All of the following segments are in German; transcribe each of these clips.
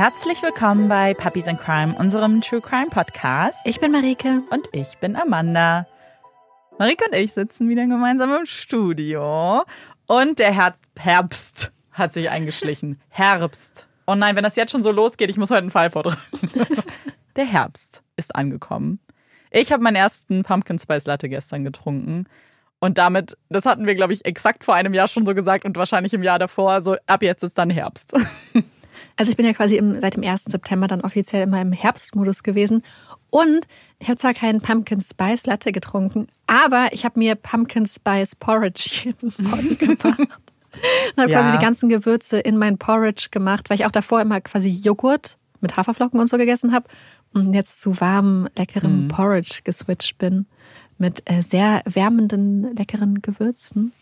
Herzlich willkommen bei Puppies in Crime, unserem True Crime Podcast. Ich bin Marike. Und ich bin Amanda. Marike und ich sitzen wieder gemeinsam im Studio. Und der Her Herbst hat sich eingeschlichen. Herbst. Oh nein, wenn das jetzt schon so losgeht, ich muss heute einen Fall vordrücken. der Herbst ist angekommen. Ich habe meinen ersten Pumpkin Spice Latte gestern getrunken. Und damit, das hatten wir, glaube ich, exakt vor einem Jahr schon so gesagt und wahrscheinlich im Jahr davor, so ab jetzt ist dann Herbst. Also ich bin ja quasi im, seit dem 1. September dann offiziell immer im Herbstmodus gewesen. Und ich habe zwar keinen Pumpkin Spice Latte getrunken, aber ich habe mir Pumpkin Spice Porridge jeden Morgen gemacht. Und habe ja. quasi die ganzen Gewürze in mein Porridge gemacht, weil ich auch davor immer quasi Joghurt mit Haferflocken und so gegessen habe und jetzt zu warmem, leckerem mhm. Porridge geswitcht bin mit äh, sehr wärmenden, leckeren Gewürzen.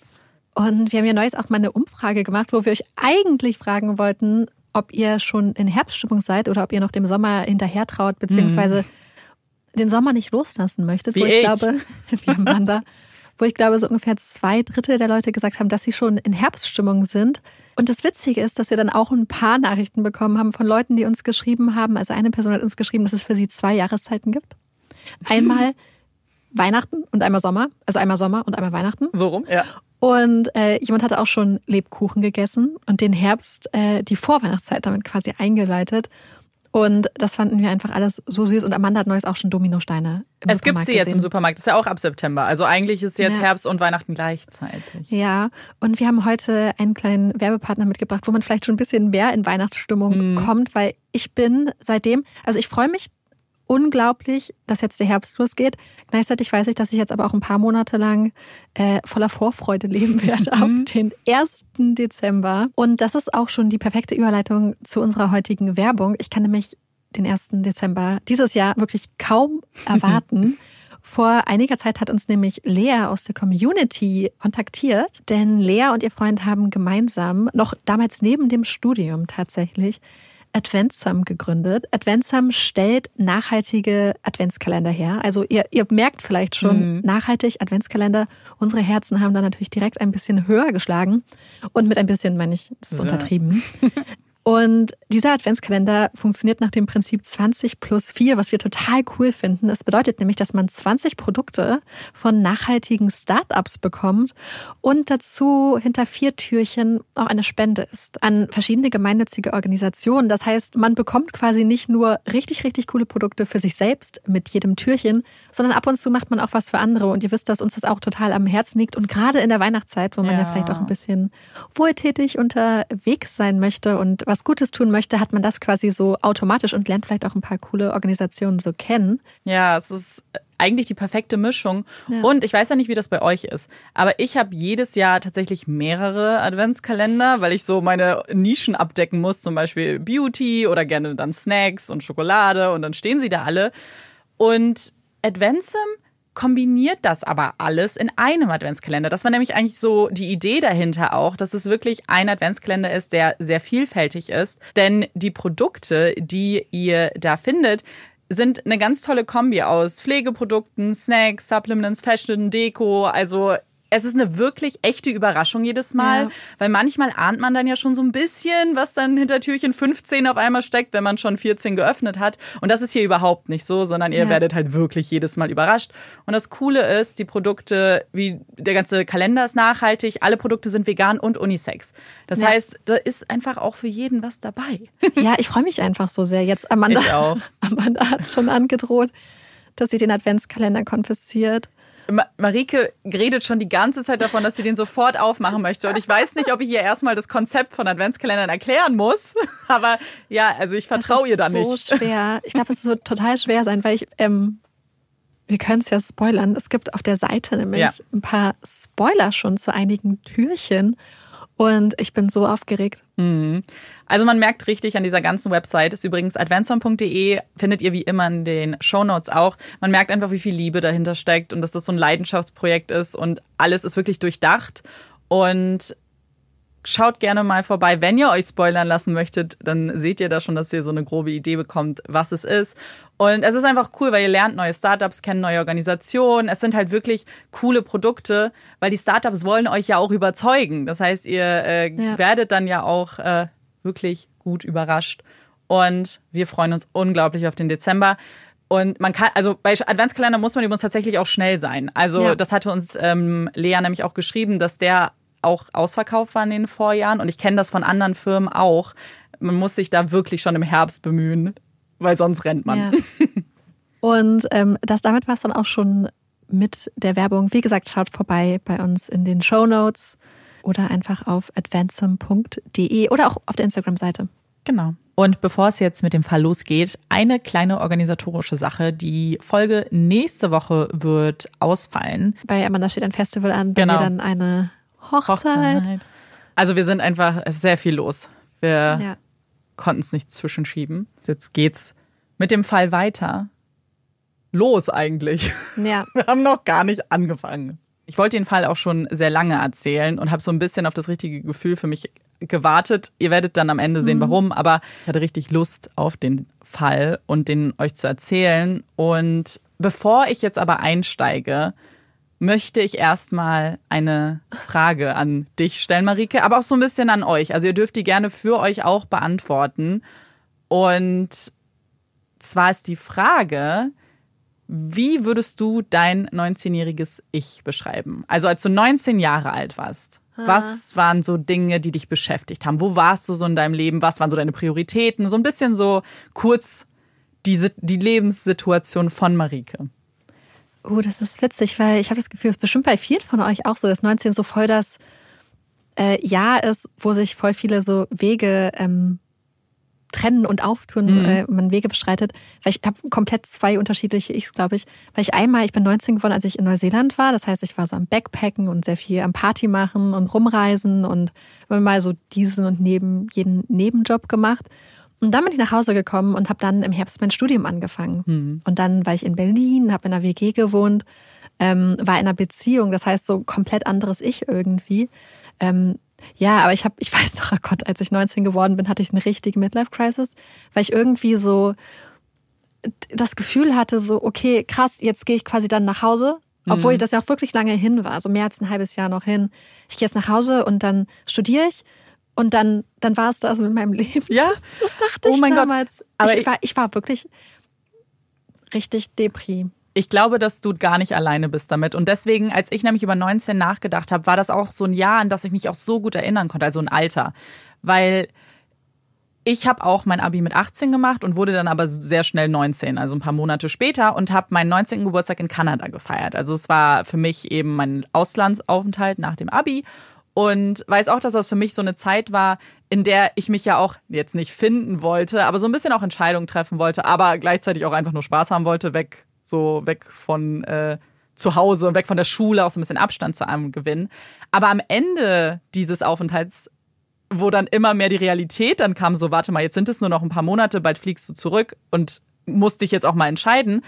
Und wir haben ja neues auch mal eine Umfrage gemacht, wo wir euch eigentlich fragen wollten, ob ihr schon in Herbststimmung seid oder ob ihr noch dem Sommer hinterher traut, beziehungsweise mhm. den Sommer nicht loslassen möchtet. Wie wo ich, ich glaube, wie Amanda, wo ich glaube, so ungefähr zwei Drittel der Leute gesagt haben, dass sie schon in Herbststimmung sind. Und das Witzige ist, dass wir dann auch ein paar Nachrichten bekommen haben von Leuten, die uns geschrieben haben. Also eine Person hat uns geschrieben, dass es für sie zwei Jahreszeiten gibt. Einmal Weihnachten und einmal Sommer. Also einmal Sommer und einmal Weihnachten. So rum, ja. Und äh, jemand hatte auch schon Lebkuchen gegessen und den Herbst, äh, die Vorweihnachtszeit damit quasi eingeleitet. Und das fanden wir einfach alles so süß. Und Amanda hat neues auch schon Dominosteine im Es gibt sie gesehen. jetzt im Supermarkt. Das ist ja auch ab September. Also eigentlich ist jetzt ja. Herbst und Weihnachten gleichzeitig. Ja, und wir haben heute einen kleinen Werbepartner mitgebracht, wo man vielleicht schon ein bisschen mehr in Weihnachtsstimmung mhm. kommt, weil ich bin seitdem, also ich freue mich unglaublich, dass jetzt der Herbst losgeht. Gleichzeitig weiß ich, dass ich jetzt aber auch ein paar Monate lang äh, voller Vorfreude leben werde auf mhm. den 1. Dezember. Und das ist auch schon die perfekte Überleitung zu unserer heutigen Werbung. Ich kann nämlich den 1. Dezember dieses Jahr wirklich kaum erwarten. Vor einiger Zeit hat uns nämlich Lea aus der Community kontaktiert, denn Lea und ihr Freund haben gemeinsam, noch damals neben dem Studium tatsächlich, Adventsum gegründet. Adventsum stellt nachhaltige Adventskalender her. Also ihr, ihr merkt vielleicht schon, mhm. nachhaltig Adventskalender. Unsere Herzen haben da natürlich direkt ein bisschen höher geschlagen. Und mit ein bisschen meine ich, das ist ja. untertrieben. Und dieser Adventskalender funktioniert nach dem Prinzip 20 plus 4, was wir total cool finden. Es bedeutet nämlich, dass man 20 Produkte von nachhaltigen Startups bekommt und dazu hinter vier Türchen auch eine Spende ist an verschiedene gemeinnützige Organisationen. Das heißt, man bekommt quasi nicht nur richtig, richtig coole Produkte für sich selbst mit jedem Türchen, sondern ab und zu macht man auch was für andere. Und ihr wisst, dass uns das auch total am Herzen liegt. Und gerade in der Weihnachtszeit, wo man ja, ja vielleicht auch ein bisschen wohltätig unterwegs sein möchte und was was Gutes tun möchte, hat man das quasi so automatisch und lernt vielleicht auch ein paar coole Organisationen so kennen. Ja, es ist eigentlich die perfekte Mischung. Ja. Und ich weiß ja nicht, wie das bei euch ist, aber ich habe jedes Jahr tatsächlich mehrere Adventskalender, weil ich so meine Nischen abdecken muss, zum Beispiel Beauty oder gerne dann Snacks und Schokolade und dann stehen sie da alle. Und Adventsum kombiniert das aber alles in einem Adventskalender. Das war nämlich eigentlich so die Idee dahinter auch, dass es wirklich ein Adventskalender ist, der sehr vielfältig ist. Denn die Produkte, die ihr da findet, sind eine ganz tolle Kombi aus Pflegeprodukten, Snacks, Supplements, Fashion, Deko. Also es ist eine wirklich echte Überraschung jedes Mal, ja. weil manchmal ahnt man dann ja schon so ein bisschen, was dann hinter Türchen 15 auf einmal steckt, wenn man schon 14 geöffnet hat. Und das ist hier überhaupt nicht so, sondern ihr ja. werdet halt wirklich jedes Mal überrascht. Und das Coole ist, die Produkte, wie der ganze Kalender ist nachhaltig, alle Produkte sind vegan und unisex. Das ja. heißt, da ist einfach auch für jeden was dabei. Ja, ich freue mich einfach so sehr. Jetzt Amanda. Amanda hat schon angedroht, dass sie den Adventskalender konfisziert. Marike redet schon die ganze Zeit davon, dass sie den sofort aufmachen möchte. Und ich weiß nicht, ob ich ihr erstmal das Konzept von Adventskalendern erklären muss. Aber ja, also ich vertraue ihr da nicht. Das ist so schwer. Ich glaube, es wird total schwer sein, weil ich, ähm, wir können es ja spoilern. Es gibt auf der Seite nämlich ja. ein paar Spoiler schon zu einigen Türchen. Und ich bin so aufgeregt. Mhm. Also man merkt richtig an dieser ganzen Website, ist übrigens adventsson.de, findet ihr wie immer in den Show Notes auch. Man merkt einfach, wie viel Liebe dahinter steckt und dass das so ein Leidenschaftsprojekt ist und alles ist wirklich durchdacht. Und schaut gerne mal vorbei. Wenn ihr euch spoilern lassen möchtet, dann seht ihr da schon, dass ihr so eine grobe Idee bekommt, was es ist. Und es ist einfach cool, weil ihr lernt neue Startups kennen, neue Organisationen. Es sind halt wirklich coole Produkte, weil die Startups wollen euch ja auch überzeugen. Das heißt, ihr äh, ja. werdet dann ja auch äh, wirklich gut überrascht. Und wir freuen uns unglaublich auf den Dezember. Und man kann, also bei Adventskalender muss man übrigens tatsächlich auch schnell sein. Also ja. das hatte uns ähm, Lea nämlich auch geschrieben, dass der auch ausverkauft war in den Vorjahren. Und ich kenne das von anderen Firmen auch. Man muss sich da wirklich schon im Herbst bemühen, weil sonst rennt man. Ja. Und ähm, das damit war es dann auch schon mit der Werbung. Wie gesagt, schaut vorbei bei uns in den Show Notes oder einfach auf advancem.de oder auch auf der Instagram-Seite. Genau. Und bevor es jetzt mit dem Fall losgeht, eine kleine organisatorische Sache. Die Folge nächste Woche wird ausfallen. Bei Amanda steht ein Festival an, bei genau. dann eine Hochzeit. Hochzeit. Also wir sind einfach, es ist sehr viel los. Wir ja. konnten es nicht zwischenschieben. Jetzt geht's mit dem Fall weiter. Los eigentlich. Ja. Wir haben noch gar nicht angefangen. Ich wollte den Fall auch schon sehr lange erzählen und habe so ein bisschen auf das richtige Gefühl für mich gewartet. Ihr werdet dann am Ende sehen, mhm. warum. Aber ich hatte richtig Lust auf den Fall und den euch zu erzählen. Und bevor ich jetzt aber einsteige, möchte ich erstmal eine Frage an dich stellen, Marike, aber auch so ein bisschen an euch. Also ihr dürft die gerne für euch auch beantworten. Und zwar ist die Frage, wie würdest du dein 19-jähriges Ich beschreiben? Also als du 19 Jahre alt warst, ah. was waren so Dinge, die dich beschäftigt haben? Wo warst du so in deinem Leben? Was waren so deine Prioritäten? So ein bisschen so kurz diese, die Lebenssituation von Marike. Oh, das ist witzig, weil ich habe das Gefühl, es ist bestimmt bei vielen von euch auch so, dass 19 so voll das äh, Jahr ist, wo sich voll viele so Wege ähm, trennen und auftun, mhm. äh, man Wege bestreitet. Weil ich habe komplett zwei unterschiedliche Ichs, glaube ich. Weil ich einmal, ich bin 19 geworden, als ich in Neuseeland war. Das heißt, ich war so am Backpacken und sehr viel am Party machen und rumreisen und immer mal so diesen und neben jeden Nebenjob gemacht. Und dann bin ich nach Hause gekommen und habe dann im Herbst mein Studium angefangen. Mhm. Und dann war ich in Berlin, habe in einer WG gewohnt, ähm, war in einer Beziehung. Das heißt, so komplett anderes Ich irgendwie. Ähm, ja, aber ich habe, ich weiß doch, oh Gott, als ich 19 geworden bin, hatte ich eine richtige Midlife-Crisis, weil ich irgendwie so das Gefühl hatte, so, okay, krass, jetzt gehe ich quasi dann nach Hause, obwohl mhm. das ja auch wirklich lange hin war, also mehr als ein halbes Jahr noch hin. Ich gehe jetzt nach Hause und dann studiere ich und dann, dann war es das mit meinem Leben. Ja. Das dachte oh ich damals. Gott. Aber ich, ich, war, ich war wirklich richtig depri ich glaube, dass du gar nicht alleine bist damit. Und deswegen, als ich nämlich über 19 nachgedacht habe, war das auch so ein Jahr, an das ich mich auch so gut erinnern konnte, also ein Alter. Weil ich habe auch mein Abi mit 18 gemacht und wurde dann aber sehr schnell 19, also ein paar Monate später und habe meinen 19. Geburtstag in Kanada gefeiert. Also es war für mich eben mein Auslandsaufenthalt nach dem Abi und weiß auch, dass das für mich so eine Zeit war, in der ich mich ja auch jetzt nicht finden wollte, aber so ein bisschen auch Entscheidungen treffen wollte, aber gleichzeitig auch einfach nur Spaß haben wollte, weg so weg von äh, zu Hause und weg von der Schule, auch so ein bisschen Abstand zu einem gewinnen. Aber am Ende dieses Aufenthalts, wo dann immer mehr die Realität dann kam, so warte mal, jetzt sind es nur noch ein paar Monate, bald fliegst du zurück und musst dich jetzt auch mal entscheiden,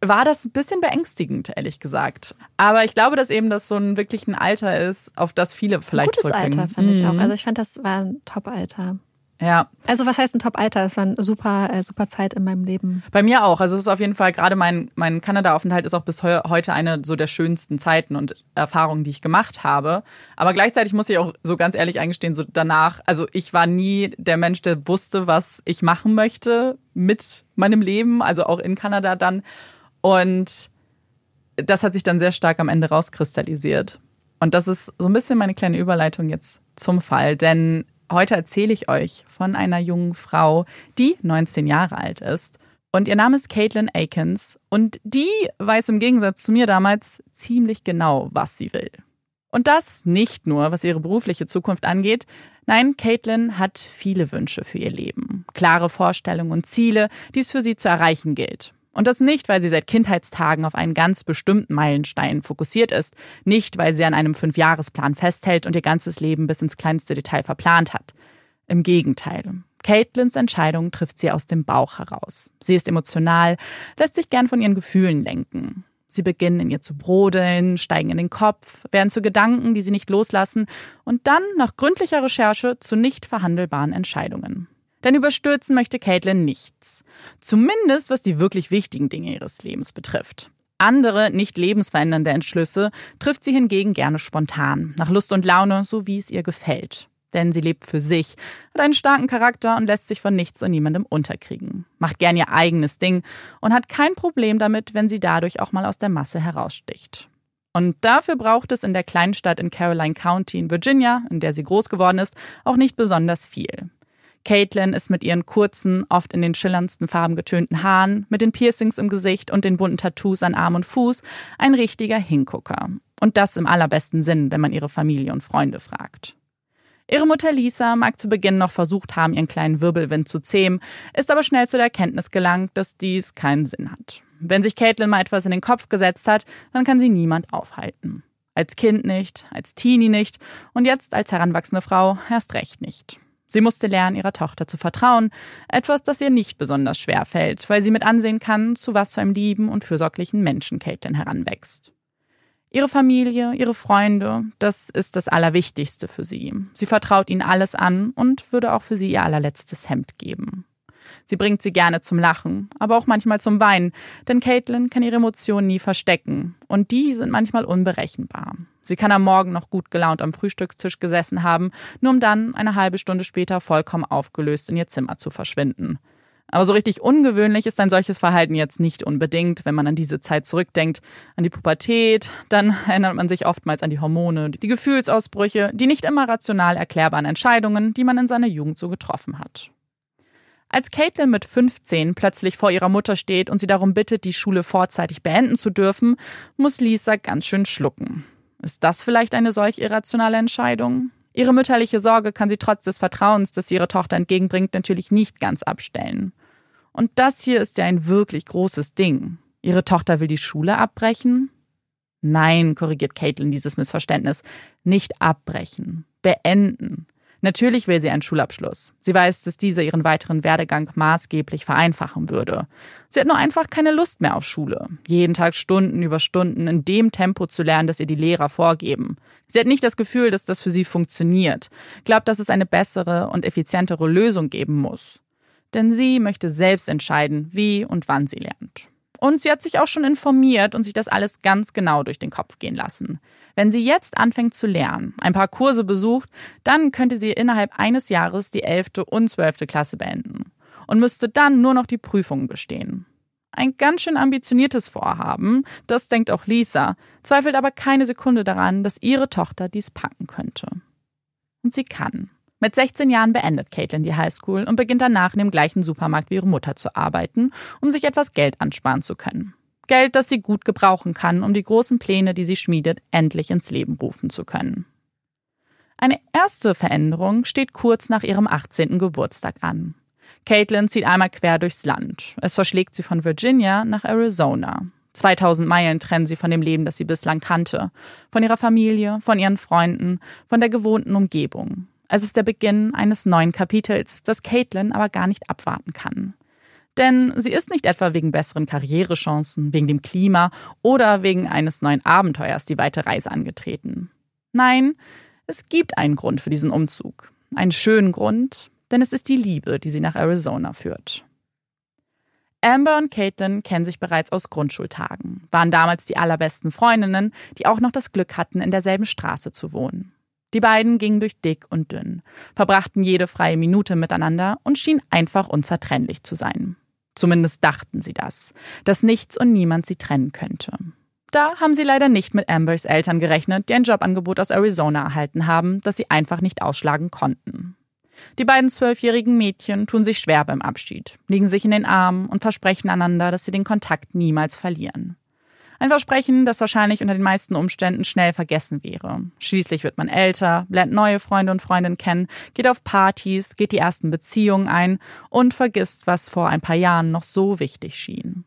war das ein bisschen beängstigend, ehrlich gesagt. Aber ich glaube, dass eben das so ein wirklich ein Alter ist, auf das viele vielleicht Gutes zurückbringen. Alter, fand mhm. ich auch. Mhm. Also ich fand, das war ein Top-Alter. Ja. Also was heißt ein Top-Alter? Es war eine super, äh, super Zeit in meinem Leben. Bei mir auch. Also es ist auf jeden Fall, gerade mein, mein Kanada-Aufenthalt ist auch bis heu heute eine so der schönsten Zeiten und Erfahrungen, die ich gemacht habe. Aber gleichzeitig muss ich auch so ganz ehrlich eingestehen, so danach, also ich war nie der Mensch, der wusste, was ich machen möchte mit meinem Leben, also auch in Kanada dann. Und das hat sich dann sehr stark am Ende rauskristallisiert. Und das ist so ein bisschen meine kleine Überleitung jetzt zum Fall, denn Heute erzähle ich euch von einer jungen Frau, die 19 Jahre alt ist. Und ihr Name ist Caitlin Akins. Und die weiß im Gegensatz zu mir damals ziemlich genau, was sie will. Und das nicht nur, was ihre berufliche Zukunft angeht. Nein, Caitlin hat viele Wünsche für ihr Leben. Klare Vorstellungen und Ziele, die es für sie zu erreichen gilt. Und das nicht, weil sie seit Kindheitstagen auf einen ganz bestimmten Meilenstein fokussiert ist, nicht, weil sie an einem Fünfjahresplan festhält und ihr ganzes Leben bis ins kleinste Detail verplant hat. Im Gegenteil. Caitlins Entscheidung trifft sie aus dem Bauch heraus. Sie ist emotional, lässt sich gern von ihren Gefühlen lenken. Sie beginnen in ihr zu brodeln, steigen in den Kopf, werden zu Gedanken, die sie nicht loslassen und dann nach gründlicher Recherche zu nicht verhandelbaren Entscheidungen. Denn überstürzen möchte Caitlin nichts. Zumindest was die wirklich wichtigen Dinge ihres Lebens betrifft. Andere, nicht lebensverändernde Entschlüsse trifft sie hingegen gerne spontan, nach Lust und Laune, so wie es ihr gefällt. Denn sie lebt für sich, hat einen starken Charakter und lässt sich von nichts und niemandem unterkriegen. Macht gern ihr eigenes Ding und hat kein Problem damit, wenn sie dadurch auch mal aus der Masse heraussticht. Und dafür braucht es in der kleinen Stadt in Caroline County in Virginia, in der sie groß geworden ist, auch nicht besonders viel. Caitlin ist mit ihren kurzen, oft in den schillerndsten Farben getönten Haaren, mit den Piercings im Gesicht und den bunten Tattoos an Arm und Fuß ein richtiger Hingucker. Und das im allerbesten Sinn, wenn man ihre Familie und Freunde fragt. Ihre Mutter Lisa mag zu Beginn noch versucht haben, ihren kleinen Wirbelwind zu zähmen, ist aber schnell zu der Erkenntnis gelangt, dass dies keinen Sinn hat. Wenn sich Caitlin mal etwas in den Kopf gesetzt hat, dann kann sie niemand aufhalten. Als Kind nicht, als Teenie nicht und jetzt als heranwachsende Frau erst recht nicht. Sie musste lernen, ihrer Tochter zu vertrauen, etwas, das ihr nicht besonders schwer fällt, weil sie mit ansehen kann, zu was für einem lieben und fürsorglichen Menschen Caitlin heranwächst. Ihre Familie, ihre Freunde, das ist das Allerwichtigste für sie. Sie vertraut ihnen alles an und würde auch für sie ihr allerletztes Hemd geben. Sie bringt sie gerne zum Lachen, aber auch manchmal zum Weinen, denn Caitlin kann ihre Emotionen nie verstecken und die sind manchmal unberechenbar. Sie kann am Morgen noch gut gelaunt am Frühstückstisch gesessen haben, nur um dann eine halbe Stunde später vollkommen aufgelöst in ihr Zimmer zu verschwinden. Aber so richtig ungewöhnlich ist ein solches Verhalten jetzt nicht unbedingt, wenn man an diese Zeit zurückdenkt, an die Pubertät, dann erinnert man sich oftmals an die Hormone, die Gefühlsausbrüche, die nicht immer rational erklärbaren Entscheidungen, die man in seiner Jugend so getroffen hat. Als Caitlin mit 15 plötzlich vor ihrer Mutter steht und sie darum bittet, die Schule vorzeitig beenden zu dürfen, muss Lisa ganz schön schlucken. Ist das vielleicht eine solch irrationale Entscheidung? Ihre mütterliche Sorge kann sie trotz des Vertrauens, das sie ihre Tochter entgegenbringt, natürlich nicht ganz abstellen. Und das hier ist ja ein wirklich großes Ding. Ihre Tochter will die Schule abbrechen? Nein, korrigiert Caitlin dieses Missverständnis. Nicht abbrechen, beenden. Natürlich will sie einen Schulabschluss. Sie weiß, dass dieser ihren weiteren Werdegang maßgeblich vereinfachen würde. Sie hat nur einfach keine Lust mehr auf Schule. Jeden Tag Stunden über Stunden in dem Tempo zu lernen, das ihr die Lehrer vorgeben. Sie hat nicht das Gefühl, dass das für sie funktioniert, glaubt, dass es eine bessere und effizientere Lösung geben muss. Denn sie möchte selbst entscheiden, wie und wann sie lernt. Und sie hat sich auch schon informiert und sich das alles ganz genau durch den Kopf gehen lassen. Wenn sie jetzt anfängt zu lernen, ein paar Kurse besucht, dann könnte sie innerhalb eines Jahres die 11. und 12. Klasse beenden und müsste dann nur noch die Prüfungen bestehen. Ein ganz schön ambitioniertes Vorhaben, das denkt auch Lisa, zweifelt aber keine Sekunde daran, dass ihre Tochter dies packen könnte. Und sie kann. Mit 16 Jahren beendet Caitlin die Highschool und beginnt danach in dem gleichen Supermarkt wie ihre Mutter zu arbeiten, um sich etwas Geld ansparen zu können. Geld, das sie gut gebrauchen kann, um die großen Pläne, die sie schmiedet, endlich ins Leben rufen zu können. Eine erste Veränderung steht kurz nach ihrem 18. Geburtstag an. Caitlin zieht einmal quer durchs Land. Es verschlägt sie von Virginia nach Arizona. 2000 Meilen trennen sie von dem Leben, das sie bislang kannte. Von ihrer Familie, von ihren Freunden, von der gewohnten Umgebung. Es ist der Beginn eines neuen Kapitels, das Caitlin aber gar nicht abwarten kann. Denn sie ist nicht etwa wegen besseren Karrierechancen, wegen dem Klima oder wegen eines neuen Abenteuers die weite Reise angetreten. Nein, es gibt einen Grund für diesen Umzug. Einen schönen Grund, denn es ist die Liebe, die sie nach Arizona führt. Amber und Caitlin kennen sich bereits aus Grundschultagen, waren damals die allerbesten Freundinnen, die auch noch das Glück hatten, in derselben Straße zu wohnen. Die beiden gingen durch dick und dünn, verbrachten jede freie Minute miteinander und schienen einfach unzertrennlich zu sein. Zumindest dachten sie das, dass nichts und niemand sie trennen könnte. Da haben sie leider nicht mit Ambers Eltern gerechnet, die ein Jobangebot aus Arizona erhalten haben, das sie einfach nicht ausschlagen konnten. Die beiden zwölfjährigen Mädchen tun sich schwer beim Abschied, liegen sich in den Armen und versprechen einander, dass sie den Kontakt niemals verlieren. Ein Versprechen, das wahrscheinlich unter den meisten Umständen schnell vergessen wäre. Schließlich wird man älter, lernt neue Freunde und Freundinnen kennen, geht auf Partys, geht die ersten Beziehungen ein und vergisst, was vor ein paar Jahren noch so wichtig schien.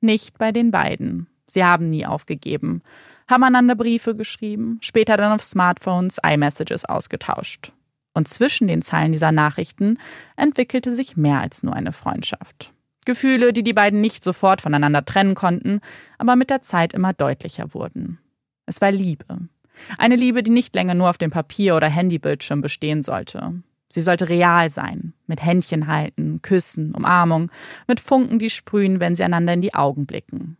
Nicht bei den beiden. Sie haben nie aufgegeben, haben einander Briefe geschrieben, später dann auf Smartphones iMessages ausgetauscht. Und zwischen den Zeilen dieser Nachrichten entwickelte sich mehr als nur eine Freundschaft. Gefühle, die die beiden nicht sofort voneinander trennen konnten, aber mit der Zeit immer deutlicher wurden. Es war Liebe. Eine Liebe, die nicht länger nur auf dem Papier- oder Handybildschirm bestehen sollte. Sie sollte real sein, mit Händchen halten, Küssen, Umarmung, mit Funken, die sprühen, wenn sie einander in die Augen blicken.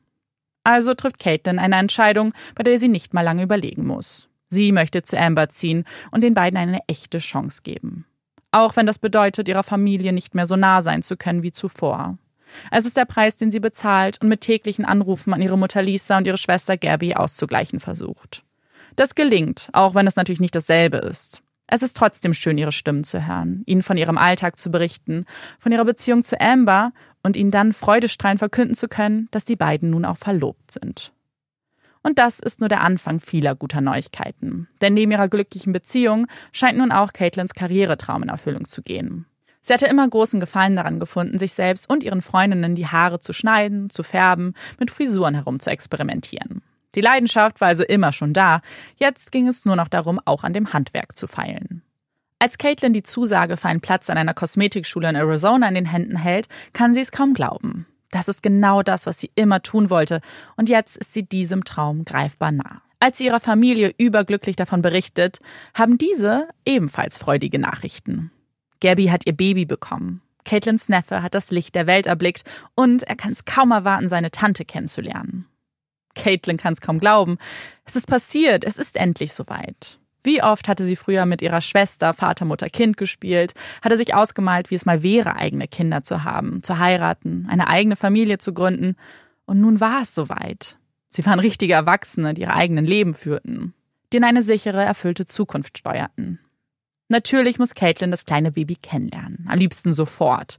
Also trifft Caitlin eine Entscheidung, bei der sie nicht mal lange überlegen muss. Sie möchte zu Amber ziehen und den beiden eine echte Chance geben. Auch wenn das bedeutet, ihrer Familie nicht mehr so nah sein zu können wie zuvor. Es ist der Preis, den sie bezahlt und mit täglichen Anrufen an ihre Mutter Lisa und ihre Schwester Gabby auszugleichen versucht. Das gelingt, auch wenn es natürlich nicht dasselbe ist. Es ist trotzdem schön, ihre Stimmen zu hören, ihnen von ihrem Alltag zu berichten, von ihrer Beziehung zu Amber und ihnen dann freudestrahlend verkünden zu können, dass die beiden nun auch verlobt sind. Und das ist nur der Anfang vieler guter Neuigkeiten. Denn neben ihrer glücklichen Beziehung scheint nun auch Caitlins Karrieretraum in Erfüllung zu gehen. Sie hatte immer großen Gefallen daran gefunden, sich selbst und ihren Freundinnen die Haare zu schneiden, zu färben, mit Frisuren herum zu experimentieren. Die Leidenschaft war also immer schon da, jetzt ging es nur noch darum, auch an dem Handwerk zu feilen. Als Caitlin die Zusage für einen Platz an einer Kosmetikschule in Arizona in den Händen hält, kann sie es kaum glauben. Das ist genau das, was sie immer tun wollte, und jetzt ist sie diesem Traum greifbar nah. Als sie ihrer Familie überglücklich davon berichtet, haben diese ebenfalls freudige Nachrichten. Gabby hat ihr Baby bekommen. Caitlins Neffe hat das Licht der Welt erblickt und er kann es kaum erwarten, seine Tante kennenzulernen. Caitlin kann es kaum glauben. Es ist passiert, es ist endlich soweit. Wie oft hatte sie früher mit ihrer Schwester Vater, Mutter, Kind gespielt, hatte sich ausgemalt, wie es mal wäre, eigene Kinder zu haben, zu heiraten, eine eigene Familie zu gründen. Und nun war es soweit. Sie waren richtige Erwachsene, die ihre eigenen Leben führten, die in eine sichere, erfüllte Zukunft steuerten. Natürlich muss Caitlin das kleine Baby kennenlernen, am liebsten sofort.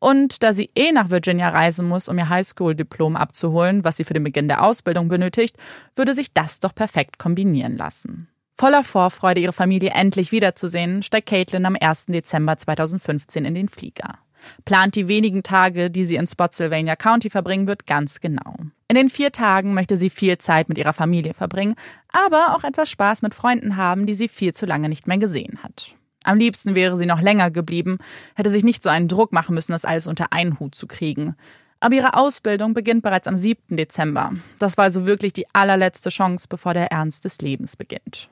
Und da sie eh nach Virginia reisen muss, um ihr Highschool-Diplom abzuholen, was sie für den Beginn der Ausbildung benötigt, würde sich das doch perfekt kombinieren lassen. Voller Vorfreude, ihre Familie endlich wiederzusehen, steigt Caitlin am 1. Dezember 2015 in den Flieger. Plant die wenigen Tage, die sie in Spotsylvania County verbringen wird, ganz genau. In den vier Tagen möchte sie viel Zeit mit ihrer Familie verbringen, aber auch etwas Spaß mit Freunden haben, die sie viel zu lange nicht mehr gesehen hat. Am liebsten wäre sie noch länger geblieben, hätte sich nicht so einen Druck machen müssen, das alles unter einen Hut zu kriegen. Aber ihre Ausbildung beginnt bereits am 7. Dezember. Das war also wirklich die allerletzte Chance, bevor der Ernst des Lebens beginnt.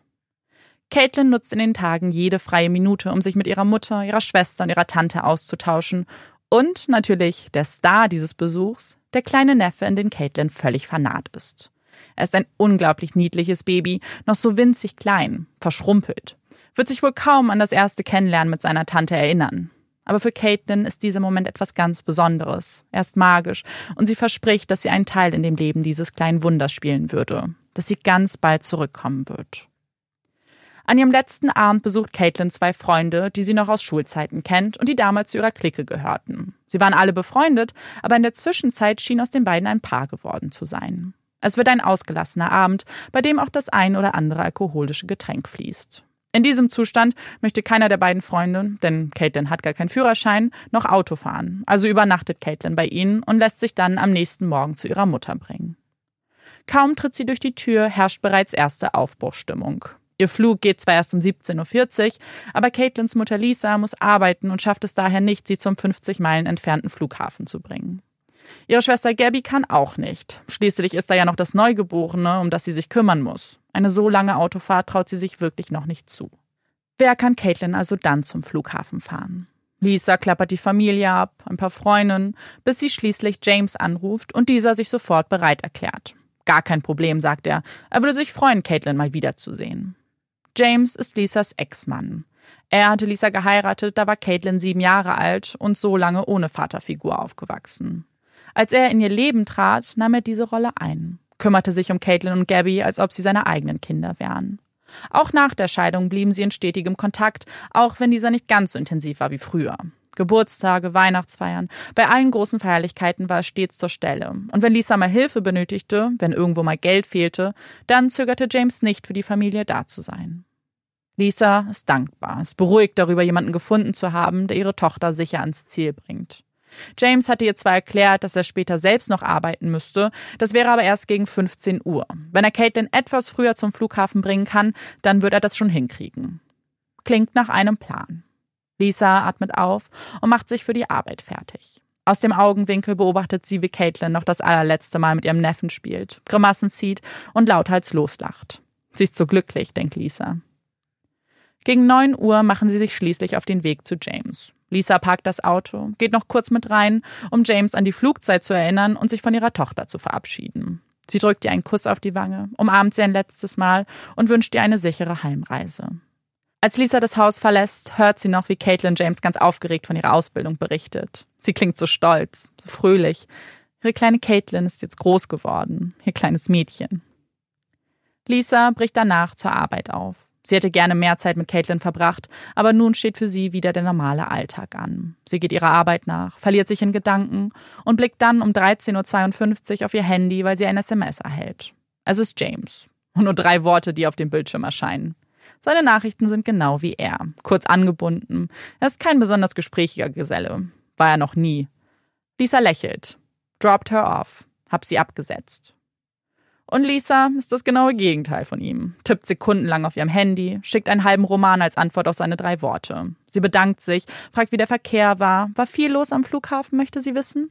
Caitlin nutzt in den Tagen jede freie Minute, um sich mit ihrer Mutter, ihrer Schwester und ihrer Tante auszutauschen. Und natürlich der Star dieses Besuchs, der kleine Neffe, in den Caitlin völlig vernarrt ist. Er ist ein unglaublich niedliches Baby, noch so winzig klein, verschrumpelt. Wird sich wohl kaum an das erste Kennenlernen mit seiner Tante erinnern. Aber für Caitlin ist dieser Moment etwas ganz Besonderes. Er ist magisch und sie verspricht, dass sie einen Teil in dem Leben dieses kleinen Wunders spielen würde, dass sie ganz bald zurückkommen wird. An ihrem letzten Abend besucht Caitlin zwei Freunde, die sie noch aus Schulzeiten kennt und die damals zu ihrer Clique gehörten. Sie waren alle befreundet, aber in der Zwischenzeit schien aus den beiden ein Paar geworden zu sein. Es wird ein ausgelassener Abend, bei dem auch das ein oder andere alkoholische Getränk fließt. In diesem Zustand möchte keiner der beiden Freunde, denn Caitlin hat gar keinen Führerschein, noch Auto fahren. Also übernachtet Caitlin bei ihnen und lässt sich dann am nächsten Morgen zu ihrer Mutter bringen. Kaum tritt sie durch die Tür, herrscht bereits erste Aufbruchstimmung. Ihr Flug geht zwar erst um 17.40 Uhr, aber Caitlins Mutter Lisa muss arbeiten und schafft es daher nicht, sie zum 50 Meilen entfernten Flughafen zu bringen. Ihre Schwester Gabby kann auch nicht. Schließlich ist da ja noch das Neugeborene, um das sie sich kümmern muss. Eine so lange Autofahrt traut sie sich wirklich noch nicht zu. Wer kann Caitlin also dann zum Flughafen fahren? Lisa klappert die Familie ab, ein paar Freundinnen, bis sie schließlich James anruft und dieser sich sofort bereit erklärt. Gar kein Problem, sagt er. Er würde sich freuen, Caitlin mal wiederzusehen. James ist Lisas Ex-Mann. Er hatte Lisa geheiratet, da war Caitlin sieben Jahre alt und so lange ohne Vaterfigur aufgewachsen. Als er in ihr Leben trat, nahm er diese Rolle ein, kümmerte sich um Caitlin und Gabby, als ob sie seine eigenen Kinder wären. Auch nach der Scheidung blieben sie in stetigem Kontakt, auch wenn dieser nicht ganz so intensiv war wie früher. Geburtstage, Weihnachtsfeiern, bei allen großen Feierlichkeiten war er stets zur Stelle. Und wenn Lisa mal Hilfe benötigte, wenn irgendwo mal Geld fehlte, dann zögerte James nicht für die Familie da zu sein. Lisa ist dankbar, ist beruhigt darüber, jemanden gefunden zu haben, der ihre Tochter sicher ans Ziel bringt. James hatte ihr zwar erklärt, dass er später selbst noch arbeiten müsste, das wäre aber erst gegen 15 Uhr. Wenn er Caitlin etwas früher zum Flughafen bringen kann, dann wird er das schon hinkriegen. Klingt nach einem Plan. Lisa atmet auf und macht sich für die Arbeit fertig. Aus dem Augenwinkel beobachtet sie, wie Caitlin noch das allerletzte Mal mit ihrem Neffen spielt, Grimassen zieht und lauthals loslacht. Sie ist so glücklich, denkt Lisa. Gegen neun Uhr machen sie sich schließlich auf den Weg zu James. Lisa parkt das Auto, geht noch kurz mit rein, um James an die Flugzeit zu erinnern und sich von ihrer Tochter zu verabschieden. Sie drückt ihr einen Kuss auf die Wange, umarmt sie ein letztes Mal und wünscht ihr eine sichere Heimreise. Als Lisa das Haus verlässt, hört sie noch, wie Caitlin James ganz aufgeregt von ihrer Ausbildung berichtet. Sie klingt so stolz, so fröhlich. Ihre kleine Caitlin ist jetzt groß geworden, ihr kleines Mädchen. Lisa bricht danach zur Arbeit auf. Sie hätte gerne mehr Zeit mit Caitlin verbracht, aber nun steht für sie wieder der normale Alltag an. Sie geht ihrer Arbeit nach, verliert sich in Gedanken und blickt dann um 13.52 Uhr auf ihr Handy, weil sie ein SMS erhält. Es ist James. Und nur drei Worte, die auf dem Bildschirm erscheinen. Seine Nachrichten sind genau wie er, kurz angebunden. Er ist kein besonders gesprächiger Geselle. War er noch nie. Lisa lächelt. Dropped her off. Hab sie abgesetzt. Und Lisa ist das genaue Gegenteil von ihm. Tippt sekundenlang auf ihrem Handy, schickt einen halben Roman als Antwort auf seine drei Worte. Sie bedankt sich, fragt, wie der Verkehr war. War viel los am Flughafen, möchte sie wissen?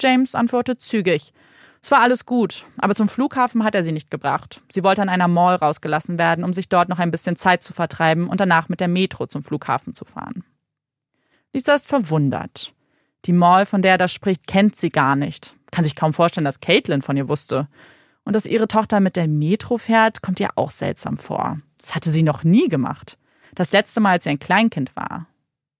James antwortet zügig. Es war alles gut, aber zum Flughafen hat er sie nicht gebracht. Sie wollte an einer Mall rausgelassen werden, um sich dort noch ein bisschen Zeit zu vertreiben und danach mit der Metro zum Flughafen zu fahren. Lisa ist verwundert. Die Mall, von der er da spricht, kennt sie gar nicht. Kann sich kaum vorstellen, dass Caitlin von ihr wusste. Und dass ihre Tochter mit der Metro fährt, kommt ihr auch seltsam vor. Das hatte sie noch nie gemacht. Das letzte Mal, als sie ein Kleinkind war.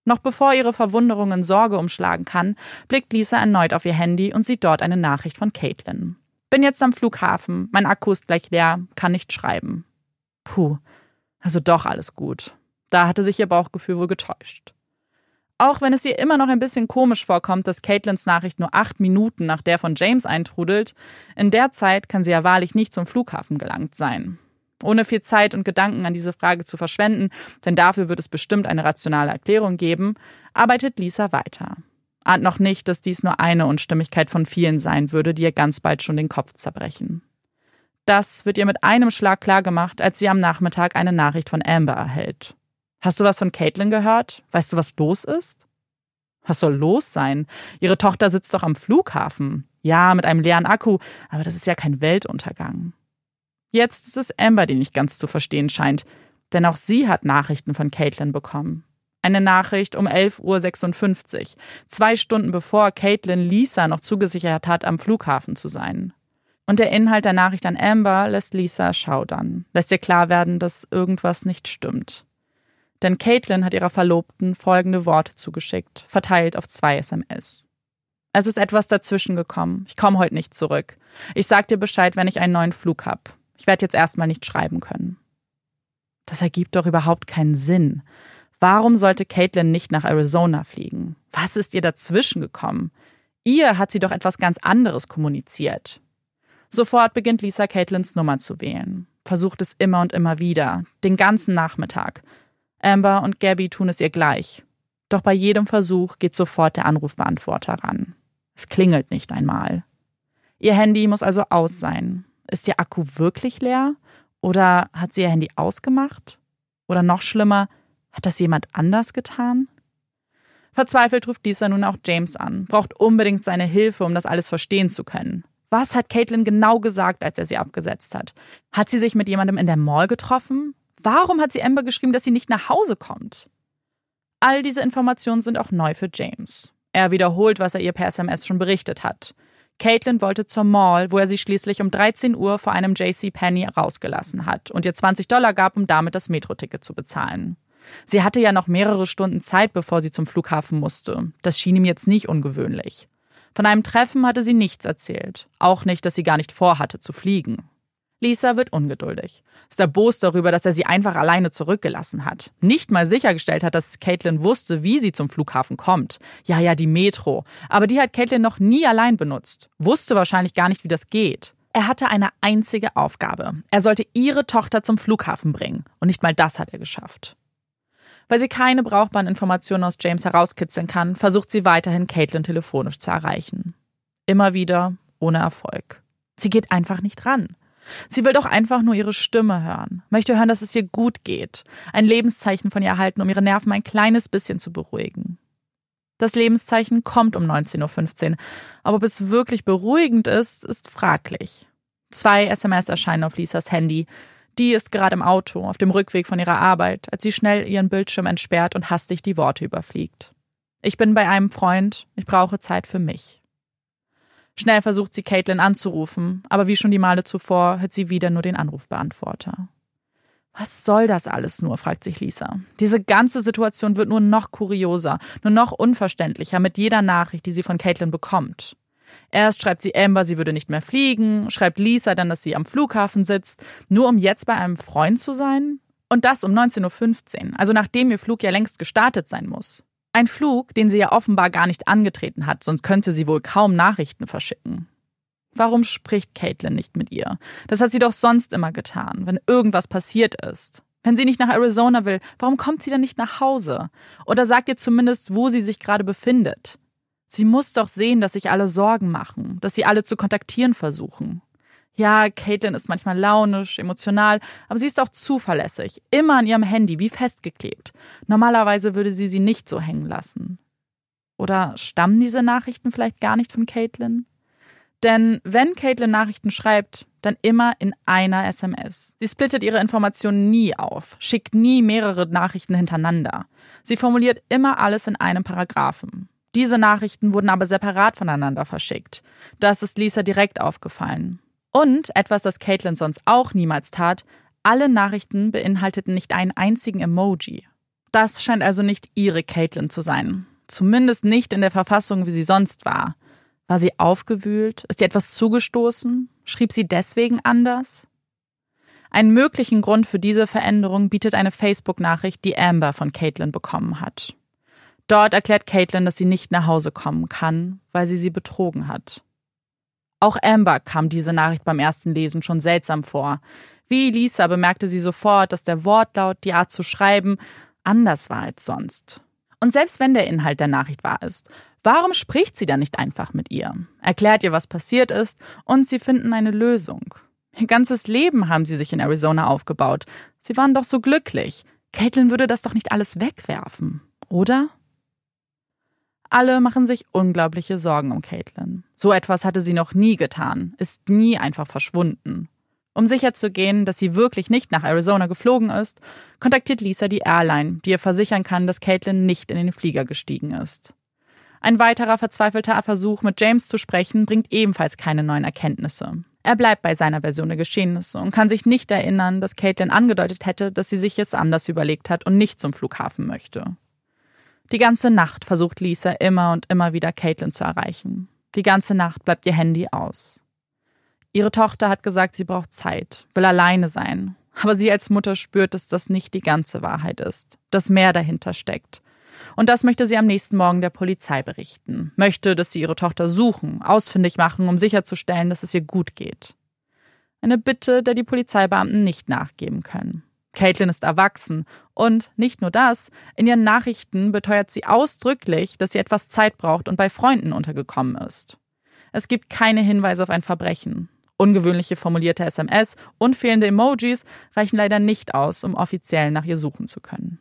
Noch bevor ihre Verwunderung in Sorge umschlagen kann, blickt Lisa erneut auf ihr Handy und sieht dort eine Nachricht von Caitlin. Bin jetzt am Flughafen, mein Akku ist gleich leer, kann nicht schreiben. Puh, also doch alles gut. Da hatte sich ihr Bauchgefühl wohl getäuscht. Auch wenn es ihr immer noch ein bisschen komisch vorkommt, dass Caitlins Nachricht nur acht Minuten nach der von James eintrudelt, in der Zeit kann sie ja wahrlich nicht zum Flughafen gelangt sein. Ohne viel Zeit und Gedanken an diese Frage zu verschwenden, denn dafür wird es bestimmt eine rationale Erklärung geben, arbeitet Lisa weiter. Ahnt noch nicht, dass dies nur eine Unstimmigkeit von vielen sein würde, die ihr ganz bald schon den Kopf zerbrechen. Das wird ihr mit einem Schlag klargemacht, als sie am Nachmittag eine Nachricht von Amber erhält. Hast du was von Caitlin gehört? Weißt du, was los ist? Was soll los sein? Ihre Tochter sitzt doch am Flughafen. Ja, mit einem leeren Akku, aber das ist ja kein Weltuntergang. Jetzt ist es Amber, die nicht ganz zu verstehen scheint, denn auch sie hat Nachrichten von Caitlin bekommen. Eine Nachricht um 11.56 Uhr, zwei Stunden bevor Caitlin Lisa noch zugesichert hat, am Flughafen zu sein. Und der Inhalt der Nachricht an Amber lässt Lisa schaudern, lässt ihr klar werden, dass irgendwas nicht stimmt. Denn Caitlin hat ihrer Verlobten folgende Worte zugeschickt, verteilt auf zwei SMS. Es ist etwas dazwischen gekommen. Ich komme heute nicht zurück. Ich sag dir Bescheid, wenn ich einen neuen Flug hab. Ich werde jetzt erstmal nicht schreiben können. Das ergibt doch überhaupt keinen Sinn. Warum sollte Caitlin nicht nach Arizona fliegen? Was ist ihr dazwischen gekommen? Ihr hat sie doch etwas ganz anderes kommuniziert. Sofort beginnt Lisa Caitlins Nummer zu wählen. Versucht es immer und immer wieder, den ganzen Nachmittag. Amber und Gabby tun es ihr gleich. Doch bei jedem Versuch geht sofort der Anrufbeantworter ran. Es klingelt nicht einmal. Ihr Handy muss also aus sein. Ist ihr Akku wirklich leer? Oder hat sie ihr Handy ausgemacht? Oder noch schlimmer, hat das jemand anders getan? Verzweifelt ruft Lisa nun auch James an, braucht unbedingt seine Hilfe, um das alles verstehen zu können. Was hat Caitlin genau gesagt, als er sie abgesetzt hat? Hat sie sich mit jemandem in der Mall getroffen? Warum hat sie Amber geschrieben, dass sie nicht nach Hause kommt? All diese Informationen sind auch neu für James. Er wiederholt, was er ihr per SMS schon berichtet hat. Caitlin wollte zur Mall, wo er sie schließlich um 13 Uhr vor einem JC Penney rausgelassen hat und ihr 20 Dollar gab, um damit das Metroticket zu bezahlen. Sie hatte ja noch mehrere Stunden Zeit, bevor sie zum Flughafen musste. Das schien ihm jetzt nicht ungewöhnlich. Von einem Treffen hatte sie nichts erzählt. Auch nicht, dass sie gar nicht vorhatte zu fliegen. Lisa wird ungeduldig. Ist erbost darüber, dass er sie einfach alleine zurückgelassen hat. Nicht mal sichergestellt hat, dass Caitlin wusste, wie sie zum Flughafen kommt. Ja, ja, die Metro. Aber die hat Caitlin noch nie allein benutzt. Wusste wahrscheinlich gar nicht, wie das geht. Er hatte eine einzige Aufgabe. Er sollte ihre Tochter zum Flughafen bringen. Und nicht mal das hat er geschafft. Weil sie keine brauchbaren Informationen aus James herauskitzeln kann, versucht sie weiterhin Caitlin telefonisch zu erreichen. Immer wieder ohne Erfolg. Sie geht einfach nicht ran. Sie will doch einfach nur ihre Stimme hören, möchte hören, dass es ihr gut geht, ein Lebenszeichen von ihr erhalten, um ihre Nerven ein kleines bisschen zu beruhigen. Das Lebenszeichen kommt um 19.15 Uhr, aber ob es wirklich beruhigend ist, ist fraglich. Zwei SMS erscheinen auf Lisas Handy. Die ist gerade im Auto, auf dem Rückweg von ihrer Arbeit, als sie schnell ihren Bildschirm entsperrt und hastig die Worte überfliegt. Ich bin bei einem Freund, ich brauche Zeit für mich. Schnell versucht sie Caitlin anzurufen, aber wie schon die Male zuvor hört sie wieder nur den Anrufbeantworter. Was soll das alles nur? fragt sich Lisa. Diese ganze Situation wird nur noch kurioser, nur noch unverständlicher mit jeder Nachricht, die sie von Caitlin bekommt. Erst schreibt sie Amber, sie würde nicht mehr fliegen, schreibt Lisa dann, dass sie am Flughafen sitzt, nur um jetzt bei einem Freund zu sein. Und das um 19.15 Uhr, also nachdem ihr Flug ja längst gestartet sein muss. Ein Flug, den sie ja offenbar gar nicht angetreten hat, sonst könnte sie wohl kaum Nachrichten verschicken. Warum spricht Caitlin nicht mit ihr? Das hat sie doch sonst immer getan, wenn irgendwas passiert ist. Wenn sie nicht nach Arizona will, warum kommt sie dann nicht nach Hause? Oder sagt ihr zumindest, wo sie sich gerade befindet? Sie muss doch sehen, dass sich alle Sorgen machen, dass sie alle zu kontaktieren versuchen. Ja, Caitlin ist manchmal launisch, emotional, aber sie ist auch zuverlässig, immer an ihrem Handy, wie festgeklebt. Normalerweise würde sie sie nicht so hängen lassen. Oder stammen diese Nachrichten vielleicht gar nicht von Caitlin? Denn wenn Caitlin Nachrichten schreibt, dann immer in einer SMS. Sie splittet ihre Informationen nie auf, schickt nie mehrere Nachrichten hintereinander. Sie formuliert immer alles in einem Paragraphen. Diese Nachrichten wurden aber separat voneinander verschickt. Das ist Lisa direkt aufgefallen. Und etwas, das Caitlin sonst auch niemals tat, alle Nachrichten beinhalteten nicht einen einzigen Emoji. Das scheint also nicht ihre Caitlin zu sein. Zumindest nicht in der Verfassung, wie sie sonst war. War sie aufgewühlt? Ist ihr etwas zugestoßen? Schrieb sie deswegen anders? Einen möglichen Grund für diese Veränderung bietet eine Facebook-Nachricht, die Amber von Caitlin bekommen hat. Dort erklärt Caitlin, dass sie nicht nach Hause kommen kann, weil sie sie betrogen hat. Auch Amber kam diese Nachricht beim ersten Lesen schon seltsam vor. Wie Lisa bemerkte sie sofort, dass der Wortlaut, die Art zu schreiben, anders war als sonst. Und selbst wenn der Inhalt der Nachricht wahr ist, warum spricht sie dann nicht einfach mit ihr? Erklärt ihr, was passiert ist, und sie finden eine Lösung. Ihr ganzes Leben haben sie sich in Arizona aufgebaut. Sie waren doch so glücklich. Caitlin würde das doch nicht alles wegwerfen, oder? Alle machen sich unglaubliche Sorgen um Caitlin. So etwas hatte sie noch nie getan, ist nie einfach verschwunden. Um sicherzugehen, dass sie wirklich nicht nach Arizona geflogen ist, kontaktiert Lisa die Airline, die ihr versichern kann, dass Caitlin nicht in den Flieger gestiegen ist. Ein weiterer verzweifelter Versuch, mit James zu sprechen, bringt ebenfalls keine neuen Erkenntnisse. Er bleibt bei seiner Version der Geschehnisse und kann sich nicht erinnern, dass Caitlin angedeutet hätte, dass sie sich es anders überlegt hat und nicht zum Flughafen möchte. Die ganze Nacht versucht Lisa immer und immer wieder Caitlin zu erreichen. Die ganze Nacht bleibt ihr Handy aus. Ihre Tochter hat gesagt, sie braucht Zeit, will alleine sein. Aber sie als Mutter spürt, dass das nicht die ganze Wahrheit ist, dass mehr dahinter steckt. Und das möchte sie am nächsten Morgen der Polizei berichten. Möchte, dass sie ihre Tochter suchen, ausfindig machen, um sicherzustellen, dass es ihr gut geht. Eine Bitte, der die Polizeibeamten nicht nachgeben können. Caitlin ist erwachsen und nicht nur das, in ihren Nachrichten beteuert sie ausdrücklich, dass sie etwas Zeit braucht und bei Freunden untergekommen ist. Es gibt keine Hinweise auf ein Verbrechen. Ungewöhnliche formulierte SMS und fehlende Emojis reichen leider nicht aus, um offiziell nach ihr suchen zu können.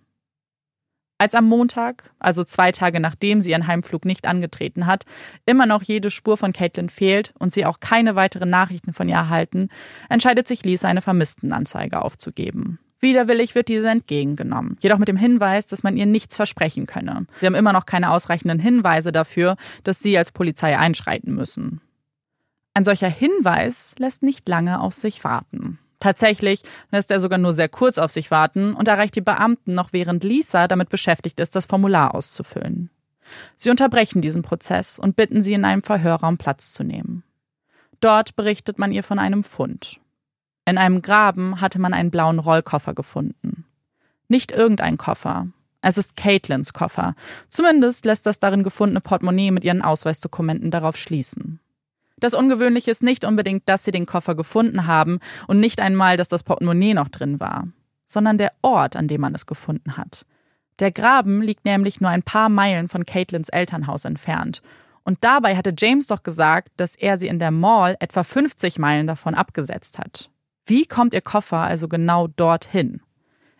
Als am Montag, also zwei Tage nachdem sie ihren Heimflug nicht angetreten hat, immer noch jede Spur von Caitlin fehlt und sie auch keine weiteren Nachrichten von ihr erhalten, entscheidet sich Lisa eine Vermisstenanzeige aufzugeben. Widerwillig wird diese entgegengenommen, jedoch mit dem Hinweis, dass man ihr nichts versprechen könne. Sie haben immer noch keine ausreichenden Hinweise dafür, dass sie als Polizei einschreiten müssen. Ein solcher Hinweis lässt nicht lange auf sich warten. Tatsächlich lässt er sogar nur sehr kurz auf sich warten und erreicht die Beamten noch während Lisa damit beschäftigt ist, das Formular auszufüllen. Sie unterbrechen diesen Prozess und bitten sie in einem Verhörraum Platz zu nehmen. Dort berichtet man ihr von einem Fund. In einem Graben hatte man einen blauen Rollkoffer gefunden. Nicht irgendein Koffer. Es ist Caitlins Koffer. Zumindest lässt das darin gefundene Portemonnaie mit ihren Ausweisdokumenten darauf schließen. Das Ungewöhnliche ist nicht unbedingt, dass sie den Koffer gefunden haben und nicht einmal, dass das Portemonnaie noch drin war, sondern der Ort, an dem man es gefunden hat. Der Graben liegt nämlich nur ein paar Meilen von Caitlins Elternhaus entfernt. Und dabei hatte James doch gesagt, dass er sie in der Mall etwa 50 Meilen davon abgesetzt hat. Wie kommt ihr Koffer also genau dorthin?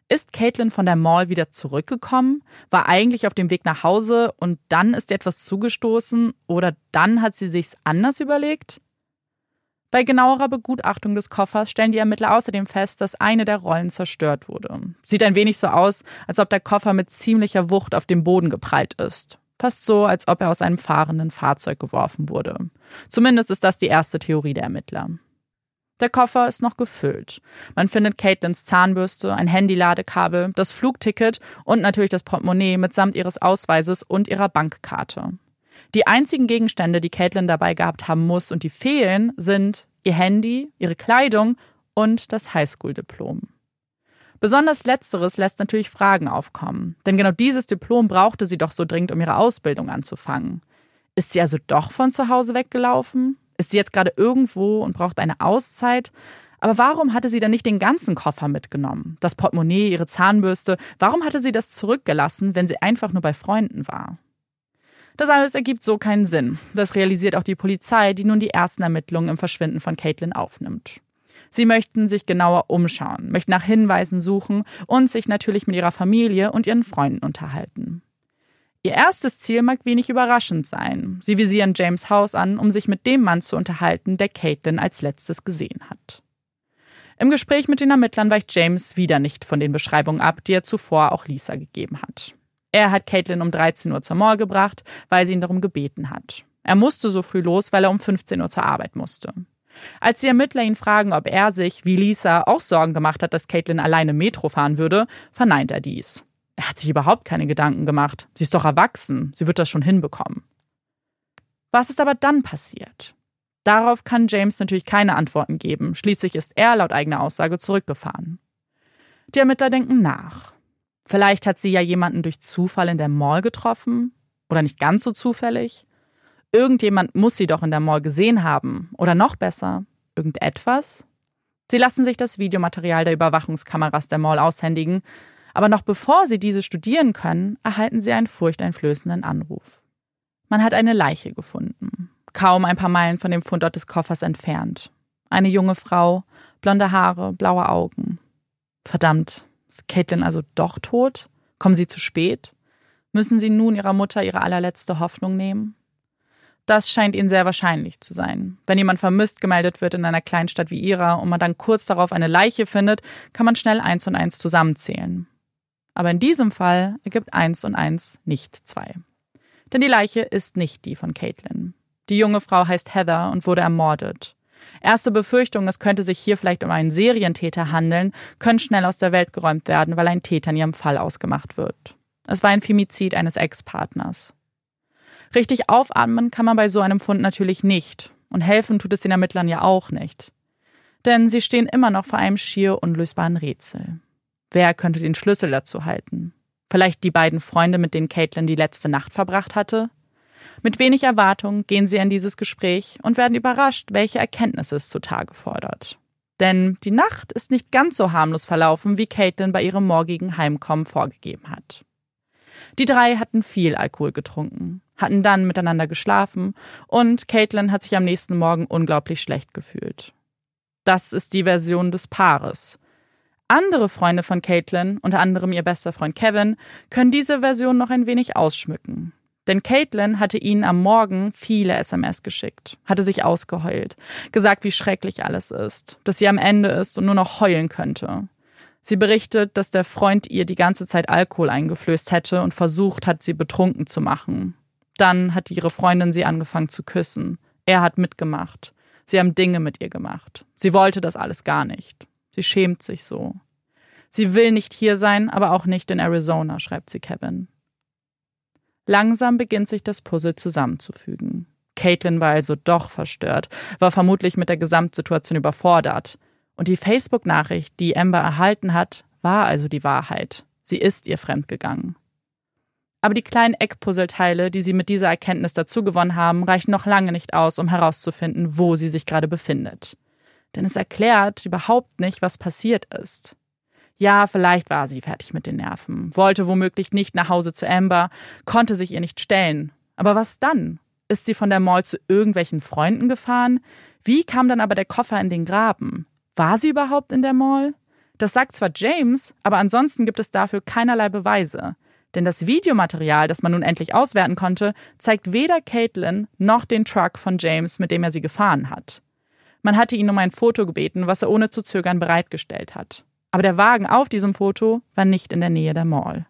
Ist Caitlin von der Mall wieder zurückgekommen, war eigentlich auf dem Weg nach Hause und dann ist ihr etwas zugestoßen oder dann hat sie sich's anders überlegt? Bei genauerer Begutachtung des Koffers stellen die Ermittler außerdem fest, dass eine der Rollen zerstört wurde. Sieht ein wenig so aus, als ob der Koffer mit ziemlicher Wucht auf dem Boden geprallt ist. Fast so, als ob er aus einem fahrenden Fahrzeug geworfen wurde. Zumindest ist das die erste Theorie der Ermittler. Der Koffer ist noch gefüllt. Man findet Caitlins Zahnbürste, ein Handyladekabel, das Flugticket und natürlich das Portemonnaie mitsamt ihres Ausweises und ihrer Bankkarte. Die einzigen Gegenstände, die Caitlin dabei gehabt haben muss und die fehlen, sind ihr Handy, ihre Kleidung und das Highschool-Diplom. Besonders letzteres lässt natürlich Fragen aufkommen, denn genau dieses Diplom brauchte sie doch so dringend, um ihre Ausbildung anzufangen. Ist sie also doch von zu Hause weggelaufen? Ist sie jetzt gerade irgendwo und braucht eine Auszeit? Aber warum hatte sie dann nicht den ganzen Koffer mitgenommen? Das Portemonnaie, ihre Zahnbürste? Warum hatte sie das zurückgelassen, wenn sie einfach nur bei Freunden war? Das alles ergibt so keinen Sinn. Das realisiert auch die Polizei, die nun die ersten Ermittlungen im Verschwinden von Caitlin aufnimmt. Sie möchten sich genauer umschauen, möchten nach Hinweisen suchen und sich natürlich mit ihrer Familie und ihren Freunden unterhalten. Ihr erstes Ziel mag wenig überraschend sein. Sie visieren James Haus an, um sich mit dem Mann zu unterhalten, der Caitlin als letztes gesehen hat. Im Gespräch mit den Ermittlern weicht James wieder nicht von den Beschreibungen ab, die er zuvor auch Lisa gegeben hat. Er hat Caitlin um 13 Uhr zur Mall gebracht, weil sie ihn darum gebeten hat. Er musste so früh los, weil er um 15 Uhr zur Arbeit musste. Als die Ermittler ihn fragen, ob er sich, wie Lisa, auch Sorgen gemacht hat, dass Caitlin alleine Metro fahren würde, verneint er dies. Er hat sich überhaupt keine Gedanken gemacht. Sie ist doch erwachsen. Sie wird das schon hinbekommen. Was ist aber dann passiert? Darauf kann James natürlich keine Antworten geben. Schließlich ist er laut eigener Aussage zurückgefahren. Die Ermittler denken nach. Vielleicht hat sie ja jemanden durch Zufall in der Mall getroffen. Oder nicht ganz so zufällig. Irgendjemand muss sie doch in der Mall gesehen haben. Oder noch besser, irgendetwas. Sie lassen sich das Videomaterial der Überwachungskameras der Mall aushändigen aber noch bevor sie diese studieren können, erhalten sie einen furchteinflößenden Anruf. Man hat eine Leiche gefunden, kaum ein paar Meilen von dem Fundort des Koffers entfernt. Eine junge Frau, blonde Haare, blaue Augen. Verdammt, ist Caitlin also doch tot? Kommen sie zu spät? Müssen sie nun ihrer Mutter ihre allerletzte Hoffnung nehmen? Das scheint ihnen sehr wahrscheinlich zu sein. Wenn jemand vermisst gemeldet wird in einer Kleinstadt wie ihrer und man dann kurz darauf eine Leiche findet, kann man schnell eins und eins zusammenzählen. Aber in diesem Fall ergibt eins und eins nicht zwei. Denn die Leiche ist nicht die von Caitlin. Die junge Frau heißt Heather und wurde ermordet. Erste Befürchtungen, es könnte sich hier vielleicht um einen Serientäter handeln, können schnell aus der Welt geräumt werden, weil ein Täter in ihrem Fall ausgemacht wird. Es war ein Femizid eines Ex-Partners. Richtig aufatmen kann man bei so einem Fund natürlich nicht. Und helfen tut es den Ermittlern ja auch nicht. Denn sie stehen immer noch vor einem schier unlösbaren Rätsel. Wer könnte den Schlüssel dazu halten? Vielleicht die beiden Freunde, mit denen Caitlin die letzte Nacht verbracht hatte? Mit wenig Erwartung gehen sie in dieses Gespräch und werden überrascht, welche Erkenntnisse es zutage fordert. Denn die Nacht ist nicht ganz so harmlos verlaufen, wie Caitlin bei ihrem morgigen Heimkommen vorgegeben hat. Die drei hatten viel Alkohol getrunken, hatten dann miteinander geschlafen und Caitlin hat sich am nächsten Morgen unglaublich schlecht gefühlt. Das ist die Version des Paares. Andere Freunde von Caitlin, unter anderem ihr bester Freund Kevin, können diese Version noch ein wenig ausschmücken. Denn Caitlin hatte ihnen am Morgen viele SMS geschickt, hatte sich ausgeheult, gesagt, wie schrecklich alles ist, dass sie am Ende ist und nur noch heulen könnte. Sie berichtet, dass der Freund ihr die ganze Zeit Alkohol eingeflößt hätte und versucht hat, sie betrunken zu machen. Dann hat ihre Freundin sie angefangen zu küssen. Er hat mitgemacht. Sie haben Dinge mit ihr gemacht. Sie wollte das alles gar nicht. Sie schämt sich so. Sie will nicht hier sein, aber auch nicht in Arizona, schreibt sie Kevin. Langsam beginnt sich das Puzzle zusammenzufügen. Caitlin war also doch verstört, war vermutlich mit der Gesamtsituation überfordert. Und die Facebook-Nachricht, die Amber erhalten hat, war also die Wahrheit. Sie ist ihr fremdgegangen. Aber die kleinen Eckpuzzleteile, die sie mit dieser Erkenntnis dazugewonnen haben, reichen noch lange nicht aus, um herauszufinden, wo sie sich gerade befindet denn es erklärt überhaupt nicht, was passiert ist. Ja, vielleicht war sie fertig mit den Nerven, wollte womöglich nicht nach Hause zu Amber, konnte sich ihr nicht stellen. Aber was dann? Ist sie von der Mall zu irgendwelchen Freunden gefahren? Wie kam dann aber der Koffer in den Graben? War sie überhaupt in der Mall? Das sagt zwar James, aber ansonsten gibt es dafür keinerlei Beweise. Denn das Videomaterial, das man nun endlich auswerten konnte, zeigt weder Caitlin noch den Truck von James, mit dem er sie gefahren hat. Man hatte ihn um ein Foto gebeten, was er ohne zu zögern bereitgestellt hat. Aber der Wagen auf diesem Foto war nicht in der Nähe der Mall.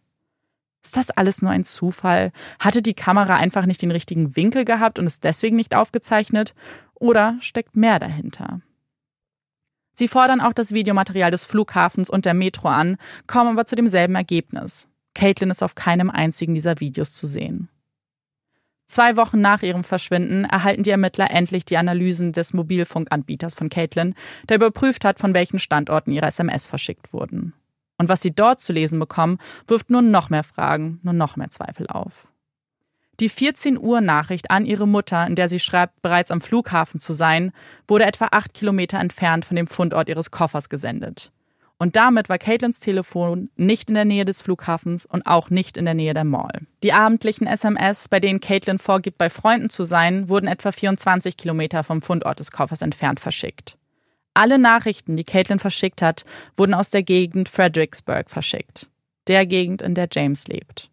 Ist das alles nur ein Zufall? Hatte die Kamera einfach nicht den richtigen Winkel gehabt und ist deswegen nicht aufgezeichnet? Oder steckt mehr dahinter? Sie fordern auch das Videomaterial des Flughafens und der Metro an, kommen aber zu demselben Ergebnis. Caitlin ist auf keinem einzigen dieser Videos zu sehen. Zwei Wochen nach ihrem Verschwinden erhalten die Ermittler endlich die Analysen des Mobilfunkanbieters von Caitlin, der überprüft hat, von welchen Standorten ihre SMS verschickt wurden. Und was sie dort zu lesen bekommen, wirft nur noch mehr Fragen, nur noch mehr Zweifel auf. Die 14 Uhr Nachricht an ihre Mutter, in der sie schreibt, bereits am Flughafen zu sein, wurde etwa acht Kilometer entfernt von dem Fundort ihres Koffers gesendet. Und damit war Caitlins Telefon nicht in der Nähe des Flughafens und auch nicht in der Nähe der Mall. Die abendlichen SMS, bei denen Caitlin vorgibt, bei Freunden zu sein, wurden etwa 24 Kilometer vom Fundort des Koffers entfernt verschickt. Alle Nachrichten, die Caitlin verschickt hat, wurden aus der Gegend Fredericksburg verschickt, der Gegend, in der James lebt.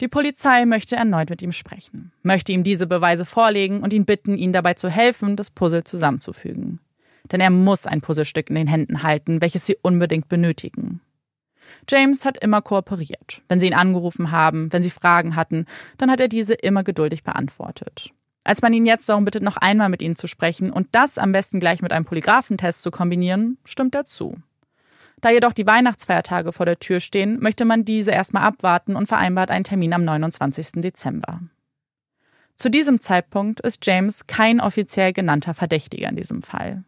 Die Polizei möchte erneut mit ihm sprechen, möchte ihm diese Beweise vorlegen und ihn bitten, ihnen dabei zu helfen, das Puzzle zusammenzufügen denn er muss ein Puzzlestück in den Händen halten, welches sie unbedingt benötigen. James hat immer kooperiert. Wenn sie ihn angerufen haben, wenn sie Fragen hatten, dann hat er diese immer geduldig beantwortet. Als man ihn jetzt darum bittet, noch einmal mit ihnen zu sprechen und das am besten gleich mit einem Polygraphentest zu kombinieren, stimmt er zu. Da jedoch die Weihnachtsfeiertage vor der Tür stehen, möchte man diese erstmal abwarten und vereinbart einen Termin am 29. Dezember. Zu diesem Zeitpunkt ist James kein offiziell genannter Verdächtiger in diesem Fall.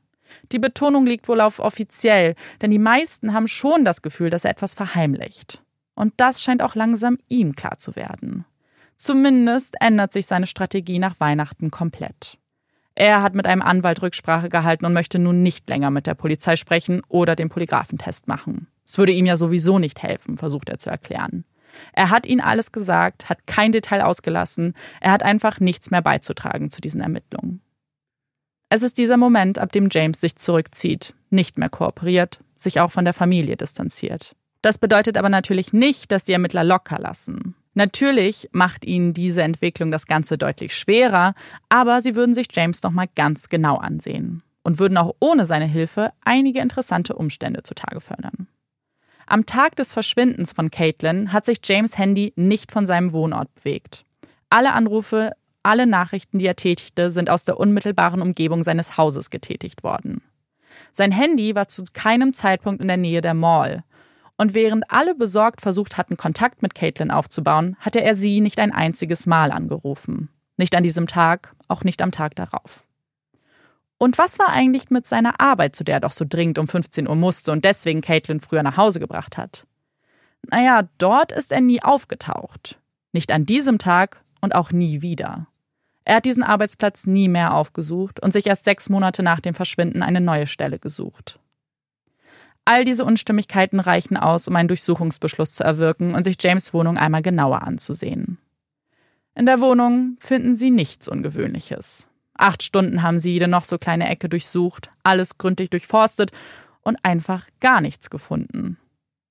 Die Betonung liegt wohl auf offiziell, denn die meisten haben schon das Gefühl, dass er etwas verheimlicht. Und das scheint auch langsam ihm klar zu werden. Zumindest ändert sich seine Strategie nach Weihnachten komplett. Er hat mit einem Anwalt Rücksprache gehalten und möchte nun nicht länger mit der Polizei sprechen oder den Polygraphentest machen. Es würde ihm ja sowieso nicht helfen, versucht er zu erklären. Er hat ihnen alles gesagt, hat kein Detail ausgelassen, er hat einfach nichts mehr beizutragen zu diesen Ermittlungen. Es ist dieser Moment, ab dem James sich zurückzieht, nicht mehr kooperiert, sich auch von der Familie distanziert. Das bedeutet aber natürlich nicht, dass die Ermittler locker lassen. Natürlich macht ihnen diese Entwicklung das Ganze deutlich schwerer, aber sie würden sich James nochmal ganz genau ansehen und würden auch ohne seine Hilfe einige interessante Umstände zutage fördern. Am Tag des Verschwindens von Caitlin hat sich James Handy nicht von seinem Wohnort bewegt. Alle Anrufe alle Nachrichten, die er tätigte, sind aus der unmittelbaren Umgebung seines Hauses getätigt worden. Sein Handy war zu keinem Zeitpunkt in der Nähe der Mall. Und während alle besorgt versucht hatten, Kontakt mit Caitlin aufzubauen, hatte er sie nicht ein einziges Mal angerufen. Nicht an diesem Tag, auch nicht am Tag darauf. Und was war eigentlich mit seiner Arbeit, zu der er doch so dringend um 15 Uhr musste und deswegen Caitlin früher nach Hause gebracht hat? Naja, dort ist er nie aufgetaucht. Nicht an diesem Tag und auch nie wieder. Er hat diesen Arbeitsplatz nie mehr aufgesucht und sich erst sechs Monate nach dem Verschwinden eine neue Stelle gesucht. All diese Unstimmigkeiten reichen aus, um einen Durchsuchungsbeschluss zu erwirken und sich James Wohnung einmal genauer anzusehen. In der Wohnung finden sie nichts Ungewöhnliches. Acht Stunden haben sie jede noch so kleine Ecke durchsucht, alles gründlich durchforstet und einfach gar nichts gefunden.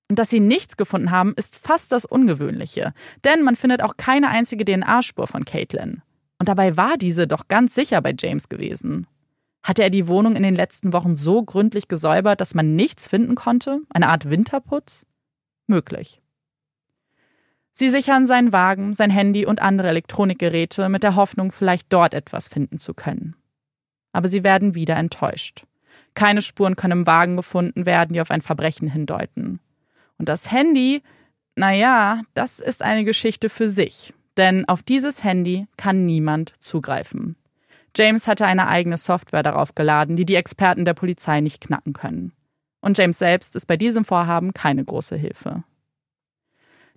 Und dass sie nichts gefunden haben, ist fast das Ungewöhnliche, denn man findet auch keine einzige DNA-Spur von Caitlin. Und dabei war diese doch ganz sicher bei James gewesen. Hatte er die Wohnung in den letzten Wochen so gründlich gesäubert, dass man nichts finden konnte? Eine Art Winterputz? Möglich. Sie sichern seinen Wagen, sein Handy und andere Elektronikgeräte mit der Hoffnung, vielleicht dort etwas finden zu können. Aber sie werden wieder enttäuscht. Keine Spuren können im Wagen gefunden werden, die auf ein Verbrechen hindeuten. Und das Handy, naja, das ist eine Geschichte für sich. Denn auf dieses Handy kann niemand zugreifen. James hatte eine eigene Software darauf geladen, die die Experten der Polizei nicht knacken können. Und James selbst ist bei diesem Vorhaben keine große Hilfe.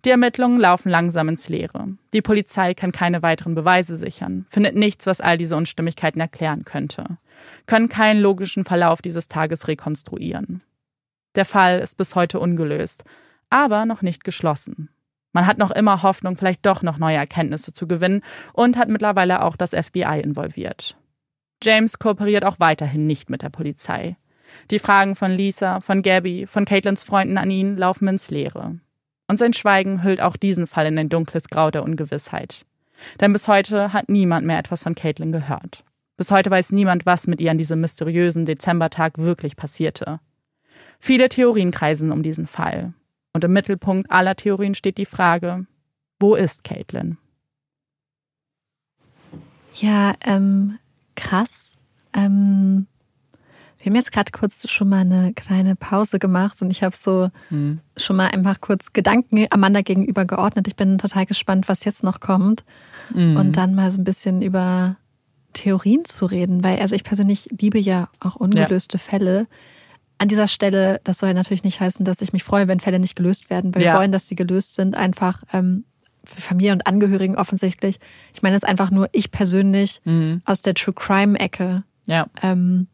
Die Ermittlungen laufen langsam ins Leere. Die Polizei kann keine weiteren Beweise sichern, findet nichts, was all diese Unstimmigkeiten erklären könnte, können keinen logischen Verlauf dieses Tages rekonstruieren. Der Fall ist bis heute ungelöst, aber noch nicht geschlossen. Man hat noch immer Hoffnung, vielleicht doch noch neue Erkenntnisse zu gewinnen und hat mittlerweile auch das FBI involviert. James kooperiert auch weiterhin nicht mit der Polizei. Die Fragen von Lisa, von Gabby, von Caitlins Freunden an ihn laufen ins Leere. Und sein Schweigen hüllt auch diesen Fall in ein dunkles Grau der Ungewissheit. Denn bis heute hat niemand mehr etwas von Caitlin gehört. Bis heute weiß niemand, was mit ihr an diesem mysteriösen Dezembertag wirklich passierte. Viele Theorien kreisen um diesen Fall. Und im Mittelpunkt aller Theorien steht die Frage, wo ist Caitlin? Ja, ähm, krass. Ähm, wir haben jetzt gerade kurz schon mal eine kleine Pause gemacht und ich habe so hm. schon mal einfach kurz Gedanken Amanda gegenüber geordnet. Ich bin total gespannt, was jetzt noch kommt. Hm. Und dann mal so ein bisschen über Theorien zu reden, weil also ich persönlich liebe ja auch ungelöste ja. Fälle. An dieser Stelle, das soll natürlich nicht heißen, dass ich mich freue, wenn Fälle nicht gelöst werden, weil ja. wir wollen, dass sie gelöst sind, einfach ähm, für Familie und Angehörigen offensichtlich. Ich meine, es ist einfach nur ich persönlich mhm. aus der True Crime Ecke. Ja. Ähm,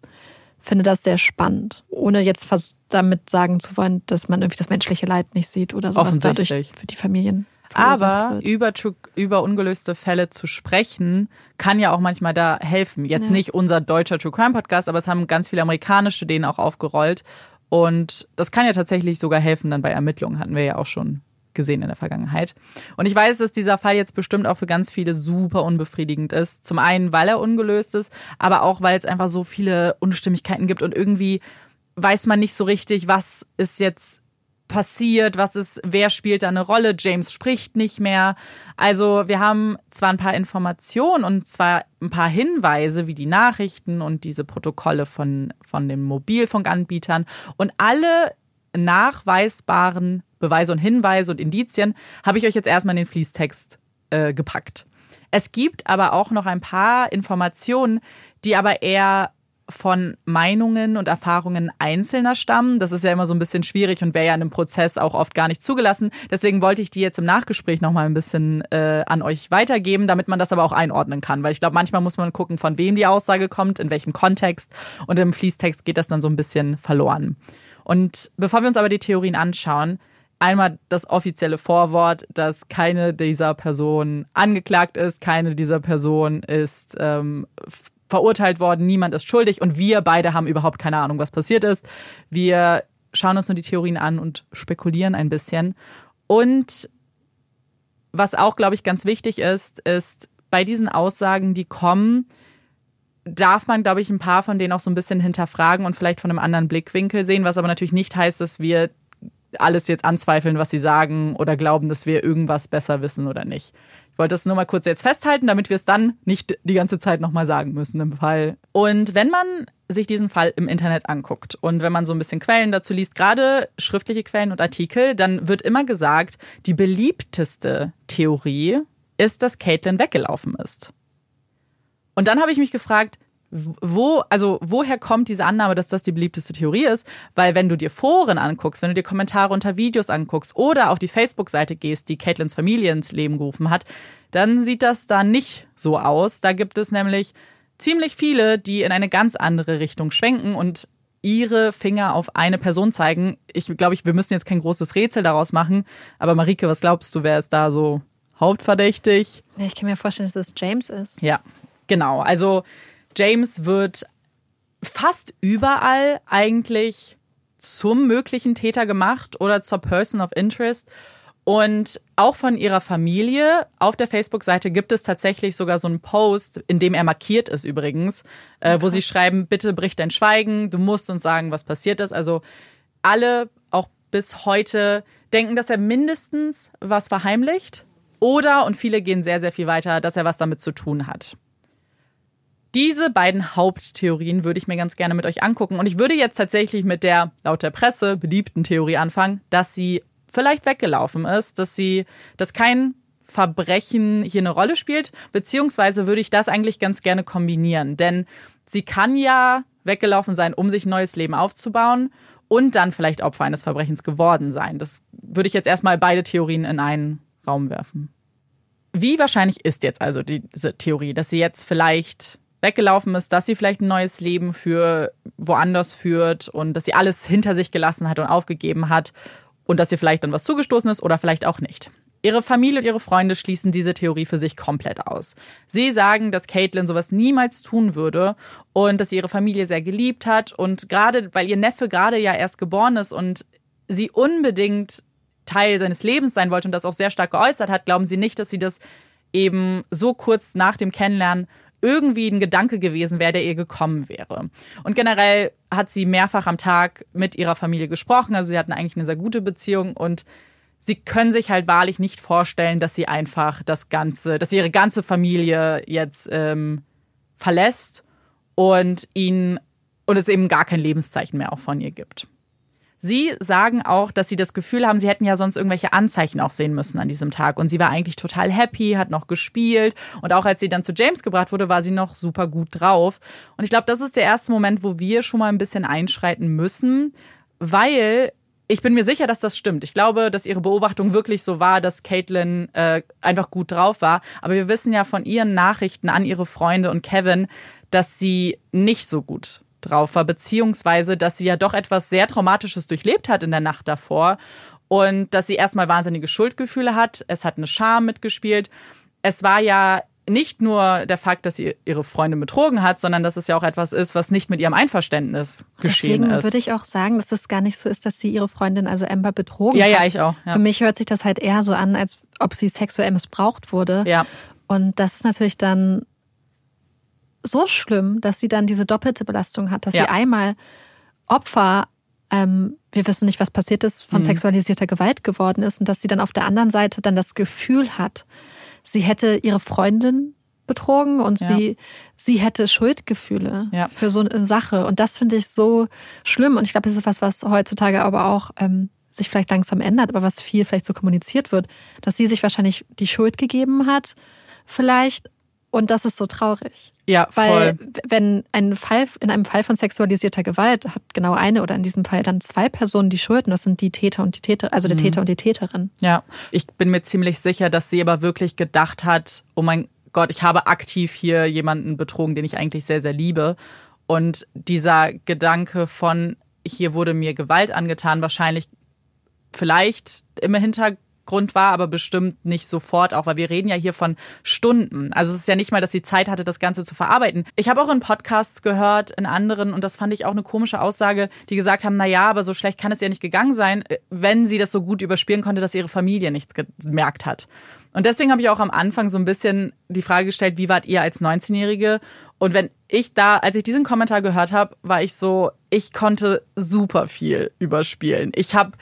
finde das sehr spannend, ohne jetzt damit sagen zu wollen, dass man irgendwie das menschliche Leid nicht sieht oder sowas dadurch für die Familien. Aber über, über ungelöste Fälle zu sprechen, kann ja auch manchmal da helfen. Jetzt ja. nicht unser deutscher True Crime Podcast, aber es haben ganz viele amerikanische denen auch aufgerollt. Und das kann ja tatsächlich sogar helfen dann bei Ermittlungen, hatten wir ja auch schon gesehen in der Vergangenheit. Und ich weiß, dass dieser Fall jetzt bestimmt auch für ganz viele super unbefriedigend ist. Zum einen, weil er ungelöst ist, aber auch, weil es einfach so viele Unstimmigkeiten gibt und irgendwie weiß man nicht so richtig, was ist jetzt passiert, was ist, wer spielt da eine Rolle, James spricht nicht mehr. Also wir haben zwar ein paar Informationen und zwar ein paar Hinweise wie die Nachrichten und diese Protokolle von, von den Mobilfunkanbietern und alle nachweisbaren Beweise und Hinweise und Indizien habe ich euch jetzt erstmal in den Fließtext äh, gepackt. Es gibt aber auch noch ein paar Informationen, die aber eher von Meinungen und Erfahrungen Einzelner stammen. Das ist ja immer so ein bisschen schwierig und wäre ja in einem Prozess auch oft gar nicht zugelassen. Deswegen wollte ich die jetzt im Nachgespräch nochmal ein bisschen äh, an euch weitergeben, damit man das aber auch einordnen kann. Weil ich glaube, manchmal muss man gucken, von wem die Aussage kommt, in welchem Kontext. Und im Fließtext geht das dann so ein bisschen verloren. Und bevor wir uns aber die Theorien anschauen, einmal das offizielle Vorwort, dass keine dieser Personen angeklagt ist, keine dieser Personen ist ähm, verurteilt worden, niemand ist schuldig und wir beide haben überhaupt keine Ahnung, was passiert ist. Wir schauen uns nur die Theorien an und spekulieren ein bisschen. Und was auch, glaube ich, ganz wichtig ist, ist bei diesen Aussagen, die kommen, darf man, glaube ich, ein paar von denen auch so ein bisschen hinterfragen und vielleicht von einem anderen Blickwinkel sehen, was aber natürlich nicht heißt, dass wir alles jetzt anzweifeln, was sie sagen oder glauben, dass wir irgendwas besser wissen oder nicht. Wollte das nur mal kurz jetzt festhalten, damit wir es dann nicht die ganze Zeit nochmal sagen müssen im Fall. Und wenn man sich diesen Fall im Internet anguckt und wenn man so ein bisschen Quellen dazu liest, gerade schriftliche Quellen und Artikel, dann wird immer gesagt, die beliebteste Theorie ist, dass Caitlin weggelaufen ist. Und dann habe ich mich gefragt, wo, also woher kommt diese Annahme, dass das die beliebteste Theorie ist? Weil wenn du dir Foren anguckst, wenn du dir Kommentare unter Videos anguckst oder auf die Facebook-Seite gehst, die Caitlins Familie ins Leben gerufen hat, dann sieht das da nicht so aus. Da gibt es nämlich ziemlich viele, die in eine ganz andere Richtung schwenken und ihre Finger auf eine Person zeigen. Ich glaube, ich, wir müssen jetzt kein großes Rätsel daraus machen. Aber Marike, was glaubst du, wer ist da so hauptverdächtig? Ich kann mir vorstellen, dass es James ist. Ja, Genau, also James wird fast überall eigentlich zum möglichen Täter gemacht oder zur Person of Interest. Und auch von ihrer Familie auf der Facebook-Seite gibt es tatsächlich sogar so einen Post, in dem er markiert ist übrigens, äh, wo sie schreiben, bitte brich dein Schweigen, du musst uns sagen, was passiert ist. Also alle, auch bis heute, denken, dass er mindestens was verheimlicht oder, und viele gehen sehr, sehr viel weiter, dass er was damit zu tun hat. Diese beiden Haupttheorien würde ich mir ganz gerne mit euch angucken. Und ich würde jetzt tatsächlich mit der laut der Presse beliebten Theorie anfangen, dass sie vielleicht weggelaufen ist, dass sie, dass kein Verbrechen hier eine Rolle spielt, beziehungsweise würde ich das eigentlich ganz gerne kombinieren. Denn sie kann ja weggelaufen sein, um sich ein neues Leben aufzubauen und dann vielleicht Opfer eines Verbrechens geworden sein. Das würde ich jetzt erstmal beide Theorien in einen Raum werfen. Wie wahrscheinlich ist jetzt also diese Theorie, dass sie jetzt vielleicht weggelaufen ist, dass sie vielleicht ein neues Leben für woanders führt und dass sie alles hinter sich gelassen hat und aufgegeben hat und dass ihr vielleicht dann was zugestoßen ist oder vielleicht auch nicht. Ihre Familie und ihre Freunde schließen diese Theorie für sich komplett aus. Sie sagen, dass Caitlin sowas niemals tun würde und dass sie ihre Familie sehr geliebt hat und gerade, weil ihr Neffe gerade ja erst geboren ist und sie unbedingt Teil seines Lebens sein wollte und das auch sehr stark geäußert hat, glauben sie nicht, dass sie das eben so kurz nach dem Kennenlernen irgendwie ein Gedanke gewesen wäre, der ihr gekommen wäre. Und generell hat sie mehrfach am Tag mit ihrer Familie gesprochen. Also sie hatten eigentlich eine sehr gute Beziehung und sie können sich halt wahrlich nicht vorstellen, dass sie einfach das Ganze, dass sie ihre ganze Familie jetzt ähm, verlässt und ihn und es eben gar kein Lebenszeichen mehr auch von ihr gibt. Sie sagen auch, dass sie das Gefühl haben, sie hätten ja sonst irgendwelche Anzeichen auch sehen müssen an diesem Tag. Und sie war eigentlich total happy, hat noch gespielt. Und auch als sie dann zu James gebracht wurde, war sie noch super gut drauf. Und ich glaube, das ist der erste Moment, wo wir schon mal ein bisschen einschreiten müssen, weil ich bin mir sicher, dass das stimmt. Ich glaube, dass ihre Beobachtung wirklich so war, dass Caitlin äh, einfach gut drauf war. Aber wir wissen ja von ihren Nachrichten an ihre Freunde und Kevin, dass sie nicht so gut drauf war, beziehungsweise, dass sie ja doch etwas sehr Traumatisches durchlebt hat in der Nacht davor und dass sie erstmal wahnsinnige Schuldgefühle hat. Es hat eine Scham mitgespielt. Es war ja nicht nur der Fakt, dass sie ihre Freundin betrogen hat, sondern dass es ja auch etwas ist, was nicht mit ihrem Einverständnis geschehen Deswegen ist. würde ich auch sagen, dass es gar nicht so ist, dass sie ihre Freundin, also Amber, betrogen ja, hat. Ja, ja, ich auch. Ja. Für mich hört sich das halt eher so an, als ob sie sexuell missbraucht wurde. Ja. Und das ist natürlich dann so schlimm, dass sie dann diese doppelte Belastung hat, dass ja. sie einmal Opfer, ähm, wir wissen nicht, was passiert ist, von mhm. sexualisierter Gewalt geworden ist und dass sie dann auf der anderen Seite dann das Gefühl hat, sie hätte ihre Freundin betrogen und ja. sie, sie hätte Schuldgefühle ja. für so eine Sache. Und das finde ich so schlimm. Und ich glaube, das ist was, was heutzutage aber auch ähm, sich vielleicht langsam ändert, aber was viel vielleicht so kommuniziert wird, dass sie sich wahrscheinlich die Schuld gegeben hat, vielleicht. Und das ist so traurig. Ja, Weil wenn ein Fall, in einem Fall von sexualisierter Gewalt hat genau eine oder in diesem Fall dann zwei Personen die Schuld und das sind die Täter und die Täter, also der mhm. Täter und die Täterin. Ja, ich bin mir ziemlich sicher, dass sie aber wirklich gedacht hat, oh mein Gott, ich habe aktiv hier jemanden betrogen, den ich eigentlich sehr, sehr liebe. Und dieser Gedanke von, hier wurde mir Gewalt angetan, wahrscheinlich vielleicht im Hintergrund Grund war, aber bestimmt nicht sofort auch, weil wir reden ja hier von Stunden. Also es ist ja nicht mal, dass sie Zeit hatte, das Ganze zu verarbeiten. Ich habe auch in Podcasts gehört, in anderen, und das fand ich auch eine komische Aussage, die gesagt haben, na ja, aber so schlecht kann es ja nicht gegangen sein, wenn sie das so gut überspielen konnte, dass ihre Familie nichts gemerkt hat. Und deswegen habe ich auch am Anfang so ein bisschen die Frage gestellt, wie wart ihr als 19-Jährige? Und wenn ich da, als ich diesen Kommentar gehört habe, war ich so, ich konnte super viel überspielen. Ich habe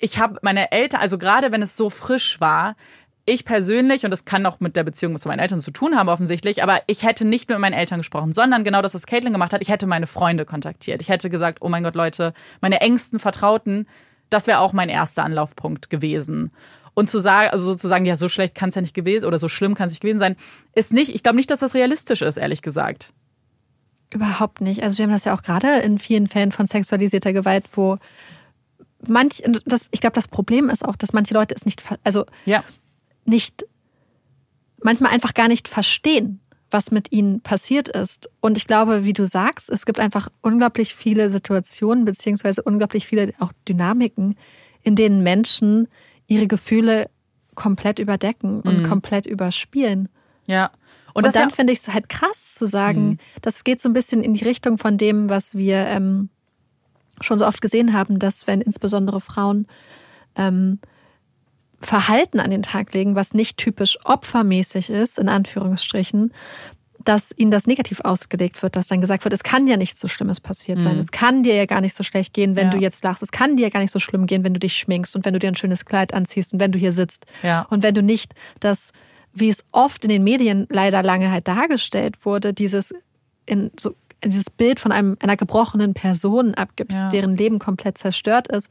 ich habe meine Eltern, also gerade wenn es so frisch war, ich persönlich, und das kann auch mit der Beziehung zu meinen Eltern zu tun haben offensichtlich, aber ich hätte nicht mit meinen Eltern gesprochen, sondern genau das, was Caitlin gemacht hat, ich hätte meine Freunde kontaktiert. Ich hätte gesagt, oh mein Gott, Leute, meine engsten Vertrauten, das wäre auch mein erster Anlaufpunkt gewesen. Und zu sagen, also sozusagen, ja, so schlecht kann es ja nicht gewesen oder so schlimm kann es nicht gewesen sein, ist nicht, ich glaube nicht, dass das realistisch ist, ehrlich gesagt. Überhaupt nicht. Also wir haben das ja auch gerade in vielen Fällen von sexualisierter Gewalt, wo manch, das, ich glaube, das Problem ist auch, dass manche Leute es nicht, also ja. nicht, manchmal einfach gar nicht verstehen, was mit ihnen passiert ist. Und ich glaube, wie du sagst, es gibt einfach unglaublich viele Situationen, beziehungsweise unglaublich viele auch Dynamiken, in denen Menschen ihre Gefühle komplett überdecken und mhm. komplett überspielen. Ja. Und, und dann ja finde ich es halt krass zu sagen, mhm. das geht so ein bisschen in die Richtung von dem, was wir ähm, schon so oft gesehen haben, dass wenn insbesondere Frauen ähm, Verhalten an den Tag legen, was nicht typisch opfermäßig ist, in Anführungsstrichen, dass ihnen das negativ ausgelegt wird, dass dann gesagt wird, es kann ja nichts so Schlimmes passiert sein. Mhm. Es kann dir ja gar nicht so schlecht gehen, wenn ja. du jetzt lachst. Es kann dir ja gar nicht so schlimm gehen, wenn du dich schminkst und wenn du dir ein schönes Kleid anziehst und wenn du hier sitzt. Ja. Und wenn du nicht das, wie es oft in den Medien leider lange halt dargestellt wurde, dieses in so dieses Bild von einem, einer gebrochenen Person abgibst, ja. deren Leben komplett zerstört ist.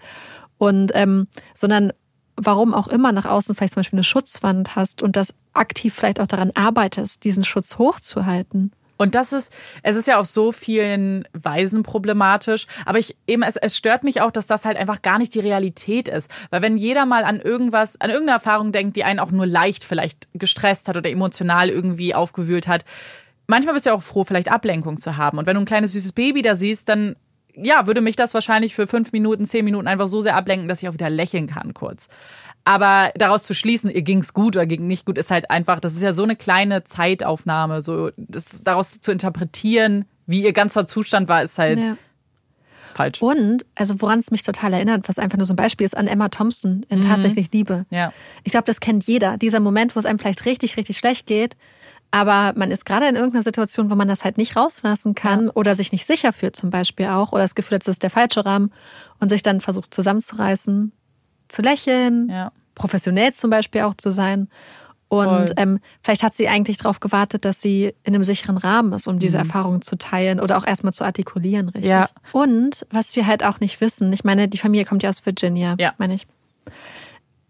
Und ähm, sondern warum auch immer nach außen vielleicht zum Beispiel eine Schutzwand hast und das aktiv vielleicht auch daran arbeitest, diesen Schutz hochzuhalten. Und das ist, es ist ja auf so vielen Weisen problematisch. Aber ich eben, es, es stört mich auch, dass das halt einfach gar nicht die Realität ist. Weil wenn jeder mal an irgendwas, an irgendeine Erfahrung denkt, die einen auch nur leicht vielleicht gestresst hat oder emotional irgendwie aufgewühlt hat, manchmal bist du ja auch froh, vielleicht Ablenkung zu haben. Und wenn du ein kleines süßes Baby da siehst, dann ja, würde mich das wahrscheinlich für fünf Minuten, zehn Minuten einfach so sehr ablenken, dass ich auch wieder lächeln kann kurz. Aber daraus zu schließen, ihr ging's gut oder ging nicht gut, ist halt einfach, das ist ja so eine kleine Zeitaufnahme, so das daraus zu interpretieren, wie ihr ganzer Zustand war, ist halt ja. falsch. Und also woran es mich total erinnert, was einfach nur so ein Beispiel ist, an Emma Thompson in mhm. tatsächlich Liebe. Ja. Ich glaube, das kennt jeder. Dieser Moment, wo es einem vielleicht richtig, richtig schlecht geht Aber man ist gerade in irgendeiner Situation, wo man das halt nicht rauslassen kann ja. oder sich nicht sicher fühlt, zum Beispiel auch, oder das Gefühl hat, das ist der falsche Rahmen und sich dann versucht zusammenzureißen, zu lächeln, ja. professionell zum Beispiel auch zu sein. Und ähm, vielleicht hat sie eigentlich darauf gewartet, dass sie in einem sicheren Rahmen ist, um diese mhm. Erfahrungen zu teilen oder auch erstmal zu artikulieren, richtig. Ja. Und was wir halt auch nicht wissen, ich meine, die Familie kommt ja aus Virginia, ja. meine ich.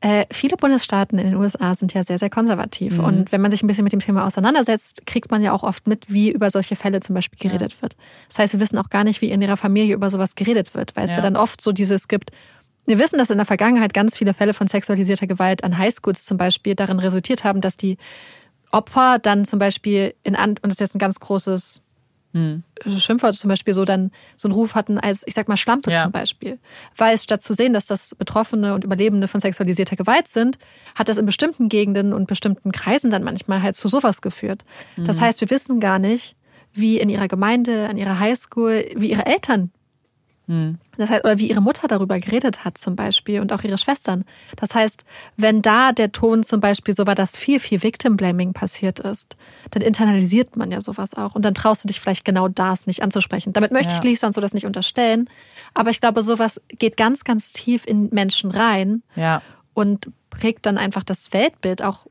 Äh, viele Bundesstaaten in den USA sind ja sehr, sehr konservativ. Mhm. Und wenn man sich ein bisschen mit dem Thema auseinandersetzt, kriegt man ja auch oft mit, wie über solche Fälle zum Beispiel geredet ja. wird. Das heißt, wir wissen auch gar nicht, wie in ihrer Familie über sowas geredet wird, weil es ja, ja dann oft so dieses gibt, wir wissen, dass in der Vergangenheit ganz viele Fälle von sexualisierter Gewalt an Highschools zum Beispiel darin resultiert haben, dass die Opfer dann zum Beispiel in, und das ist jetzt ein ganz großes hm. Schimpfwort zum Beispiel so dann so einen Ruf hatten als, ich sag mal, Schlampe ja. zum Beispiel. Weil statt zu sehen, dass das Betroffene und Überlebende von sexualisierter Gewalt sind, hat das in bestimmten Gegenden und bestimmten Kreisen dann manchmal halt zu sowas geführt. Mhm. Das heißt, wir wissen gar nicht, wie in ihrer Gemeinde, an ihrer Highschool, wie ihre Eltern hm. Das heißt, oder wie ihre Mutter darüber geredet hat zum Beispiel und auch ihre Schwestern. Das heißt, wenn da der Ton zum Beispiel so war, dass viel, viel Victim Blaming passiert ist, dann internalisiert man ja sowas auch und dann traust du dich vielleicht genau das nicht anzusprechen. Damit möchte ja. ich Lisa und so das nicht unterstellen, aber ich glaube, sowas geht ganz, ganz tief in Menschen rein ja. und prägt dann einfach das Weltbild auch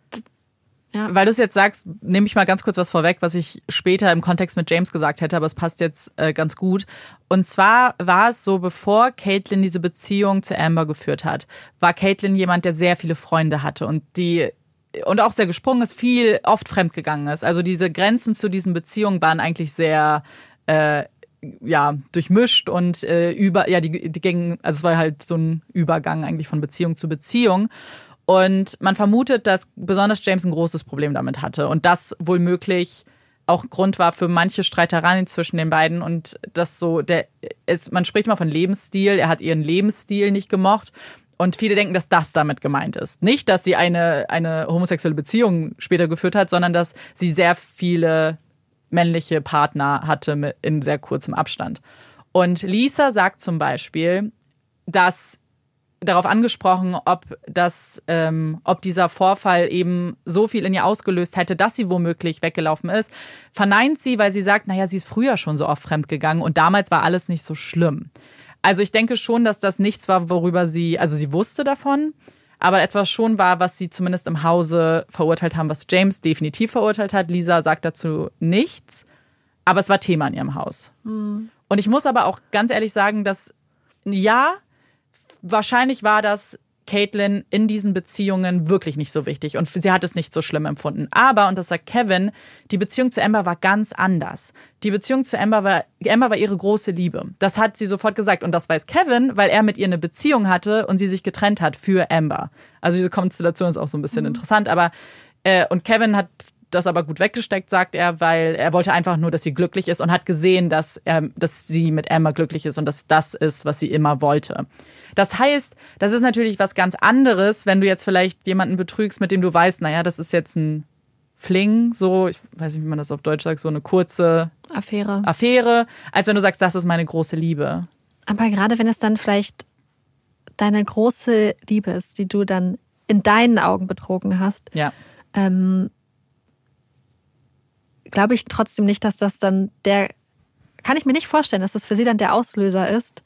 ja. Weil du es jetzt sagst, nehme ich mal ganz kurz was vorweg, was ich später im Kontext mit James gesagt hätte, aber es passt jetzt äh, ganz gut. Und zwar war es so, bevor Caitlin diese Beziehung zu Amber geführt hat, war Caitlin jemand, der sehr viele Freunde hatte und die und auch sehr gesprungen ist, viel oft fremdgegangen ist. Also diese Grenzen zu diesen Beziehungen waren eigentlich sehr äh, ja durchmischt und äh, über ja die, die gingen also es war halt so ein Übergang eigentlich von Beziehung zu Beziehung. Und man vermutet, dass besonders James ein großes Problem damit hatte und das wohl möglich auch Grund war für manche Streitereien zwischen den beiden und das so der ist man spricht mal von Lebensstil, er hat ihren Lebensstil nicht gemocht und viele denken, dass das damit gemeint ist. Nicht, dass sie eine eine homosexuelle Beziehung später geführt hat, sondern dass sie sehr viele männliche Partner hatte in sehr kurzem Abstand. Und Lisa sagt zum Beispiel, dass darauf angesprochen, ob das, ähm, ob dieser Vorfall eben so viel in ihr ausgelöst hätte, dass sie womöglich weggelaufen ist, verneint sie, weil sie sagt, naja, sie ist früher schon so oft fremdgegangen und damals war alles nicht so schlimm. Also ich denke schon, dass das nichts war, worüber sie, also sie wusste davon, aber etwas schon war, was sie zumindest im Hause verurteilt haben, was James definitiv verurteilt hat. Lisa sagt dazu nichts, aber es war Thema in ihrem Haus. Mhm. Und ich muss aber auch ganz ehrlich sagen, dass ja, wahrscheinlich war das Caitlin in diesen Beziehungen wirklich nicht so wichtig und sie hat es nicht so schlimm empfunden. Aber, und das sagt Kevin, die Beziehung zu Amber war ganz anders. Die Beziehung zu Amber war, Amber war ihre große Liebe. Das hat sie sofort gesagt und das weiß Kevin, weil er mit ihr eine Beziehung hatte und sie sich getrennt hat für Amber. Also diese Konstellation ist auch so ein bisschen mhm. interessant, aber, äh, und Kevin hat das aber gut weggesteckt, sagt er, weil er wollte einfach nur, dass sie glücklich ist und hat gesehen, dass, er, dass sie mit Emma glücklich ist und dass das ist, was sie immer wollte. Das heißt, das ist natürlich was ganz anderes, wenn du jetzt vielleicht jemanden betrügst, mit dem du weißt, naja, das ist jetzt ein Fling, so, ich weiß nicht, wie man das auf Deutsch sagt, so eine kurze Affäre. Affäre, als wenn du sagst, das ist meine große Liebe. Aber gerade wenn es dann vielleicht deine große Liebe ist, die du dann in deinen Augen betrogen hast, ja. ähm, glaube ich trotzdem nicht, dass das dann der, kann ich mir nicht vorstellen, dass das für sie dann der Auslöser ist,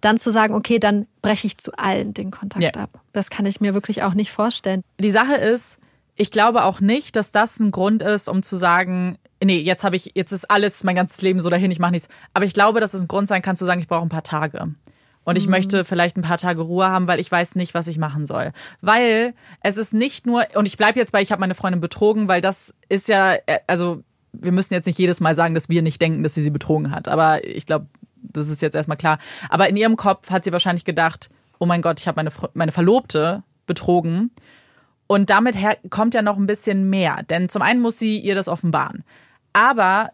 dann zu sagen, okay, dann breche ich zu allen den Kontakt ja. ab. Das kann ich mir wirklich auch nicht vorstellen. Die Sache ist, ich glaube auch nicht, dass das ein Grund ist, um zu sagen, nee, jetzt habe ich, jetzt ist alles mein ganzes Leben so dahin, ich mache nichts. Aber ich glaube, dass es ein Grund sein kann, zu sagen, ich brauche ein paar Tage. Und ich mhm. möchte vielleicht ein paar Tage Ruhe haben, weil ich weiß nicht, was ich machen soll. Weil es ist nicht nur, und ich bleibe jetzt bei, ich habe meine Freundin betrogen, weil das ist ja, äh, also wir müssen jetzt nicht jedes Mal sagen, dass wir nicht denken, dass sie sie betrogen hat. Aber ich glaube, das ist jetzt erstmal klar. Aber in ihrem Kopf hat sie wahrscheinlich gedacht, oh mein Gott, ich habe meine, meine Verlobte betrogen. Und damit kommt ja noch ein bisschen mehr. Denn zum einen muss sie ihr das offenbaren. Aber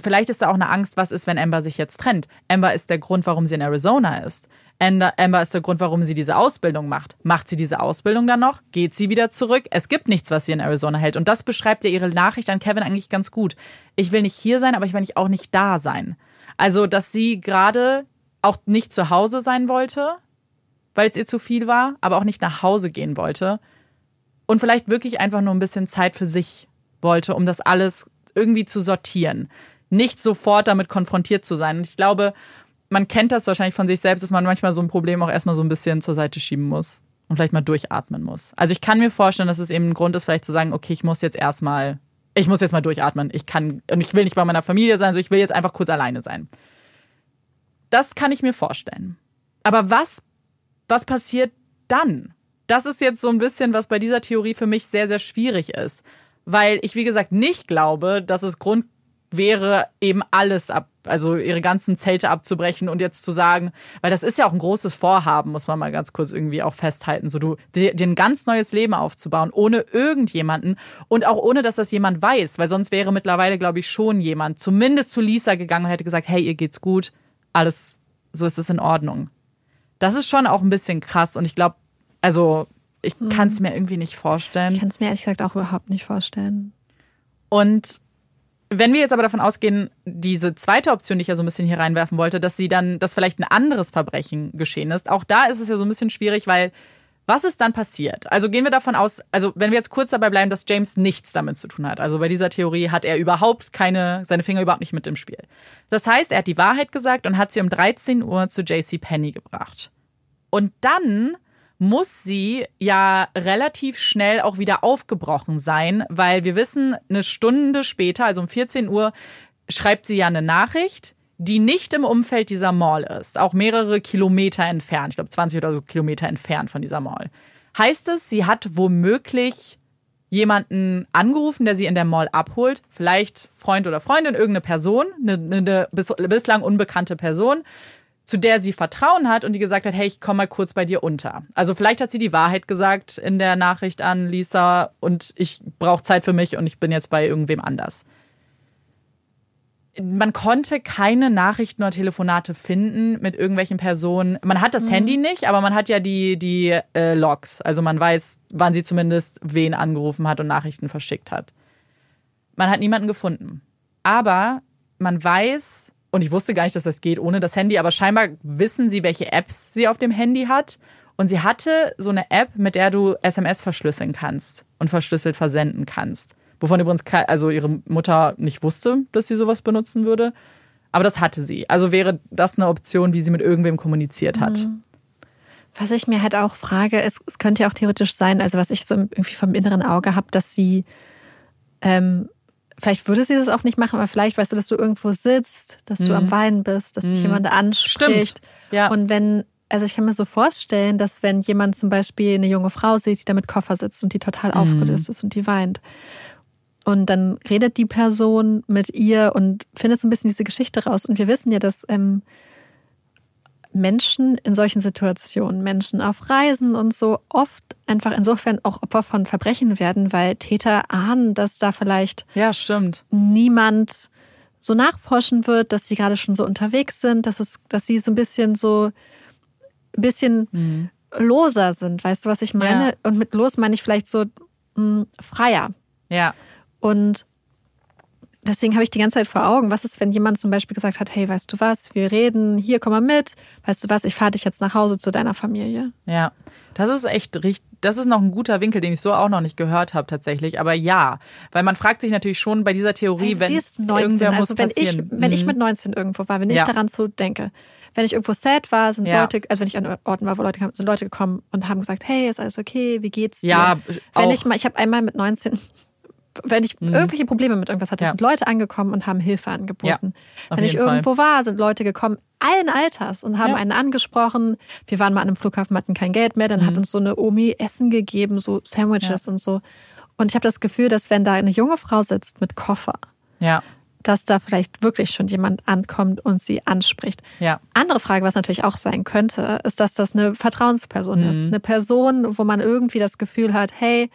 vielleicht ist da auch eine Angst, was ist, wenn Amber sich jetzt trennt. Amber ist der Grund, warum sie in Arizona ist. Amber ist der Grund, warum sie diese Ausbildung macht. Macht sie diese Ausbildung dann noch? Geht sie wieder zurück? Es gibt nichts, was sie in Arizona hält. Und das beschreibt ja ihre Nachricht an Kevin eigentlich ganz gut. Ich will nicht hier sein, aber ich will nicht auch nicht da sein. Also, dass sie gerade auch nicht zu Hause sein wollte, weil es ihr zu viel war, aber auch nicht nach Hause gehen wollte. Und vielleicht wirklich einfach nur ein bisschen Zeit für sich wollte, um das alles irgendwie zu sortieren. Nicht sofort damit konfrontiert zu sein. Und ich glaube, man kennt das wahrscheinlich von sich selbst, dass man manchmal so ein Problem auch erstmal so ein bisschen zur Seite schieben muss und vielleicht mal durchatmen muss. Also ich kann mir vorstellen, dass es eben ein Grund ist, vielleicht zu sagen, okay, ich muss jetzt erstmal, ich muss jetzt mal durchatmen. Ich kann, und ich will nicht bei meiner Familie sein, so ich will jetzt einfach kurz alleine sein. Das kann ich mir vorstellen. Aber was, was passiert dann? Das ist jetzt so ein bisschen, was bei dieser Theorie für mich sehr, sehr schwierig ist. Weil ich, wie gesagt, nicht glaube, dass es Grund wäre, eben alles ab, also ihre ganzen Zelte abzubrechen und jetzt zu sagen, weil das ist ja auch ein großes Vorhaben, muss man mal ganz kurz irgendwie auch festhalten, so du dir ein ganz neues Leben aufzubauen, ohne irgendjemanden und auch ohne, dass das jemand weiß, weil sonst wäre mittlerweile, glaube ich, schon jemand zumindest zu Lisa gegangen und hätte gesagt, hey, ihr geht's gut, alles, so ist es in Ordnung. Das ist schon auch ein bisschen krass und ich glaube, also ich kann es mir irgendwie nicht vorstellen. Ich kann es mir ehrlich gesagt auch überhaupt nicht vorstellen. Und wenn wir jetzt aber davon ausgehen, diese zweite Option, die ich ja so ein bisschen hier reinwerfen wollte, dass sie dann, dass vielleicht ein anderes Verbrechen geschehen ist, auch da ist es ja so ein bisschen schwierig, weil was ist dann passiert? Also gehen wir davon aus, also wenn wir jetzt kurz dabei bleiben, dass James nichts damit zu tun hat. Also bei dieser Theorie hat er überhaupt keine, seine Finger überhaupt nicht mit im Spiel. Das heißt, er hat die Wahrheit gesagt und hat sie um 13 Uhr zu JC Penny gebracht. Und dann muss sie ja relativ schnell auch wieder aufgebrochen sein, weil wir wissen, eine Stunde später, also um 14 Uhr, schreibt sie ja eine Nachricht, die nicht im Umfeld dieser Mall ist, auch mehrere Kilometer entfernt, ich glaube 20 oder so Kilometer entfernt von dieser Mall. Heißt es, sie hat womöglich jemanden angerufen, der sie in der Mall abholt, vielleicht Freund oder Freundin, irgendeine Person, eine, eine bislang unbekannte Person, zu der sie Vertrauen hat und die gesagt hat, hey, ich komme mal kurz bei dir unter. Also vielleicht hat sie die Wahrheit gesagt in der Nachricht an Lisa und ich brauche Zeit für mich und ich bin jetzt bei irgendwem anders. Man konnte keine Nachrichten oder Telefonate finden mit irgendwelchen Personen. Man hat das mhm. Handy nicht, aber man hat ja die, die äh, Logs. Also man weiß, wann sie zumindest wen angerufen hat und Nachrichten verschickt hat. Man hat niemanden gefunden. Aber man weiß, und ich wusste gar nicht, dass das geht ohne das Handy, aber scheinbar wissen sie, welche Apps sie auf dem Handy hat. Und sie hatte so eine App, mit der du SMS verschlüsseln kannst und verschlüsselt versenden kannst. Wovon übrigens also ihre Mutter nicht wusste, dass sie sowas benutzen würde. Aber das hatte sie. Also wäre das eine Option, wie sie mit irgendwem kommuniziert hat. Mhm. Was ich mir halt auch frage, es, es könnte ja auch theoretisch sein, also was ich so irgendwie vom inneren Auge habe, dass sie ähm, vielleicht würde sie das auch nicht machen, aber vielleicht weißt du, dass du irgendwo sitzt, dass mhm. du am mhm. Weinen bist, dass dich mhm. jemand anspricht. Stimmt. Ja. Und wenn, also ich kann mir so vorstellen, dass wenn jemand zum Beispiel eine junge Frau sieht, die da mit Koffer sitzt und die total mhm. aufgelöst ist und die weint. Und dann redet die Person mit ihr und findet so ein bisschen diese Geschichte raus. Und wir wissen ja, dass ähm, Menschen in solchen Situationen, Menschen auf Reisen und so oft einfach insofern auch Opfer von Verbrechen werden, weil Täter ahnen, dass da vielleicht ja, stimmt. niemand so nachforschen wird, dass sie gerade schon so unterwegs sind, dass es, dass sie so ein bisschen so ein bisschen mhm. loser sind. Weißt du, was ich meine? Ja. Und mit los meine ich vielleicht so mh, hm, freier. Ja. Und deswegen habe ich die ganze Zeit vor Augen, was ist, wenn jemand zum Beispiel gesagt hat, hey, weißt du was, wir reden, hier komm mal mit, weißt du was, ich fahre dich jetzt nach Hause zu deiner Familie. Ja, das ist echt richtig, das ist noch ein guter Winkel, den ich so auch noch nicht gehört habe tatsächlich, aber ja, weil man fragt sich natürlich schon bei dieser Theorie, also wenn sie ist 19, irgendwer also muss wenn passieren. ich wenn mhm. ich mit 19 irgendwo war, wenn ich ja. daran so denke, wenn ich irgendwo sad war, sind ja. Leute, also wenn ich an Orten war, wo Leute sind Leute gekommen und haben gesagt, hey, ist alles okay, wie geht's dir? Ja, wenn auch. ich mal, ich habe einmal mit 19 wenn ich mhm. irgendwelche Probleme mit irgendwas hatte, ja. sind Leute angekommen und haben Hilfe angeboten. Ja, wenn ich irgendwo Fall. war, sind Leute gekommen, allen Alters, und haben ja. einen angesprochen. Wir waren mal an einem Flughafen, hatten kein Geld mehr, dann mhm. hat uns so eine Omi Essen gegeben, so Sandwiches und so. Und ich habe das Gefühl, dass wenn da eine junge Frau sitzt mit Koffer, ja. dass da vielleicht wirklich schon jemand ankommt und sie anspricht. Ja. Andere Frage, was natürlich auch sein könnte, ist, dass das eine Vertrauensperson mhm. ist. Eine Person, wo man irgendwie das Gefühl hat, hey,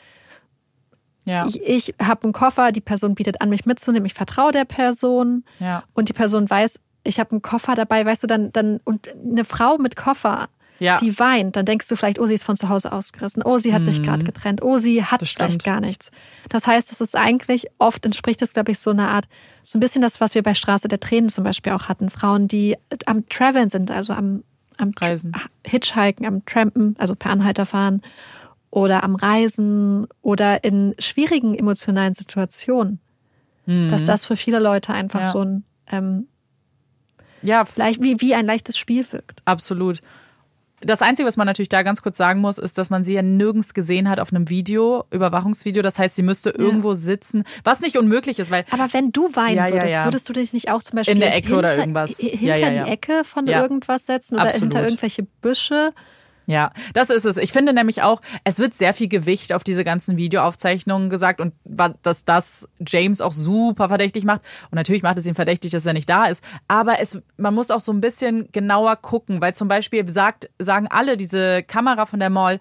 ja. Ich, ich habe einen Koffer, die Person bietet an, mich mitzunehmen, ich vertraue der Person ja. und die Person weiß, ich habe einen Koffer dabei, weißt du, dann, dann, und eine Frau mit Koffer, ja. die weint, dann denkst du vielleicht, oh, sie ist von zu Hause ausgerissen, oh, sie hat mhm. sich gerade getrennt, oh, sie hat vielleicht gar nichts. Das heißt, es ist eigentlich, oft entspricht es, glaube ich, so eine Art, so ein bisschen das, was wir bei Straße der Tränen zum Beispiel auch hatten. Frauen, die am Traveln sind, also am, am Reisen. Hitchhiken, am Trampen, also per Anhalter fahren oder am Reisen oder in schwierigen emotionalen Situationen. Mhm. Dass das für viele Leute einfach ja. so ein ähm, ja, vielleicht wie, wie ein leichtes Spiel wirkt. Absolut. Das Einzige, was man natürlich da ganz kurz sagen muss, ist, dass man sie ja nirgends gesehen hat auf einem Video, Überwachungsvideo. Das heißt, sie müsste ja. irgendwo sitzen, was nicht unmöglich ist, weil. Aber wenn du weinen ja, würdest, ja, würdest du dich nicht auch zum Beispiel in der Ecke hinter, oder irgendwas hinter die Ecke von irgendwas setzen oder Absolut. hinter irgendwelche Büsche? Ja, das ist es. Ich finde nämlich auch, es wird sehr viel Gewicht auf diese ganzen Videoaufzeichnungen gesagt und dass das James auch super verdächtig macht. Und natürlich macht es ihn verdächtig, dass er nicht da ist. Aber es, man muss auch so ein bisschen genauer gucken, weil zum Beispiel sagt, sagen alle, diese Kamera von der Mall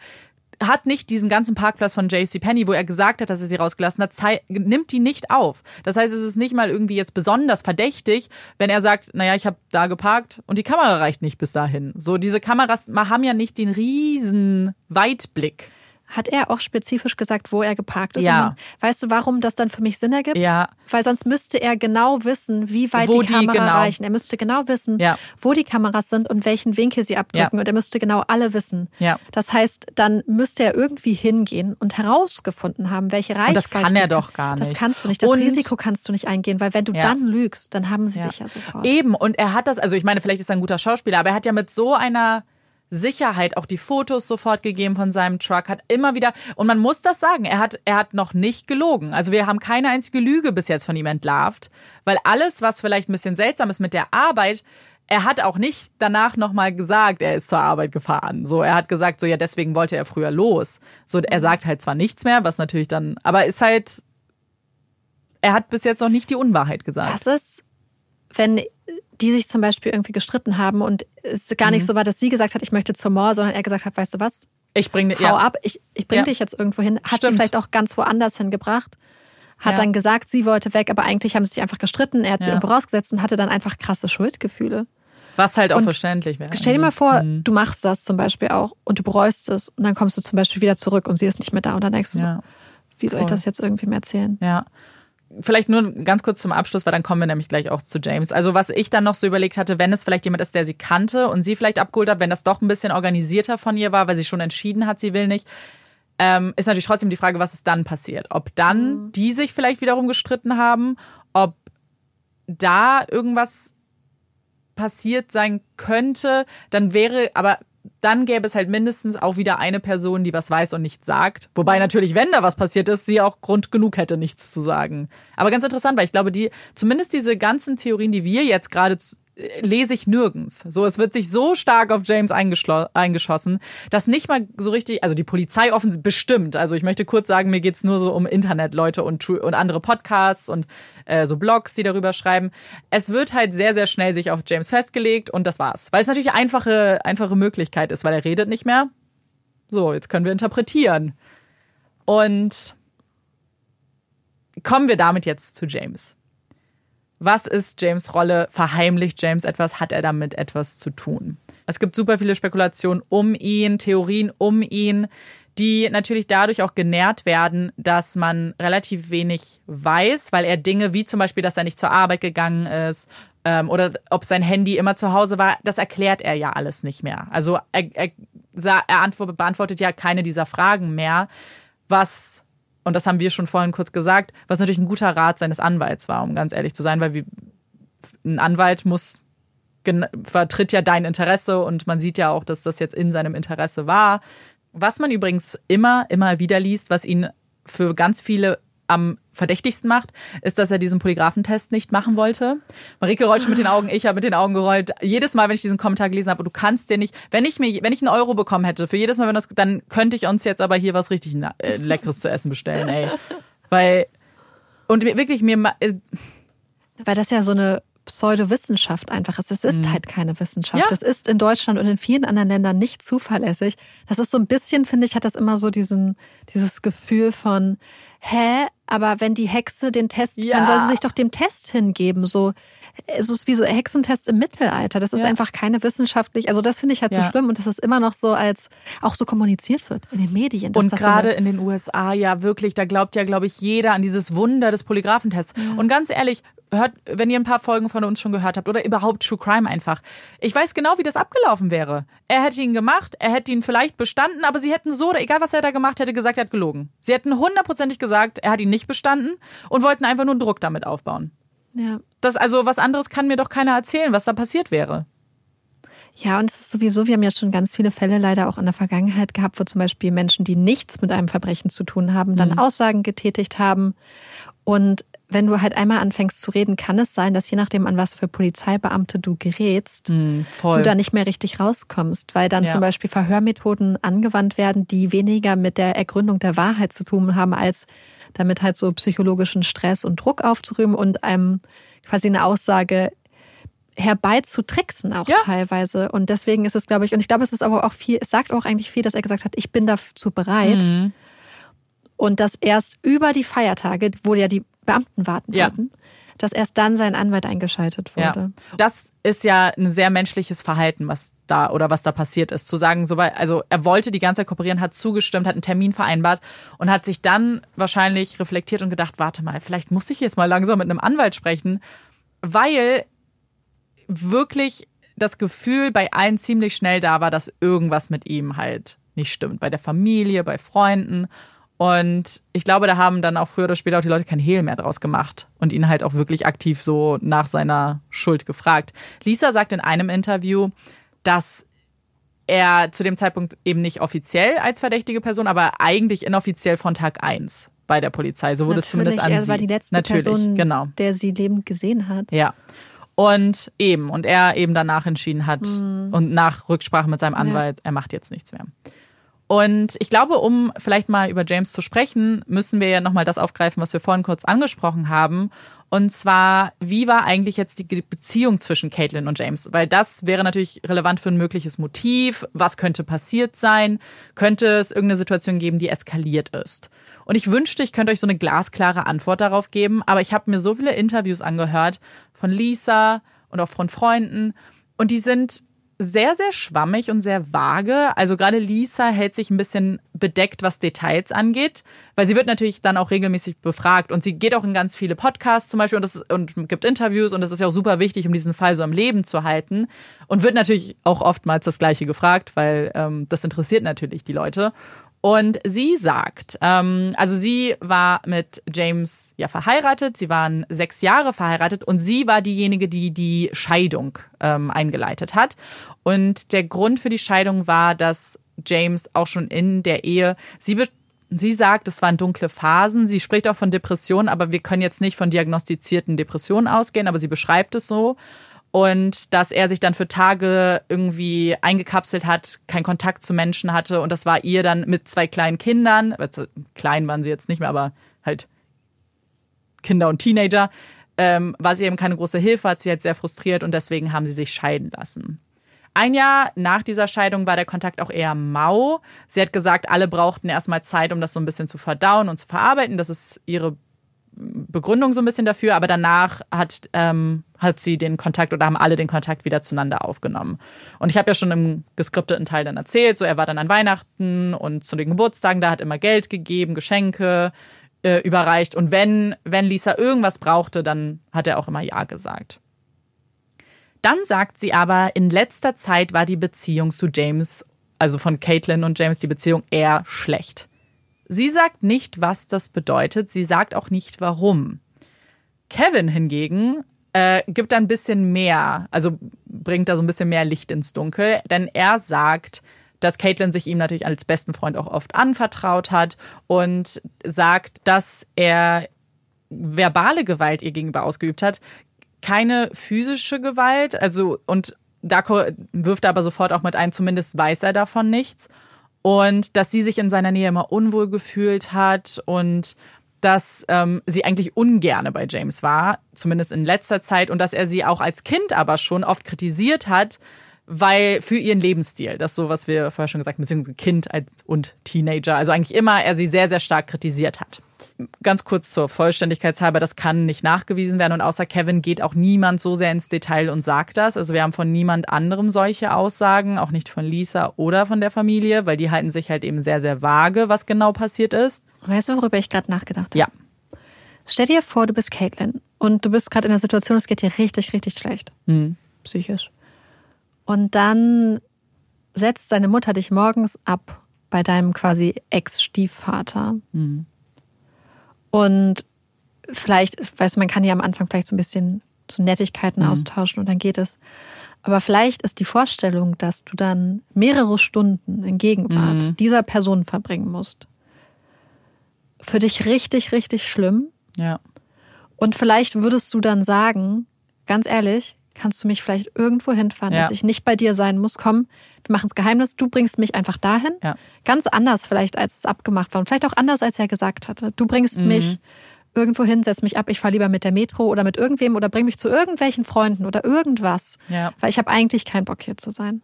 hat nicht diesen ganzen Parkplatz von JC Penny, wo er gesagt hat, dass er sie rausgelassen hat, nimmt die nicht auf. Das heißt, es ist nicht mal irgendwie jetzt besonders verdächtig, wenn er sagt, naja, ich habe da geparkt und die Kamera reicht nicht bis dahin. So, diese Kameras haben ja nicht den riesen Weitblick. Hat er auch spezifisch gesagt, wo er geparkt ist? Ja. weißt du, warum das dann für mich Sinn ergibt? Ja. Weil sonst müsste er genau wissen, wie weit wo die Kamera genau. reichen. Er müsste genau wissen, ja. wo die Kameras sind und welchen Winkel sie abdrücken. Ja. Und er müsste genau alle wissen. Ja. Das heißt, dann müsste er irgendwie hingehen und herausgefunden haben, welche Reichweite. Und das kann er doch gar nicht. Das kannst du nicht. Das und Risiko kannst du nicht eingehen, weil wenn du ja. dann lügst, dann haben sie dich ja sofort. Eben. Und er hat das, also ich meine, vielleicht ist er ein guter Schauspieler, aber er hat ja mit so einer Sicherheit auch die Fotos sofort gegeben von seinem Truck, hat immer wieder, und man muss das sagen, er hat, er hat noch nicht gelogen. Also wir haben keine einzige Lüge bis jetzt von ihm entlarvt, weil alles, was vielleicht ein bisschen seltsam ist mit der Arbeit, er hat auch nicht danach nochmal gesagt, er ist zur Arbeit gefahren. So, er hat gesagt, so, ja, deswegen wollte er früher los. So, er mhm. sagt halt zwar nichts mehr, was natürlich dann, aber ist halt, er hat bis jetzt noch nicht die Unwahrheit gesagt. Das ist, wenn die sich zum Beispiel irgendwie gestritten haben und es gar nicht mhm. so war, dass sie gesagt hat, ich möchte zur Mall, sondern er gesagt hat, weißt du was? Ich bringe Hau ja. ab, ich, ich bringe ja. dich jetzt irgendwo hin. Hat Stimmt. sie vielleicht auch ganz woanders hingebracht. Hat ja. dann gesagt, sie wollte weg, aber eigentlich haben sie sich einfach gestritten. Er hat sie irgendwo rausgesetzt und hatte dann einfach krasse Schuldgefühle. Was halt auch und verständlich wäre. Stell dir mal vor, mhm. du machst das zum Beispiel auch und du bereust es und dann kommst du zum Beispiel wieder zurück und sie ist nicht mehr da und dann denkst du so, wie soll Voll. ich das jetzt irgendwie mehr erzählen? Ja vielleicht nur ganz kurz zum Abschluss, weil dann kommen wir nämlich gleich auch zu James. Also was ich dann noch so überlegt hatte, wenn es vielleicht jemand ist, der sie kannte und sie vielleicht abgeholt hat, wenn das doch ein bisschen organisierter von ihr war, weil sie schon entschieden hat, sie will nicht, ähm, ist natürlich trotzdem die Frage, was ist dann passiert. Ob dann mhm. die sich vielleicht wiederum gestritten haben, ob da irgendwas passiert sein könnte, dann wäre, aber dann gäbe es halt mindestens auch wieder eine Person, die was weiß und nichts sagt. Wobei natürlich, wenn da was passiert ist, sie auch Grund genug hätte, nichts zu sagen. Aber ganz interessant, weil ich glaube, die, zumindest diese ganzen Theorien, die wir jetzt gerade lese ich nirgends. So, es wird sich so stark auf James eingeschossen, dass nicht mal so richtig, also die Polizei offen bestimmt. Also ich möchte kurz sagen, mir geht's nur so um Internetleute und, und andere Podcasts und äh, so Blogs, die darüber schreiben. Es wird halt sehr, sehr schnell sich auf James festgelegt und das war's. Weil es natürlich einfache, einfache Möglichkeit ist, weil er redet nicht mehr. So, jetzt können wir interpretieren. Und kommen wir damit jetzt zu James. Was ist James Rolle? Verheimlicht James etwas? Hat er damit etwas zu tun? Es gibt super viele Spekulationen um ihn, Theorien um ihn, die natürlich dadurch auch genährt werden, dass man relativ wenig weiß, weil er Dinge wie zum Beispiel, dass er nicht zur Arbeit gegangen ist ähm, oder ob sein Handy immer zu Hause war, das erklärt er ja alles nicht mehr. Also er, er, er beantwortet ja keine dieser Fragen mehr, was und das haben wir schon vorhin kurz gesagt, was natürlich ein guter Rat seines Anwalts war, um ganz ehrlich zu sein, weil wie, ein Anwalt muss vertritt ja dein Interesse und man sieht ja auch, dass das jetzt in seinem Interesse war. Was man übrigens immer, immer wieder liest, was ihn für ganz viele am verdächtigsten macht, ist, dass er diesen Polygraphentest nicht machen wollte. Marike rollt schon mit den Augen, ich habe mit den Augen gerollt. Jedes Mal, wenn ich diesen Kommentar gelesen habe, du kannst dir nicht, wenn ich mir, wenn ich einen Euro bekommen hätte, für jedes Mal, wenn das, dann könnte ich uns jetzt aber hier was richtig äh, Leckeres zu essen bestellen, ey. Weil, und wirklich mir, äh, weil das ja so eine Pseudowissenschaft einfach ist. Es ist mhm. halt keine Wissenschaft. Ja. Das ist in Deutschland und in vielen anderen Ländern nicht zuverlässig. Das ist so ein bisschen, finde ich, hat das immer so diesen, dieses Gefühl von, hä, aber wenn die Hexe den Test, ja. dann soll sie sich doch dem Test hingeben. So, es ist wie so Hexentests im Mittelalter. Das ist ja. einfach keine wissenschaftlich, also das finde ich halt ja. so schlimm und dass es immer noch so als auch so kommuniziert wird in den Medien. Und gerade so in den USA, ja wirklich, da glaubt ja, glaube ich, jeder an dieses Wunder des Polygraphentests. Und ganz ehrlich, hört, wenn ihr ein paar Folgen von uns schon gehört habt oder überhaupt True Crime einfach. Ich weiß genau, wie das abgelaufen wäre. Er hätte ihn gemacht, er hätte ihn vielleicht bestanden, aber sie hätten so, oder egal was er da gemacht hätte, gesagt, er hat gelogen. Sie hätten hundertprozentig gesagt, er hat ihn nicht bestanden und wollten einfach nur Druck damit aufbauen. Ja. Das, also, was anderes kann mir doch keiner erzählen, was da passiert wäre. Ja, und es ist sowieso, wir haben ja schon ganz viele Fälle leider auch in der Vergangenheit gehabt, wo zum Beispiel Menschen, die nichts mit einem Verbrechen zu tun haben, dann mhm. Aussagen getätigt haben. Und wenn du halt einmal anfängst zu reden, kann es sein, dass je nachdem, an was für Polizeibeamte du gerätst, mhm, du da nicht mehr richtig rauskommst, weil dann ja. zum Beispiel Verhörmethoden angewandt werden, die weniger mit der Ergründung der Wahrheit zu tun haben, als damit halt so psychologischen Stress und Druck aufzurühmen und einem quasi eine Aussage herbeizutricksen auch ja. teilweise. Und deswegen ist es, glaube ich, und ich glaube, es ist aber auch viel, es sagt auch eigentlich viel, dass er gesagt hat, ich bin dazu bereit. Mhm. Und dass erst über die Feiertage, wo ja die Beamten warten ja. wollten, dass erst dann sein Anwalt eingeschaltet wurde. Ja. Das ist ja ein sehr menschliches Verhalten, was da oder was da passiert ist. Zu sagen, so also er wollte die ganze Zeit kooperieren, hat zugestimmt, hat einen Termin vereinbart und hat sich dann wahrscheinlich reflektiert und gedacht, warte mal, vielleicht muss ich jetzt mal langsam mit einem Anwalt sprechen, weil wirklich das Gefühl bei allen ziemlich schnell da war, dass irgendwas mit ihm halt nicht stimmt. Bei der Familie, bei Freunden. Und ich glaube, da haben dann auch früher oder später auch die Leute kein Hehl mehr draus gemacht und ihn halt auch wirklich aktiv so nach seiner Schuld gefragt. Lisa sagt in einem Interview, dass er zu dem Zeitpunkt eben nicht offiziell als verdächtige Person, aber eigentlich inoffiziell von Tag 1 bei der Polizei. So wurde Natürlich, es zumindest an er war die letzte Natürlich, Person, genau. der sie lebend gesehen hat. Ja. Und eben, und er eben danach entschieden hat mhm. und nach Rücksprache mit seinem Anwalt, ja. er macht jetzt nichts mehr. Und ich glaube, um vielleicht mal über James zu sprechen, müssen wir ja nochmal das aufgreifen, was wir vorhin kurz angesprochen haben. Und zwar, wie war eigentlich jetzt die Beziehung zwischen Caitlin und James? Weil das wäre natürlich relevant für ein mögliches Motiv. Was könnte passiert sein? Könnte es irgendeine Situation geben, die eskaliert ist? Und ich wünschte, ich könnte euch so eine glasklare Antwort darauf geben, aber ich habe mir so viele Interviews angehört von Lisa und auch von Freunden und die sind sehr, sehr schwammig und sehr vage. Also gerade Lisa hält sich ein bisschen bedeckt, was Details angeht, weil sie wird natürlich dann auch regelmäßig befragt und sie geht auch in ganz viele Podcasts zum Beispiel und, das, und gibt Interviews und das ist ja auch super wichtig, um diesen Fall so am Leben zu halten und wird natürlich auch oftmals das Gleiche gefragt, weil ähm, das interessiert natürlich die Leute. Und sie sagt, ähm, also sie war mit James ja verheiratet, sie waren sechs Jahre verheiratet und sie war diejenige, die die Scheidung ähm, eingeleitet hat. Und der Grund für die Scheidung war, dass James auch schon in der Ehe, sie Sie sagt, es waren dunkle Phasen. Sie spricht auch von Depressionen, aber wir können jetzt nicht von diagnostizierten Depressionen ausgehen, aber sie beschreibt es so und dass er sich dann für Tage irgendwie eingekapselt hat, keinen Kontakt zu Menschen hatte und das war ihr dann mit zwei kleinen Kindern, also klein waren sie jetzt nicht mehr, aber halt Kinder und Teenager, ähm, war sie eben keine große Hilfe, hat sie halt sehr frustriert und deswegen haben sie sich scheiden lassen. Ein Jahr nach dieser Scheidung war der Kontakt auch eher mau. Sie hat gesagt, alle brauchten erstmal Zeit, um das so ein bisschen zu verdauen und zu verarbeiten. Das ist ihre Begründung so ein bisschen dafür, aber danach hat, ähm, hat sie den Kontakt oder haben alle den Kontakt wieder zueinander aufgenommen. Und ich habe ja schon im geskripteten Teil dann erzählt, so er war dann an Weihnachten und zu den Geburtstagen, da hat immer Geld gegeben, Geschenke äh, überreicht und wenn, wenn Lisa irgendwas brauchte, dann hat er auch immer Ja gesagt. Dann sagt sie aber, in letzter Zeit war die Beziehung zu James, also von Caitlin und James, die Beziehung eher schlecht. Sie sagt nicht, was das bedeutet. Sie sagt auch nicht, warum. Kevin hingegen äh, gibt ein bisschen mehr, also bringt da so ein bisschen mehr Licht ins Dunkel, denn er sagt, dass Caitlin sich ihm natürlich als besten Freund auch oft anvertraut hat und sagt, dass er verbale Gewalt ihr gegenüber ausgeübt hat, keine physische Gewalt, also und da wirft er aber sofort auch mit ein, zumindest weiß er davon nichts und dass sie sich in seiner Nähe immer unwohl gefühlt hat und dass ähm, sie eigentlich ungerne bei James war, zumindest in letzter Zeit, und dass er sie auch als Kind aber schon oft kritisiert hat, weil für ihren Lebensstil, das ist so, was wir vorher schon gesagt haben, beziehungsweise Kind und Teenager, also eigentlich immer er sie sehr, sehr stark kritisiert hat ganz kurz zur Vollständigkeitshalber, das kann nicht nachgewiesen werden und außer Kevin geht auch niemand so sehr ins Detail und sagt das. Also wir haben von niemand anderem solche Aussagen, auch nicht von Lisa oder von der Familie, weil die halten sich halt eben sehr, sehr vage, was genau passiert ist. Weißt du, worüber ich gerade nachgedacht habe? Ja. Stell dir vor, du bist Caitlin Und du bist gerade in der Situation, es geht dir richtig, richtig schlecht. Mhm. Psychisch. Und dann setzt deine Mutter dich morgens ab bei deinem quasi Ex-Stiefvater. Mhm. Und vielleicht, weißt du, man kann ja am Anfang vielleicht so ein bisschen zu Nettigkeiten mhm. austauschen und dann geht es. Aber vielleicht ist die Vorstellung, dass du dann mehrere Stunden in Gegenwart mhm. dieser Person verbringen musst, für dich richtig, richtig schlimm. Ja. Und vielleicht würdest du dann sagen, ganz ehrlich, kannst du mich vielleicht irgendwo hinfahren, ja. dass ich nicht bei dir sein muss. Komm, wir machen es Geheimnis, du bringst mich einfach dahin. Ja. Ganz anders vielleicht, als es abgemacht war. Und vielleicht auch anders, als er gesagt hatte. Du bringst mhm. mich irgendwo hin, setz mich ab, ich fahre lieber mit der Metro oder mit irgendwem oder bring mich zu irgendwelchen Freunden oder irgendwas. Ja. Weil ich habe eigentlich keinen Bock hier zu sein.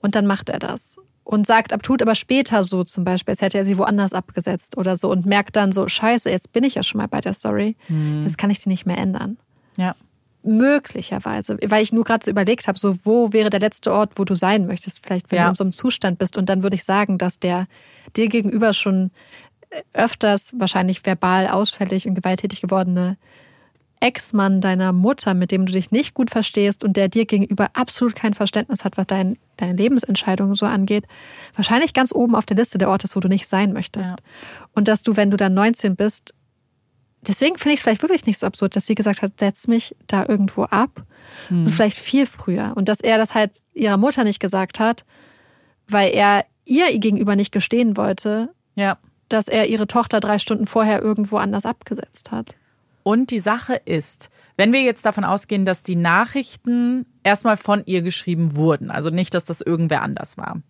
Und dann macht er das. Und sagt ab, tut aber später so zum Beispiel, als hätte er sie woanders abgesetzt oder so und merkt dann so, scheiße, jetzt bin ich ja schon mal bei der Story. Mhm. Jetzt kann ich die nicht mehr ändern. Ja. Möglicherweise, weil ich nur gerade so überlegt habe, so wo wäre der letzte Ort, wo du sein möchtest, vielleicht wenn ja. du in so einem Zustand bist. Und dann würde ich sagen, dass der dir gegenüber schon öfters wahrscheinlich verbal ausfällig und gewalttätig gewordene Ex-Mann deiner Mutter, mit dem du dich nicht gut verstehst und der dir gegenüber absolut kein Verständnis hat, was dein, deine Lebensentscheidungen so angeht, wahrscheinlich ganz oben auf der Liste der Orte ist, wo du nicht sein möchtest. Ja. Und dass du, wenn du dann 19 bist, deswegen finde ich es vielleicht wirklich nicht so absurd, dass sie gesagt hat, setz mich da irgendwo ab. Hm. Und vielleicht viel früher. Und dass er das halt ihrer Mutter nicht gesagt hat, weil er ihr gegenüber nicht gestehen wollte, ja. dass er ihre Tochter drei Stunden vorher irgendwo anders abgesetzt hat. Und die Sache ist, wenn wir jetzt davon ausgehen, dass die Nachrichten erstmal von ihr geschrieben wurden, also nicht, dass das irgendwer anders war,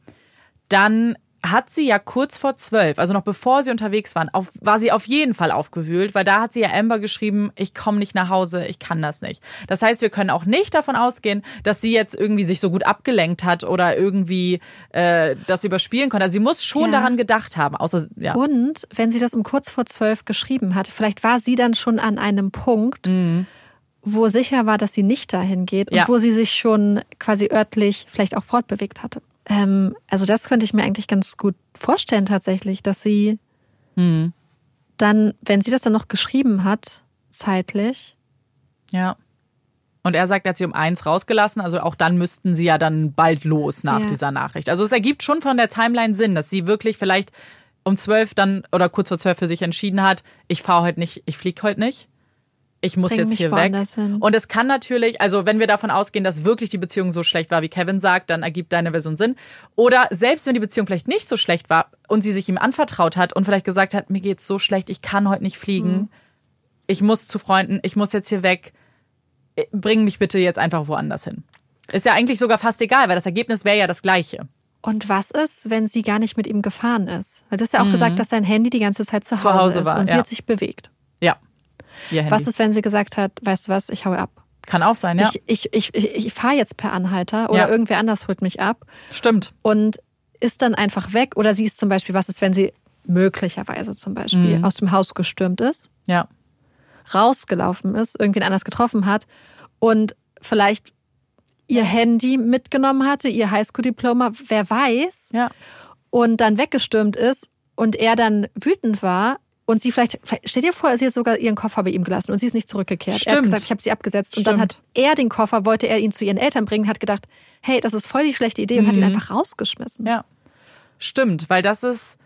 dann hat sie ja kurz vor zwölf, also noch bevor sie unterwegs waren, auf, war sie auf jeden Fall aufgewühlt, weil da hat sie ja Amber geschrieben, ich komme nicht nach Hause, ich kann das nicht. Das heißt, wir können auch nicht davon ausgehen, dass sie jetzt irgendwie sich so gut abgelenkt hat oder irgendwie äh, das überspielen konnte. Also sie muss schon ja. daran gedacht haben. Außer, ja. Und wenn sie das um kurz vor zwölf geschrieben hat, vielleicht war sie dann schon an einem Punkt, mhm. wo sicher war, dass sie nicht dahin geht und ja. wo sie sich schon quasi örtlich vielleicht auch fortbewegt hatte. Ähm, also das könnte ich mir eigentlich ganz gut vorstellen tatsächlich, dass sie mhm. dann, wenn sie das dann noch geschrieben hat, zeitlich. Ja. Und er sagt, er hat sie um eins rausgelassen, also auch dann müssten sie ja dann bald los nach ja. dieser Nachricht. Also es ergibt schon von der Timeline Sinn, dass sie wirklich vielleicht um zwölf dann oder kurz vor zwölf für sich entschieden hat, ich fahre heute nicht, ich fliege heute nicht ich muss Bring jetzt hier weg. Hin. Und es kann natürlich, also wenn wir davon ausgehen, dass wirklich die Beziehung so schlecht war, wie Kevin sagt, dann ergibt deine Version Sinn. Oder selbst wenn die Beziehung vielleicht nicht so schlecht war und sie sich ihm anvertraut hat und vielleicht gesagt hat, mir geht's so schlecht, ich kann heute nicht fliegen, mhm. ich muss zu Freunden, ich muss jetzt hier weg, äh, bring mich bitte jetzt einfach woanders hin. Ist ja eigentlich sogar fast egal, weil das Ergebnis wäre ja das gleiche. Und was ist, wenn sie gar nicht mit ihm gefahren ist? Weil du hast ja auch mhm. gesagt, dass sein Handy die ganze Zeit zu Hause, zu Hause ist war, und sie ja. hat sich bewegt. Ja. Was ist, wenn sie gesagt hat, weißt du was, ich haue ab? Kann auch sein, ja. Ich, ich, ich, ich fahre jetzt per Anhalter oder ja. irgendwer anders holt mich ab. Stimmt. Und ist dann einfach weg. Oder sie ist zum Beispiel, was ist, wenn sie möglicherweise zum Beispiel mhm. aus dem Haus gestürmt ist? Ja. Rausgelaufen ist, irgendwen anders getroffen hat und vielleicht ihr Handy mitgenommen hatte, ihr Highschool-Diploma, wer weiß. Ja. Und dann weggestürmt ist und er dann wütend war und sie vielleicht, stell dir vor, sie hat sogar ihren Koffer bei ihm gelassen und sie ist nicht zurückgekehrt. Stimmt. Er hat gesagt, ich habe sie abgesetzt. Und dann hat er den Koffer, wollte er ihn zu ihren Eltern bringen, hat gedacht, hey, das ist voll die schlechte Idee und mhm. hat ihn mhm. einfach rausgeschmissen. Ja. Stimmt, weil das ist,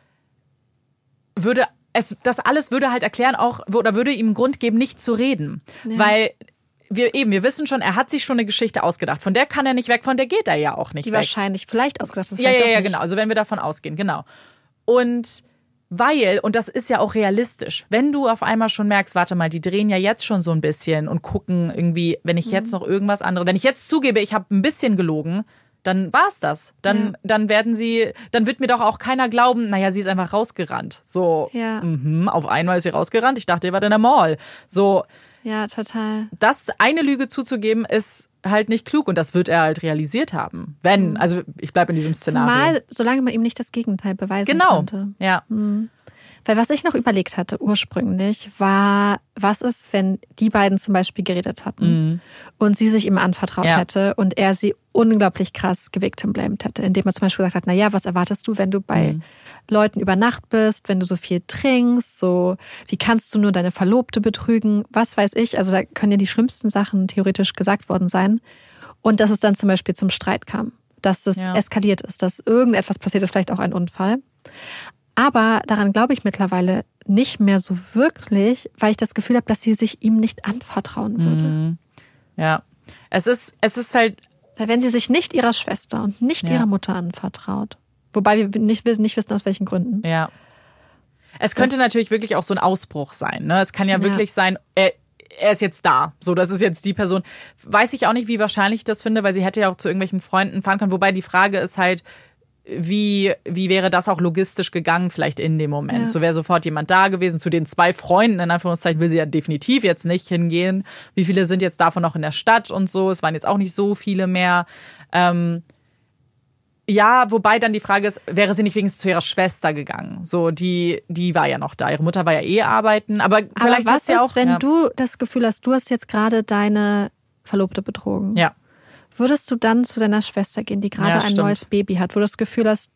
würde, es, das alles würde halt erklären auch, oder würde ihm Grund geben, nicht zu reden. Ja. Weil wir eben, wir wissen schon, er hat sich schon eine Geschichte ausgedacht. Von der kann er nicht weg, von der geht er ja auch nicht die weg. wahrscheinlich vielleicht ausgedacht ist. Ja, ja, ja, genau. Also wenn wir davon ausgehen, genau. Und weil, und das ist ja auch realistisch, wenn du auf einmal schon merkst, warte mal, die drehen ja jetzt schon so ein bisschen und gucken irgendwie, wenn ich jetzt mhm. noch irgendwas anderes, wenn ich jetzt zugebe, ich habe ein bisschen gelogen, dann war's das. Dann, ja. dann werden sie, dann wird mir doch auch keiner glauben, naja, sie ist einfach rausgerannt. So, ja. mh, auf einmal ist sie rausgerannt. Ich dachte, ihr wart in der Mall. So. Ja, total. Das eine Lüge zuzugeben, ist halt nicht klug und das wird er halt realisiert haben. Wenn, mhm. also ich bleibe in diesem Szenario. Zumal, solange man ihm nicht das Gegenteil beweisen genau. konnte. Ja. Mhm. Weil was ich noch überlegt hatte ursprünglich, war, was ist, wenn die beiden zum Beispiel geredet hatten mhm. und sie sich ihm anvertraut ja. hätte und er sie unglaublich krass gewictimblamed hätte, indem er zum Beispiel gesagt hat, na ja, was erwartest du, wenn du bei mhm. Leuten über Nacht bist, wenn du so viel trinkst, so, wie kannst du nur deine Verlobte betrügen, was weiß ich, also da können ja die schlimmsten Sachen theoretisch gesagt worden sein und dass es dann zum Beispiel zum Streit kam, dass es ja. eskaliert ist, dass irgendetwas passiert ist, vielleicht auch ein Unfall. Aber daran glaube ich mittlerweile nicht mehr so wirklich, weil ich das Gefühl habe, dass sie sich ihm nicht anvertrauen würde. Mhm. Ja. Es ist, es ist halt. Weil wenn sie sich nicht ihrer Schwester und nicht ja. ihrer Mutter anvertraut. Wobei wir nicht, nicht wissen, aus welchen Gründen. Ja. Es könnte das, natürlich wirklich auch so ein Ausbruch sein. Ne? Es kann ja, ja. wirklich sein, er, er ist jetzt da. So, das ist jetzt die Person. Weiß ich auch nicht, wie wahrscheinlich ich das finde, weil sie hätte ja auch zu irgendwelchen Freunden fahren können. Wobei die Frage ist halt, wie, wie wäre das auch logistisch gegangen, vielleicht in dem Moment? Ja. So wäre sofort jemand da gewesen. Zu den zwei Freunden, in Anführungszeichen, will sie ja definitiv jetzt nicht hingehen. Wie viele sind jetzt davon noch in der Stadt und so? Es waren jetzt auch nicht so viele mehr. Ähm, ja, wobei dann die Frage ist, wäre sie nicht wenigstens zu ihrer Schwester gegangen? So, die, die war ja noch da. Ihre Mutter war ja eh arbeiten, aber, aber vielleicht was ja auch, wenn ja. du das Gefühl hast, du hast jetzt gerade deine Verlobte betrogen. Ja. Würdest du dann zu deiner Schwester gehen, die gerade ja, ein stimmt. neues Baby hat, wo du das Gefühl hast,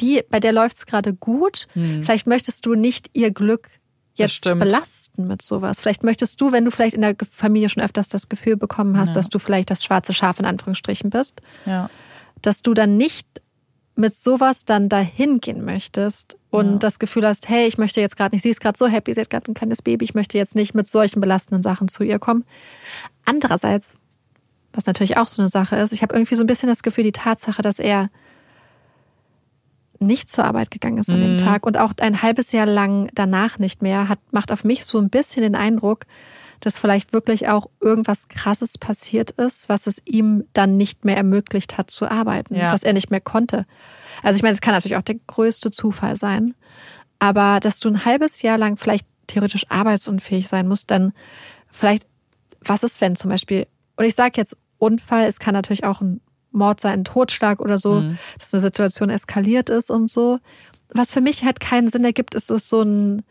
die, bei der läuft es gerade gut. Hm. Vielleicht möchtest du nicht ihr Glück jetzt belasten mit sowas. Vielleicht möchtest du, wenn du vielleicht in der Familie schon öfters das Gefühl bekommen hast, ja. dass du vielleicht das schwarze Schaf in Anführungsstrichen bist, ja. dass du dann nicht mit sowas dann dahin gehen möchtest und ja. das Gefühl hast, hey, ich möchte jetzt gerade nicht, sie ist gerade so happy, sie hat gerade ein kleines Baby, ich möchte jetzt nicht mit solchen belastenden Sachen zu ihr kommen. Andererseits was natürlich auch so eine Sache ist. Ich habe irgendwie so ein bisschen das Gefühl, die Tatsache, dass er nicht zur Arbeit gegangen ist an dem mhm. Tag und auch ein halbes Jahr lang danach nicht mehr, hat, macht auf mich so ein bisschen den Eindruck, dass vielleicht wirklich auch irgendwas Krasses passiert ist, was es ihm dann nicht mehr ermöglicht hat zu arbeiten, ja. dass er nicht mehr konnte. Also ich meine, es kann natürlich auch der größte Zufall sein, aber dass du ein halbes Jahr lang vielleicht theoretisch arbeitsunfähig sein musst, dann vielleicht, was ist, wenn zum Beispiel, und ich sage jetzt Unfall. Es kann natürlich auch ein Mord sein, ein Totschlag oder so, mhm. dass eine Situation eskaliert ist und so. Was für mich halt keinen Sinn ergibt, ist es so ein,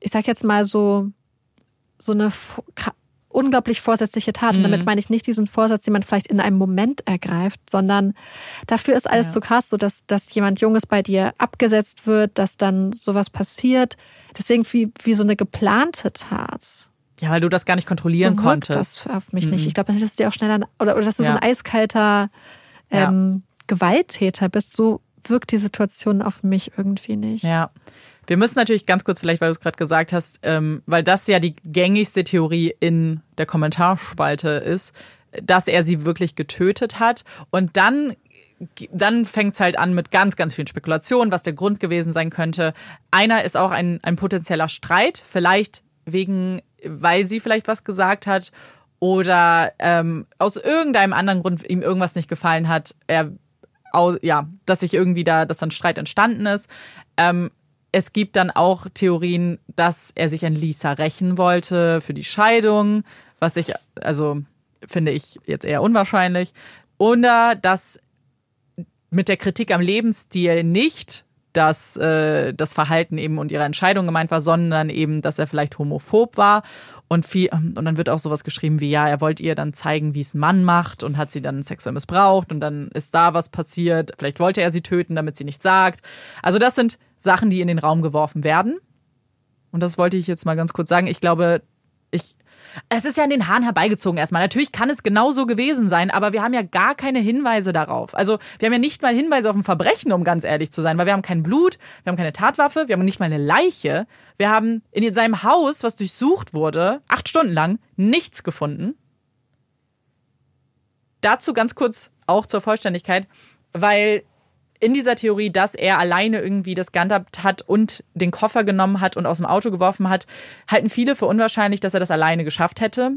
ich sag jetzt mal so, so eine unglaublich vorsätzliche Tat. Und damit mhm. meine ich nicht diesen Vorsatz, den man vielleicht in einem Moment ergreift, sondern dafür ist alles ja. zu krass, so dass, dass jemand Junges bei dir abgesetzt wird, dass dann sowas passiert. Deswegen wie, wie so eine geplante Tat. Ja, weil du das gar nicht kontrollieren so konntest. das auf mich mhm. nicht. Ich glaube, dann hättest du dir auch schneller, oder, oder dass du ja. so ein eiskalter ähm, ja. Gewalttäter bist. So wirkt die Situation auf mich irgendwie nicht. Ja. Wir müssen natürlich ganz kurz, vielleicht, weil du es gerade gesagt hast, ähm, weil das ja die gängigste Theorie in der Kommentarspalte ist, dass er sie wirklich getötet hat. Und dann dann fängt es halt an mit ganz, ganz vielen Spekulationen, was der Grund gewesen sein könnte. Einer ist auch ein, ein potenzieller Streit, vielleicht wegen weil sie vielleicht was gesagt hat oder ähm, aus irgendeinem anderen Grund ihm irgendwas nicht gefallen hat, er ja, dass sich irgendwie da, dass dann Streit entstanden ist. Ähm, es gibt dann auch Theorien, dass er sich an Lisa rächen wollte für die Scheidung, was ich, also finde ich jetzt eher unwahrscheinlich. Oder dass mit der Kritik am Lebensstil nicht dass äh, das Verhalten eben und ihre Entscheidung gemeint war, sondern eben, dass er vielleicht homophob war. Und, viel, ähm, und dann wird auch sowas geschrieben wie, ja, er wollte ihr dann zeigen, wie es ein Mann macht und hat sie dann sexuell missbraucht und dann ist da was passiert. Vielleicht wollte er sie töten, damit sie nichts sagt. Also das sind Sachen, die in den Raum geworfen werden. Und das wollte ich jetzt mal ganz kurz sagen. Ich glaube, ich es ist ja an den Haaren herbeigezogen erstmal. Natürlich kann es genauso gewesen sein, aber wir haben ja gar keine Hinweise darauf. Also wir haben ja nicht mal Hinweise auf ein Verbrechen, um ganz ehrlich zu sein, weil wir haben kein Blut, wir haben keine Tatwaffe, wir haben nicht mal eine Leiche. Wir haben in seinem Haus, was durchsucht wurde, acht Stunden lang, nichts gefunden. Dazu ganz kurz auch zur Vollständigkeit, weil in dieser Theorie, dass er alleine irgendwie das gehandhabt hat und den Koffer genommen hat und aus dem Auto geworfen hat, halten viele für unwahrscheinlich, dass er das alleine geschafft hätte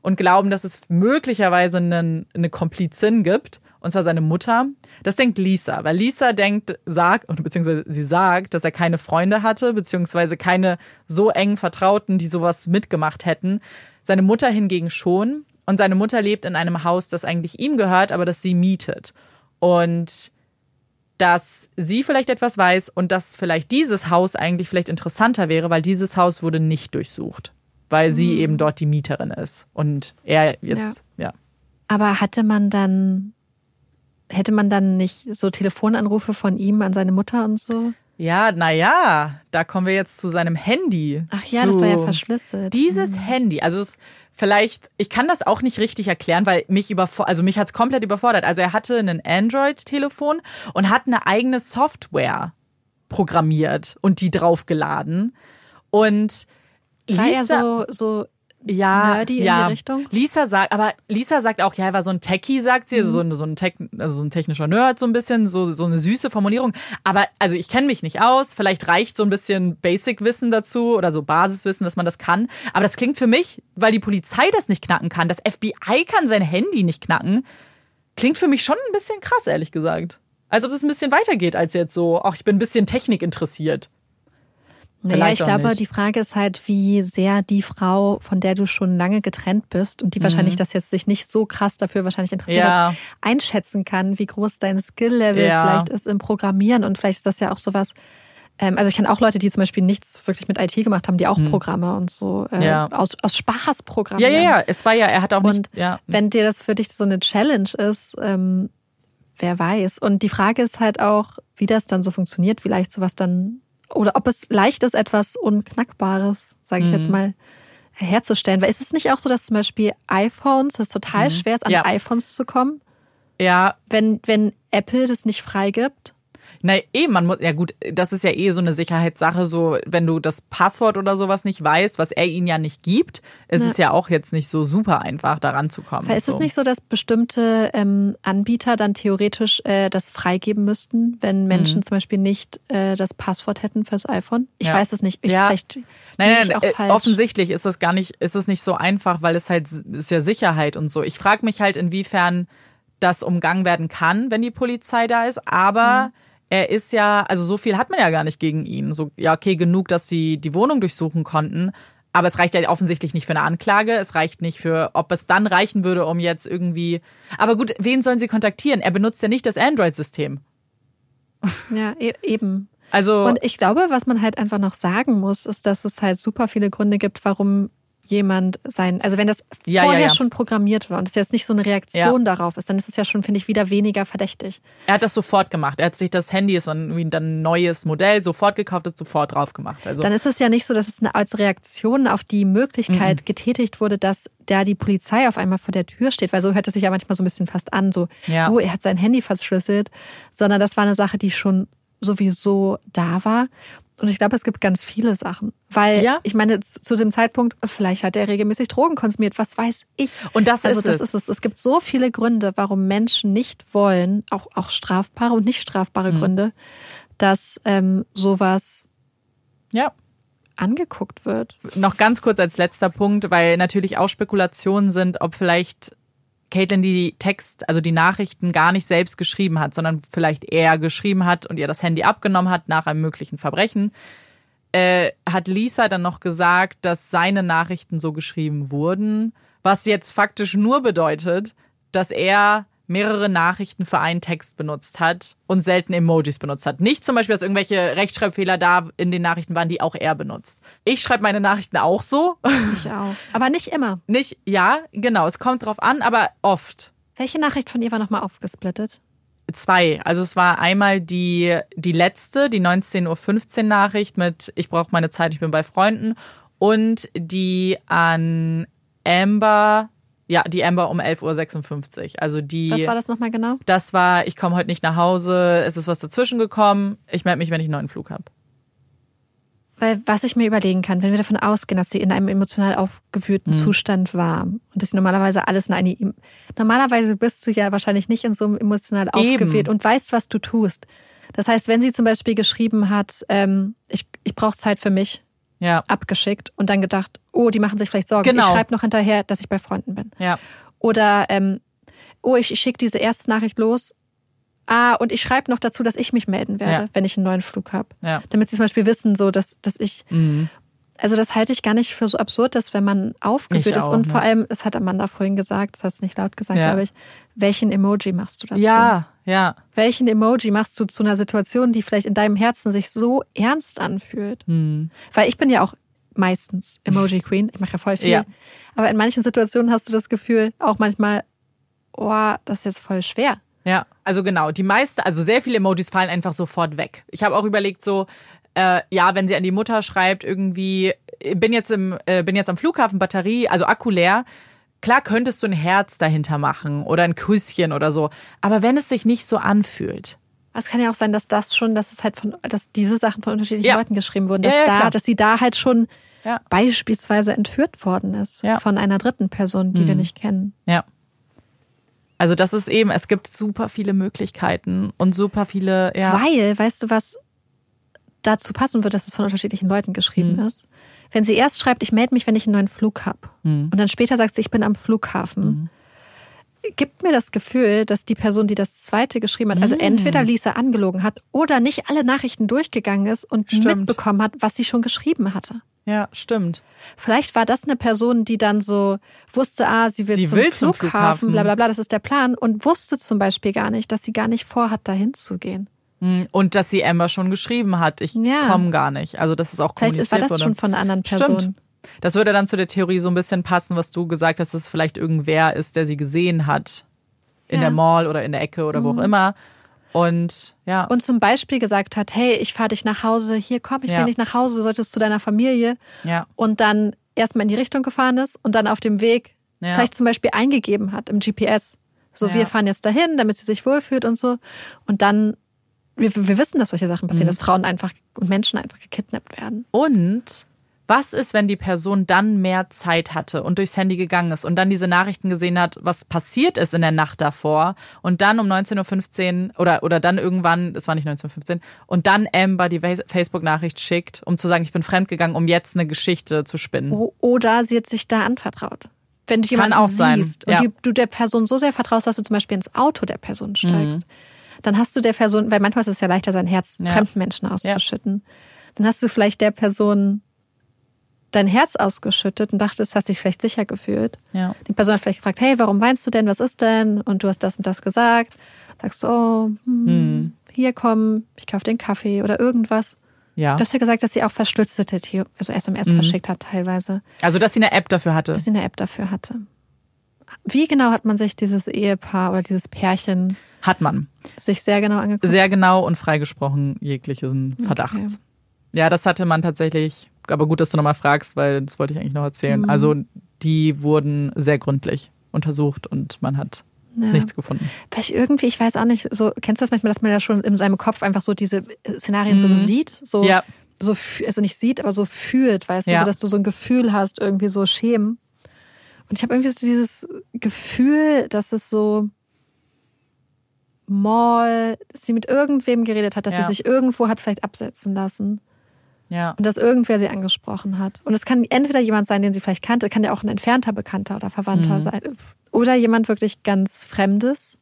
und glauben, dass es möglicherweise einen, eine Komplizin gibt, und zwar seine Mutter. Das denkt Lisa, weil Lisa denkt, sagt, beziehungsweise sie sagt, dass er keine Freunde hatte, beziehungsweise keine so engen Vertrauten, die sowas mitgemacht hätten. Seine Mutter hingegen schon. Und seine Mutter lebt in einem Haus, das eigentlich ihm gehört, aber das sie mietet. Und dass sie vielleicht etwas weiß und dass vielleicht dieses Haus eigentlich vielleicht interessanter wäre, weil dieses Haus wurde nicht durchsucht, weil sie Mhm. eben dort die Mieterin ist und er jetzt, ja. Aber hatte man dann, hätte man dann nicht so Telefonanrufe von ihm an seine Mutter und so? Ja, naja, da kommen wir jetzt zu seinem Handy. Ach ja, zu. das war ja verschlüsselt. Dieses Handy, also es vielleicht, ich kann das auch nicht richtig erklären, weil mich überfor also mich hat's komplett überfordert. Also er hatte ein Android-Telefon und hat eine eigene Software programmiert und die draufgeladen. Und war er so, so ja, nerdy in ja. die Richtung? Lisa sagt, aber Lisa sagt auch, ja, er war so ein Techie, sagt sie, also Mhm. so, ein, so, ein Tech, also so ein technischer Nerd, so ein bisschen, so, so eine süße Formulierung. Aber also ich kenne mich nicht aus, vielleicht reicht so ein bisschen Basic-Wissen dazu oder so Basiswissen, dass man das kann. Aber das klingt für mich, weil die Polizei das nicht knacken kann, das FBI kann sein Handy nicht knacken, klingt für mich schon ein bisschen krass, ehrlich gesagt. Als ob es ein bisschen weitergeht als jetzt so, ach, ich bin ein bisschen Technik interessiert. Naja, Vielleicht ich glaube, nicht. die Frage ist halt, wie sehr die Frau, von der du schon lange getrennt bist und die wahrscheinlich das jetzt sich nicht so krass dafür wahrscheinlich interessiert Mhm. Ja. hat, einschätzen kann, wie groß dein Skill-Level Ja. vielleicht ist im Programmieren und vielleicht ist das ja auch sowas. Ähm, also ich kenne auch Leute, die zum Beispiel nichts wirklich mit IT gemacht haben, die auch Programme und so äh, Mhm. Ja. aus, aus Spaß Ja, programmieren. ja, ja, es war ja, er hat auch Und nicht, ja. wenn dir das für dich so eine Challenge ist, ähm, wer weiß. Und die Frage ist halt auch, wie das dann so funktioniert, wie leicht sowas dann, oder ob es leicht ist, etwas Unknackbares, sage ich jetzt Mhm. mal, herzustellen. Weil ist es nicht auch so, dass zum Beispiel iPhones, es total schwer ist, an Mhm. Ja. iPhones zu kommen, Ja, wenn, wenn Apple das nicht freigibt? Na, eh, man muss, ja gut, das ist ja eh so eine Sicherheitssache, so, wenn du das Passwort oder sowas nicht weißt, was er ihnen ja nicht gibt, ist Ja. es ja auch jetzt nicht so super einfach, daran zu kommen. Ist so. es nicht so, dass bestimmte ähm, Anbieter dann theoretisch äh, das freigeben müssten, wenn Menschen zum Beispiel nicht äh, das Passwort hätten fürs iPhone? Ich Mhm. Ja. weiß es nicht. Ich, Ja. Vielleicht Nein, nein, ich auch äh, falsch. offensichtlich ist es gar nicht, ist es nicht so einfach, weil es halt ist ja Sicherheit und so. Ich frage mich halt, inwiefern das umgangen werden kann, wenn die Polizei da ist, aber Mhm. Er ist ja, also so viel hat man ja gar nicht gegen ihn. So, ja, okay, genug, dass sie die Wohnung durchsuchen konnten. Aber es reicht ja offensichtlich nicht für eine Anklage. Es reicht nicht für, ob es dann reichen würde, um jetzt irgendwie. Aber gut, wen sollen sie kontaktieren? Er benutzt ja nicht das Android-System. Ja, e eben. Also Und ich glaube, was man halt einfach noch sagen muss, ist, dass es halt super viele Gründe gibt, warum jemand sein, also wenn das Ja, vorher ja, ja. schon programmiert war und es jetzt nicht so eine Reaktion darauf ist, dann ist es ja schon, finde ich, wieder weniger verdächtig. er hat das sofort gemacht. Er hat sich das Handy, es war irgendwie ein neues Modell, sofort gekauft, hat sofort drauf gemacht. Also Dann ist es ja nicht so, dass es eine, als Reaktion auf die Möglichkeit getätigt wurde, dass da die Polizei auf einmal vor der Tür steht, weil so hört es sich ja manchmal so ein bisschen fast an, so, oh, er hat sein Handy verschlüsselt, sondern das war eine Sache, die schon sowieso da war. Und ich glaube, es gibt ganz viele Sachen. Weil, Ja. ich meine, zu zu dem Zeitpunkt, vielleicht hat er regelmäßig Drogen konsumiert, was weiß ich. Und das also ist das es. ist es. Es gibt so viele Gründe, warum Menschen nicht wollen, auch, auch strafbare und nicht strafbare Mhm. Gründe, dass ähm, sowas ja. angeguckt wird. Noch ganz kurz als letzter Punkt, weil natürlich auch Spekulationen sind, ob vielleicht Caitlin die Text, also die Nachrichten gar nicht selbst geschrieben hat, sondern vielleicht er geschrieben hat und ihr das Handy abgenommen hat nach einem möglichen Verbrechen. Äh, hat Lisa dann noch gesagt, dass seine Nachrichten so geschrieben wurden, was jetzt faktisch nur bedeutet, dass er mehrere Nachrichten für einen Text benutzt hat und selten Emojis benutzt hat. Nicht zum Beispiel, dass irgendwelche Rechtschreibfehler da in den Nachrichten waren, die auch er benutzt. Ich schreibe meine Nachrichten auch so. Ich auch. Aber nicht immer. Nicht, ja, genau, es kommt drauf an, aber oft. Welche Nachricht von ihr war nochmal aufgesplittet? Zwei. Also es war einmal die, die letzte, die 19.15 Uhr Nachricht mit Ich brauche meine Zeit, ich bin bei Freunden. Und die an Amber, ja, die Amber um 11.56 Uhr. Also die. Was war das nochmal genau? Das war, ich komme heute nicht nach Hause, es ist was dazwischen gekommen, ich melde mich, wenn ich einen neuen Flug habe. Weil was ich mir überlegen kann, wenn wir davon ausgehen, dass sie in einem emotional aufgewühlten Zustand war und dass sie normalerweise alles in eine... Normalerweise bist du ja wahrscheinlich nicht in so einem emotional aufgewühlt und weißt, was du tust. Das heißt, wenn sie zum Beispiel geschrieben hat, ähm, ich, ich brauche Zeit für mich, Ja, abgeschickt und dann gedacht, oh, die machen sich vielleicht Sorgen. Genau. Ich schreibe noch hinterher, dass ich bei Freunden bin. ja, Oder, ähm, oh, ich, ich schicke diese erste Nachricht los. Ah, und ich schreibe noch dazu, dass ich mich melden werde, Ja. wenn ich einen neuen Flug habe. ja. Damit sie zum Beispiel wissen, so dass, dass ich, Mhm. also das halte ich gar nicht für so absurd, dass wenn man aufgewühlt Ich ist und vor allem, das hat Amanda vorhin gesagt, das hast du nicht laut gesagt, Ja. glaube ich, welchen Emoji machst du dazu? Ja, Ja. Welchen Emoji machst du zu einer Situation, die vielleicht in deinem Herzen sich so ernst anfühlt? Hm. Weil ich bin ja auch meistens Emoji Queen. Ich mache ja voll viel. Ja. Aber in manchen Situationen hast du das Gefühl, auch manchmal, oh, das ist jetzt voll schwer. Ja, also genau. Die meiste, also sehr viele Emojis fallen einfach sofort weg. Ich habe auch überlegt, so, äh, ja, wenn sie an die Mutter schreibt, irgendwie, bin jetzt im, äh, bin jetzt am Flughafen, Batterie, also Akku leer. Klar könntest du ein Herz dahinter machen oder ein Küsschen oder so. Aber wenn es sich nicht so anfühlt. Es kann ja auch sein, dass das schon, dass es halt von, dass diese Sachen von unterschiedlichen Ja. Leuten geschrieben wurden, dass Ja, ja, da, klar. dass sie da halt schon Ja. beispielsweise entführt worden ist von einer dritten Person, die wir Mhm. nicht kennen. Ja. Also das ist eben, es gibt super viele Möglichkeiten und super viele, ja. Weil, weißt du, was dazu passen wird, dass es von unterschiedlichen Leuten geschrieben Mhm. ist? Wenn sie erst schreibt, ich melde mich, wenn ich einen neuen Flug habe. Mhm. Und dann später sagt sie, ich bin am Flughafen. Gibt mir das Gefühl, dass die Person, die das zweite geschrieben hat, also Mhm. entweder Lisa angelogen hat oder nicht alle Nachrichten durchgegangen ist und Stimmt. mitbekommen hat, was sie schon geschrieben hatte. Ja, stimmt. Vielleicht war das eine Person, die dann so wusste, ah, sie will, Sie zum, will zum Flughafen, Flughafen. bla bla bla, das ist der Plan und wusste zum Beispiel gar nicht, dass sie gar nicht vorhat, dahin zu gehen. Mhm. Und dass sie Amber schon geschrieben hat, ich Ja. komme gar nicht. Also das ist auch Vielleicht ist, war kommuniziert das wurde. schon von einer anderen Person. Stimmt. Das würde dann zu der Theorie so ein bisschen passen, was du gesagt hast, dass es vielleicht irgendwer ist, der sie gesehen hat. In Ja. der Mall oder in der Ecke oder wo auch immer. Und ja. Und zum Beispiel gesagt hat, hey, ich fahre dich nach Hause, hier komm, ich Ja. bring dich nach Hause, du solltest zu deiner Familie. ja. Und dann erstmal in die Richtung gefahren ist und dann auf dem Weg Ja. vielleicht zum Beispiel eingegeben hat im GPS. So, Ja. wir fahren jetzt dahin, damit sie sich wohlfühlt und so. Und dann, wir, wir wissen, dass solche Sachen passieren, Mhm. dass Frauen einfach und Menschen einfach gekidnappt werden. Und was ist, wenn die Person dann mehr Zeit hatte und durchs Handy gegangen ist und dann diese Nachrichten gesehen hat, was passiert ist in der Nacht davor und dann um 19.15 Uhr oder, oder dann irgendwann, es war nicht 19.15 Uhr, und dann Amber die Face- Facebook-Nachricht schickt, um zu sagen, ich bin fremdgegangen, um jetzt eine Geschichte zu spinnen. Oder sie hat sich da anvertraut. Wenn du Kann jemanden auch sein, siehst und ja. die, du der Person so sehr vertraust, dass du zum Beispiel ins Auto der Person steigst, dann hast du der Person, weil manchmal ist es ja leichter, sein Herz. Ja. fremden Menschen auszuschütten, dann hast du vielleicht der Person dein Herz ausgeschüttet und dachtest, hast dich vielleicht sicher gefühlt. Ja. Die Person hat vielleicht gefragt, hey, warum weinst du denn? Was ist denn? Und du hast das und das gesagt. Sagst du, oh, hm, Hm. hier komm, ich kaufe den Kaffee oder irgendwas. Ja. Du hast ja gesagt, dass sie auch verschlüsselte The- also SMS Mhm. verschickt hat teilweise, Also, dass sie eine App dafür hatte. dass sie eine App dafür hatte. Wie genau hat man sich dieses Ehepaar oder dieses Pärchen Hat man. sich sehr genau angeguckt? Sehr genau und freigesprochen jeglichen Verdachts. Ja, das hatte man tatsächlich, aber gut, dass du nochmal fragst, weil das wollte ich eigentlich noch erzählen. Mhm. Also, die wurden sehr gründlich untersucht und man hat Ja. nichts gefunden. Weil ich irgendwie, ich weiß auch nicht, so, kennst du das manchmal, dass man ja schon in seinem Kopf einfach so diese Szenarien so Mhm. sieht? So, Ja. so, also nicht sieht, aber so fühlt, weißt du, Ja. so, dass du so ein Gefühl hast, irgendwie so Schämen. Und ich habe irgendwie so dieses Gefühl, dass es so mal, dass sie mit irgendwem geredet hat, dass Ja. sie sich irgendwo hat vielleicht absetzen lassen Ja. und dass irgendwer sie angesprochen hat. Und es kann entweder jemand sein, den sie vielleicht kannte, kann ja auch ein entfernter Bekannter oder Verwandter Mhm. sein. Oder jemand wirklich ganz Fremdes.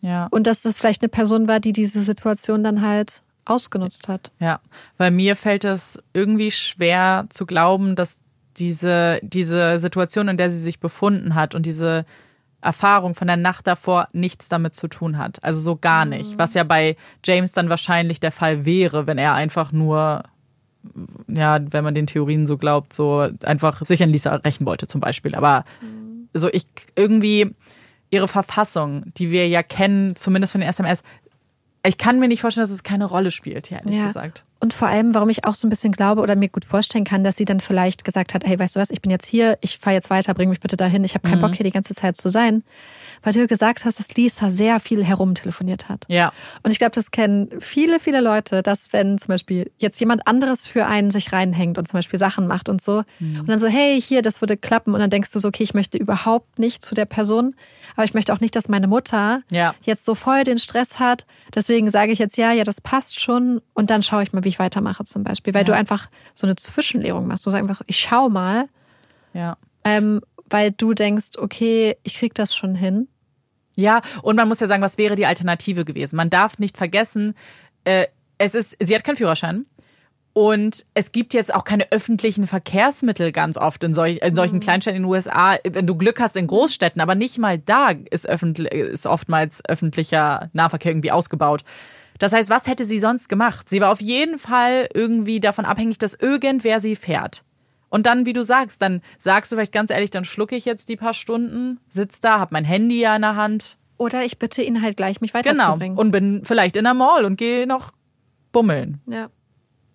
Ja. Und dass das vielleicht eine Person war, die diese Situation dann halt ausgenutzt hat. Ja. Weil mir fällt es irgendwie schwer zu glauben, dass diese, diese Situation, in der sie sich befunden hat und diese Erfahrung von der Nacht davor nichts damit zu tun hat. Also so gar nicht. Was ja bei James dann wahrscheinlich der Fall wäre, wenn er einfach nur, ja, wenn man den Theorien so glaubt, so einfach sich an Lisa rächen wollte zum Beispiel. Aber so ich irgendwie ihre Verfassung, die wir ja kennen, zumindest von den SMS, ich kann mir nicht vorstellen, dass es keine Rolle spielt, ehrlich Ja. gesagt. Und vor allem, warum ich auch so ein bisschen glaube oder mir gut vorstellen kann, dass sie dann vielleicht gesagt hat, hey, weißt du was, ich bin jetzt hier, ich fahre jetzt weiter, bring mich bitte dahin, ich habe keinen Mhm. Bock hier die ganze Zeit zu sein. Weil du gesagt hast, dass Lisa sehr viel herumtelefoniert hat. Ja. Und ich glaube, das kennen viele, viele Leute, dass wenn zum Beispiel jetzt jemand anderes für einen sich reinhängt und zum Beispiel Sachen macht und so und dann so, hey, hier, das würde klappen und dann denkst du so, okay, ich möchte überhaupt nicht zu der Person, aber ich möchte auch nicht, dass meine Mutter Ja. jetzt so voll den Stress hat. Deswegen sage ich jetzt, ja, ja, das passt schon und dann schaue ich mal, wie ich weitermache zum Beispiel, weil Ja. du einfach so eine Zwischenlehrung machst. Du sagst einfach, ich schau mal, Ja. ähm, weil du denkst, okay, ich krieg das schon hin. Ja, und man muss ja sagen, was wäre die Alternative gewesen? Man darf nicht vergessen, äh, es ist, sie hat keinen Führerschein Und es gibt jetzt auch keine öffentlichen Verkehrsmittel ganz oft in, solch, in solchen mhm. Kleinstädten in den USA. Wenn du Glück hast in Großstädten, aber nicht mal da ist, öffentlich, ist oftmals öffentlicher Nahverkehr irgendwie ausgebaut. Das heißt, was hätte sie sonst gemacht? Sie war auf jeden Fall irgendwie davon abhängig, dass irgendwer sie fährt. Und dann, wie du sagst, dann sagst du vielleicht ganz ehrlich, dann schlucke ich jetzt die paar Stunden, sitz da, hab mein Handy ja in der Hand. Oder ich bitte ihn halt gleich, mich weiterzubringen. Genau. Und bin vielleicht in der Mall und gehe noch bummeln. Ja.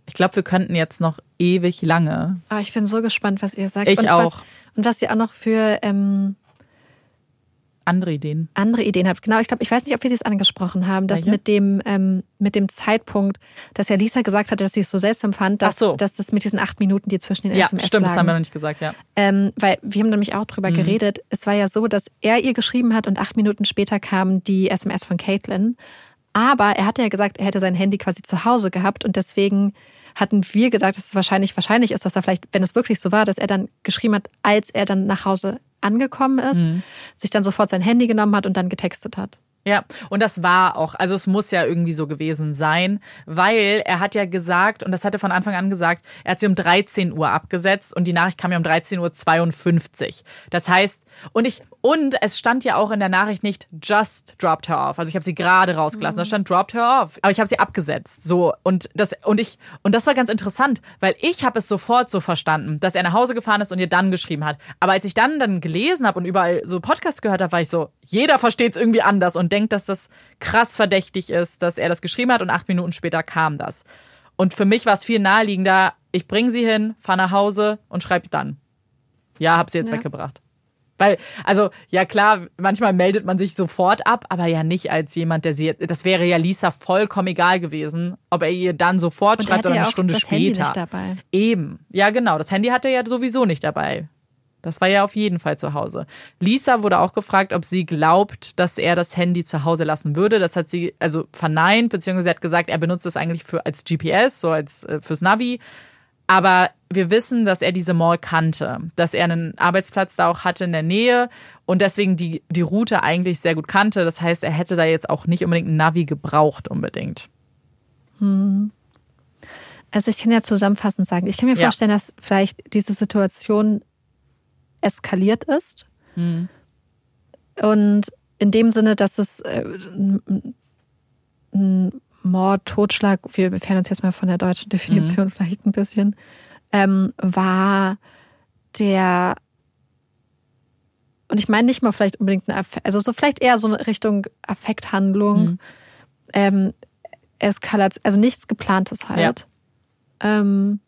Ich glaube, wir könnten jetzt noch ewig lange. Ah, ich bin so gespannt, was ihr sagt. Ich und auch. Was, und was ihr auch noch für ähm, andere Ideen. Andere Ideen habt. Genau, ich glaube, ich weiß nicht, ob wir das angesprochen haben, dass mit dem, ähm, mit dem Zeitpunkt, dass ja Lisa gesagt hatte, dass sie es so seltsam fand, dass, so. dass das mit diesen acht Minuten, die zwischen den ja, SMS stimmt, lagen. das haben wir noch nicht gesagt, ja. Ähm, weil wir haben nämlich auch drüber mhm. geredet. Es war ja so, dass er ihr geschrieben hat und acht Minuten später kam die SMS von Caitlin. Aber er hatte ja gesagt, er hätte sein Handy quasi zu Hause gehabt und deswegen hatten wir gesagt, dass es wahrscheinlich wahrscheinlich ist, dass er vielleicht, wenn es wirklich so war, dass er dann geschrieben hat, als er dann nach Hause angekommen ist, mhm. sich dann sofort sein Handy genommen hat und dann getextet hat. Ja, und das war auch, also es muss ja irgendwie so gewesen sein, weil er hat ja gesagt, und das hat er von Anfang an gesagt, er hat sie um 13 Uhr abgesetzt und die Nachricht kam ja um 13.52 Uhr. Das heißt, und ich, und es stand ja auch in der Nachricht nicht just dropped her off. Also ich habe sie gerade rausgelassen. Mhm. Da stand dropped her off. Aber ich habe sie abgesetzt. So und das und ich und das war ganz interessant, weil ich habe es sofort so verstanden, dass er nach Hause gefahren ist und ihr dann geschrieben hat. Aber als ich dann dann gelesen habe und überall so Podcasts gehört habe, war ich so, jeder versteht es irgendwie anders und denkt, dass das krass verdächtig ist, dass er das geschrieben hat und acht Minuten später kam das. Und für mich war es viel naheliegender, ich bringe sie hin, fahre nach Hause und schreibe dann. Ja, hab sie jetzt ja. weggebracht. Weil, also, ja klar, manchmal meldet man sich sofort ab, aber ja nicht als jemand, der sie, das wäre ja Lisa vollkommen egal gewesen, ob er ihr dann sofort Und schreibt oder eine Stunde das später. Handy nicht dabei. Eben. Ja, genau. Das Handy hatte er ja sowieso nicht dabei. Das war ja auf jeden Fall zu Hause. Lisa wurde auch gefragt, ob sie glaubt, dass er das Handy zu Hause lassen würde. Das hat sie also verneint, beziehungsweise hat gesagt, er benutzt es eigentlich für als GPS, so als äh, fürs Navi. Aber wir wissen, dass er diese Mall kannte, dass er einen Arbeitsplatz da auch hatte in der Nähe und deswegen die, die Route eigentlich sehr gut kannte. Das heißt, er hätte da jetzt auch nicht unbedingt ein Navi gebraucht unbedingt. Hm. Also ich kann ja zusammenfassend sagen, ich kann mir vorstellen, ja. dass vielleicht diese Situation eskaliert ist. Hm. Und in dem Sinne, dass es äh, ein Mord, Totschlag, wir entfernen uns jetzt mal von der deutschen Definition mhm. vielleicht ein bisschen, ähm, war der, und ich meine nicht mal vielleicht unbedingt eine Affekt, also so vielleicht eher so eine Richtung Affekthandlung, mhm. ähm, Eskalation, also nichts geplantes halt. Ja. Ähm,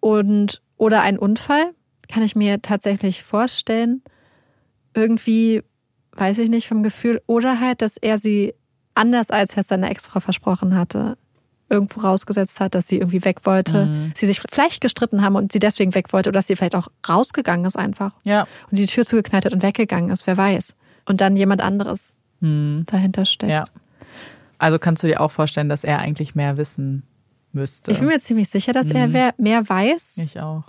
und, oder ein Unfall, kann ich mir tatsächlich vorstellen. Irgendwie, weiß ich nicht vom Gefühl, oder halt, dass er sie anders als er seiner Ex-Frau versprochen hatte, irgendwo rausgesetzt hat, dass sie irgendwie weg wollte. Mhm. Sie sich vielleicht gestritten haben und sie deswegen weg wollte oder dass sie vielleicht auch rausgegangen ist einfach. Ja. Und die Tür zugeknallt hat und weggegangen ist, wer weiß. Und dann jemand anderes mhm. dahinter steckt. Ja. Also kannst du dir auch vorstellen, dass er eigentlich mehr wissen müsste. Ich bin mir ziemlich sicher, dass mhm. er mehr weiß. Ich auch.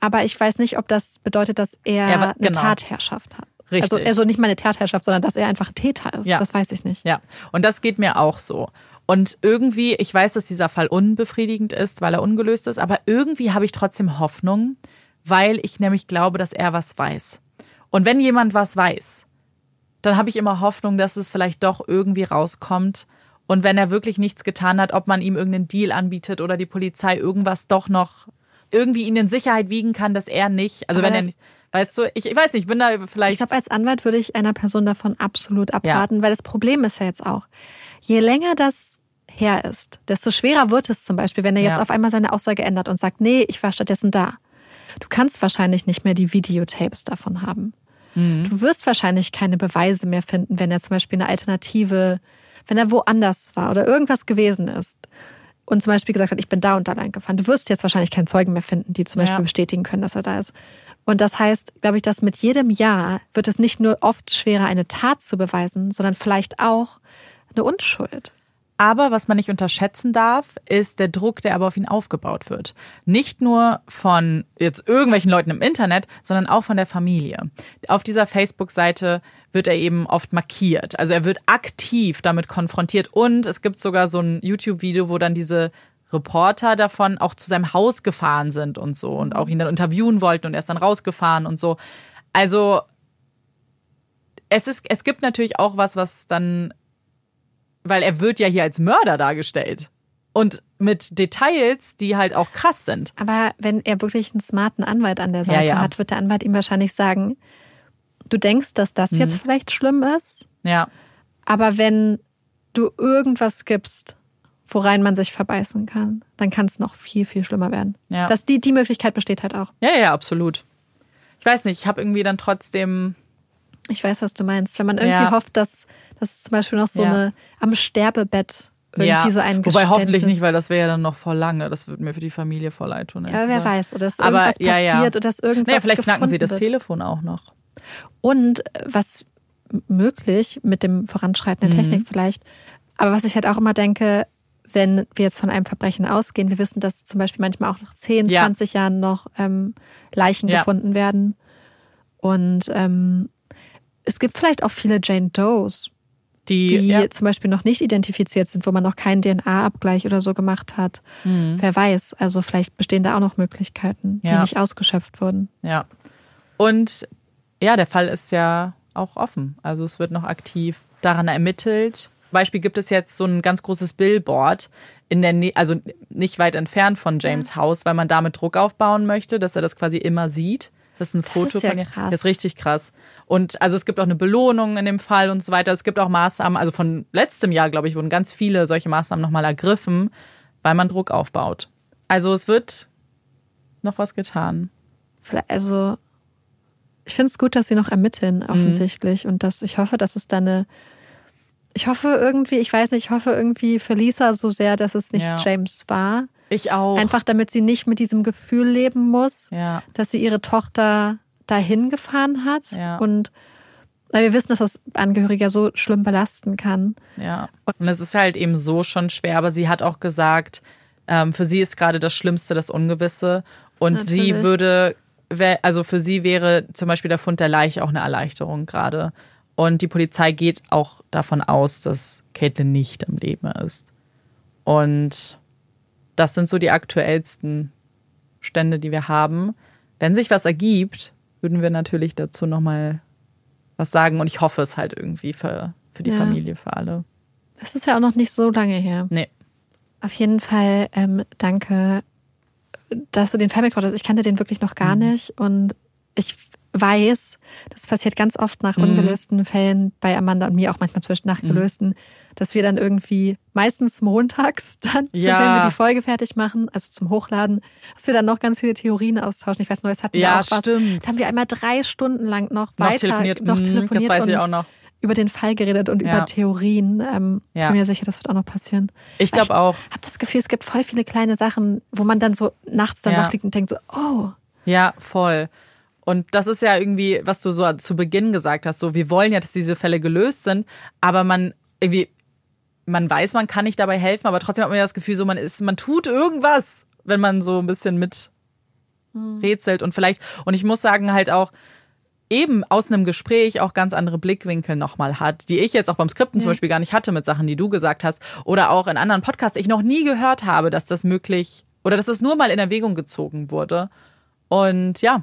Aber ich weiß nicht, ob das bedeutet, dass er ja, eine genau. Tatherrschaft hat. Richtig. Also, also nicht mal eine Tatherrschaft, sondern dass er einfach ein Täter ist. Ja. Das weiß ich nicht. Ja, und das geht mir auch so. Und irgendwie, ich weiß, dass dieser Fall unbefriedigend ist, weil er ungelöst ist, aber irgendwie habe ich trotzdem Hoffnung, weil ich nämlich glaube, dass er was weiß. Und wenn jemand was weiß, dann habe ich immer Hoffnung, dass es vielleicht doch irgendwie rauskommt. Und wenn er wirklich nichts getan hat, ob man ihm irgendeinen Deal anbietet oder die Polizei irgendwas doch noch irgendwie ihn in Sicherheit wiegen kann, dass er nicht, also aber wenn er nicht, Weißt du, ich, ich weiß nicht, ich bin da vielleicht. Ich glaube, als Anwalt würde ich einer Person davon absolut abraten, ja. weil das Problem ist ja jetzt auch, je länger das her ist, desto schwerer wird es zum Beispiel, wenn er jetzt ja. auf einmal seine Aussage ändert und sagt, nee, ich war stattdessen da. Du kannst wahrscheinlich nicht mehr die Videotapes davon haben. Mhm. Du wirst wahrscheinlich keine Beweise mehr finden, wenn er zum Beispiel eine Alternative, wenn er woanders war oder irgendwas gewesen ist und zum Beispiel gesagt hat, ich bin da und da lang gefahren. Du wirst jetzt wahrscheinlich keinen Zeugen mehr finden, die zum Beispiel ja. bestätigen können, dass er da ist. Und das heißt, glaube ich, dass mit jedem Jahr wird es nicht nur oft schwerer, eine Tat zu beweisen, sondern vielleicht auch eine Unschuld. Aber was man nicht unterschätzen darf, ist der Druck, der aber auf ihn aufgebaut wird. Nicht nur von jetzt irgendwelchen Leuten im Internet, sondern auch von der Familie. Auf dieser Facebook-Seite wird er eben oft markiert. Also er wird aktiv damit konfrontiert und es gibt sogar so ein YouTube-Video, wo dann diese Reporter davon auch zu seinem Haus gefahren sind und so und auch ihn dann interviewen wollten und er ist dann rausgefahren und so. Also es ist, es gibt natürlich auch was, was dann, weil er wird ja hier als Mörder dargestellt und mit Details, die halt auch krass sind. Aber wenn er wirklich einen smarten Anwalt an der Seite ja, ja. hat, wird der Anwalt ihm wahrscheinlich sagen, du denkst, dass das mhm. jetzt vielleicht schlimm ist. Ja. Aber wenn du irgendwas gibst, worein man sich verbeißen kann, dann kann es noch viel, viel schlimmer werden. Ja. Das, die, die Möglichkeit besteht halt auch. Ja, ja, absolut. Ich weiß nicht, ich habe irgendwie dann trotzdem. Ich weiß, was du meinst. Wenn man irgendwie ja. hofft, dass, dass zum Beispiel noch so ja. eine am Sterbebett irgendwie ja. so ein Wobei hoffentlich nicht, weil das wäre ja dann noch voll lange. Das würde mir für die Familie voll leid tun. Ja, wer weiß. Oder dass irgendwas Aber, passiert ja, oder dass irgendwas naja, vielleicht knacken sie das wird. Telefon auch noch. Und äh, was möglich mit dem Voranschreiten der mhm. Technik vielleicht. Aber was ich halt auch immer denke, wenn wir jetzt von einem Verbrechen ausgehen, wir wissen, dass zum Beispiel manchmal auch nach 10, ja. 20 Jahren noch ähm, Leichen ja. gefunden werden. Und ähm, es gibt vielleicht auch viele Jane Does, die, die ja. zum Beispiel noch nicht identifiziert sind, wo man noch keinen DNA-Abgleich oder so gemacht hat. Mhm. Wer weiß, also vielleicht bestehen da auch noch Möglichkeiten, die nicht ausgeschöpft wurden. Ja. Und ja, der Fall ist ja auch offen. Also es wird noch aktiv daran ermittelt. Beispiel gibt es jetzt so ein ganz großes Billboard in der Nähe, also nicht weit entfernt von James ja. Haus, weil man damit Druck aufbauen möchte, dass er das quasi immer sieht. Das ist ein das Foto ist ja von ihr. Krass. Das ist richtig krass. Und also es gibt auch eine Belohnung in dem Fall und so weiter. Es gibt auch Maßnahmen, also von letztem Jahr, glaube ich, wurden ganz viele solche Maßnahmen nochmal ergriffen, weil man Druck aufbaut. Also es wird noch was getan. Also ich finde es gut, dass sie noch ermitteln, mhm. offensichtlich. Mhm. Und dass ich hoffe, dass es da eine ich hoffe irgendwie, ich weiß nicht, ich hoffe irgendwie für Lisa so sehr, dass es nicht ja. James war. Ich auch. Einfach damit sie nicht mit diesem Gefühl leben muss, ja. dass sie ihre Tochter dahin gefahren hat. Ja. Und wir wissen, dass das Angehörige so schlimm belasten kann. Ja. Und es ist halt eben so schon schwer, aber sie hat auch gesagt, ähm, für sie ist gerade das Schlimmste das Ungewisse. Und Natürlich. sie würde, also für sie wäre zum Beispiel der Fund der Leiche auch eine Erleichterung gerade. Und die Polizei geht auch davon aus, dass Caitlin nicht am Leben ist. Und das sind so die aktuellsten Stände, die wir haben. Wenn sich was ergibt, würden wir natürlich dazu nochmal was sagen. Und ich hoffe es halt irgendwie für, für die ja. Familie, für alle. Das ist ja auch noch nicht so lange her. Nee. Auf jeden Fall ähm, danke, dass du den Fall mitgebracht hast. Ich kannte den wirklich noch gar mhm. nicht. Und ich weiß, das passiert ganz oft nach mhm. ungelösten Fällen bei Amanda und mir auch manchmal zwischen nachgelösten, mhm. dass wir dann irgendwie meistens montags dann, ja. wenn wir die Folge fertig machen, also zum Hochladen, dass wir dann noch ganz viele Theorien austauschen. Ich weiß, Neues hatten wir ja, auch was. Stimmt. Jetzt haben wir einmal drei Stunden lang noch, noch weiter telefoniert. noch telefoniert das weiß ich auch noch. über den Fall geredet und ja. über Theorien. Ähm, ja. Bin mir sicher, das wird auch noch passieren. Ich glaube auch. Ich habe das Gefühl, es gibt voll viele kleine Sachen, wo man dann so nachts dann ja. wach liegt und denkt so, oh. Ja, voll. Und das ist ja irgendwie, was du so zu Beginn gesagt hast, so wir wollen ja, dass diese Fälle gelöst sind, aber man irgendwie, man weiß, man kann nicht dabei helfen, aber trotzdem hat man ja das Gefühl, so man ist, man tut irgendwas, wenn man so ein bisschen mit hm. rätselt und vielleicht, und ich muss sagen, halt auch, eben aus einem Gespräch auch ganz andere Blickwinkel nochmal hat, die ich jetzt auch beim Skripten ja. zum Beispiel gar nicht hatte mit Sachen, die du gesagt hast oder auch in anderen Podcasts ich noch nie gehört habe, dass das möglich oder dass das nur mal in Erwägung gezogen wurde. Und ja,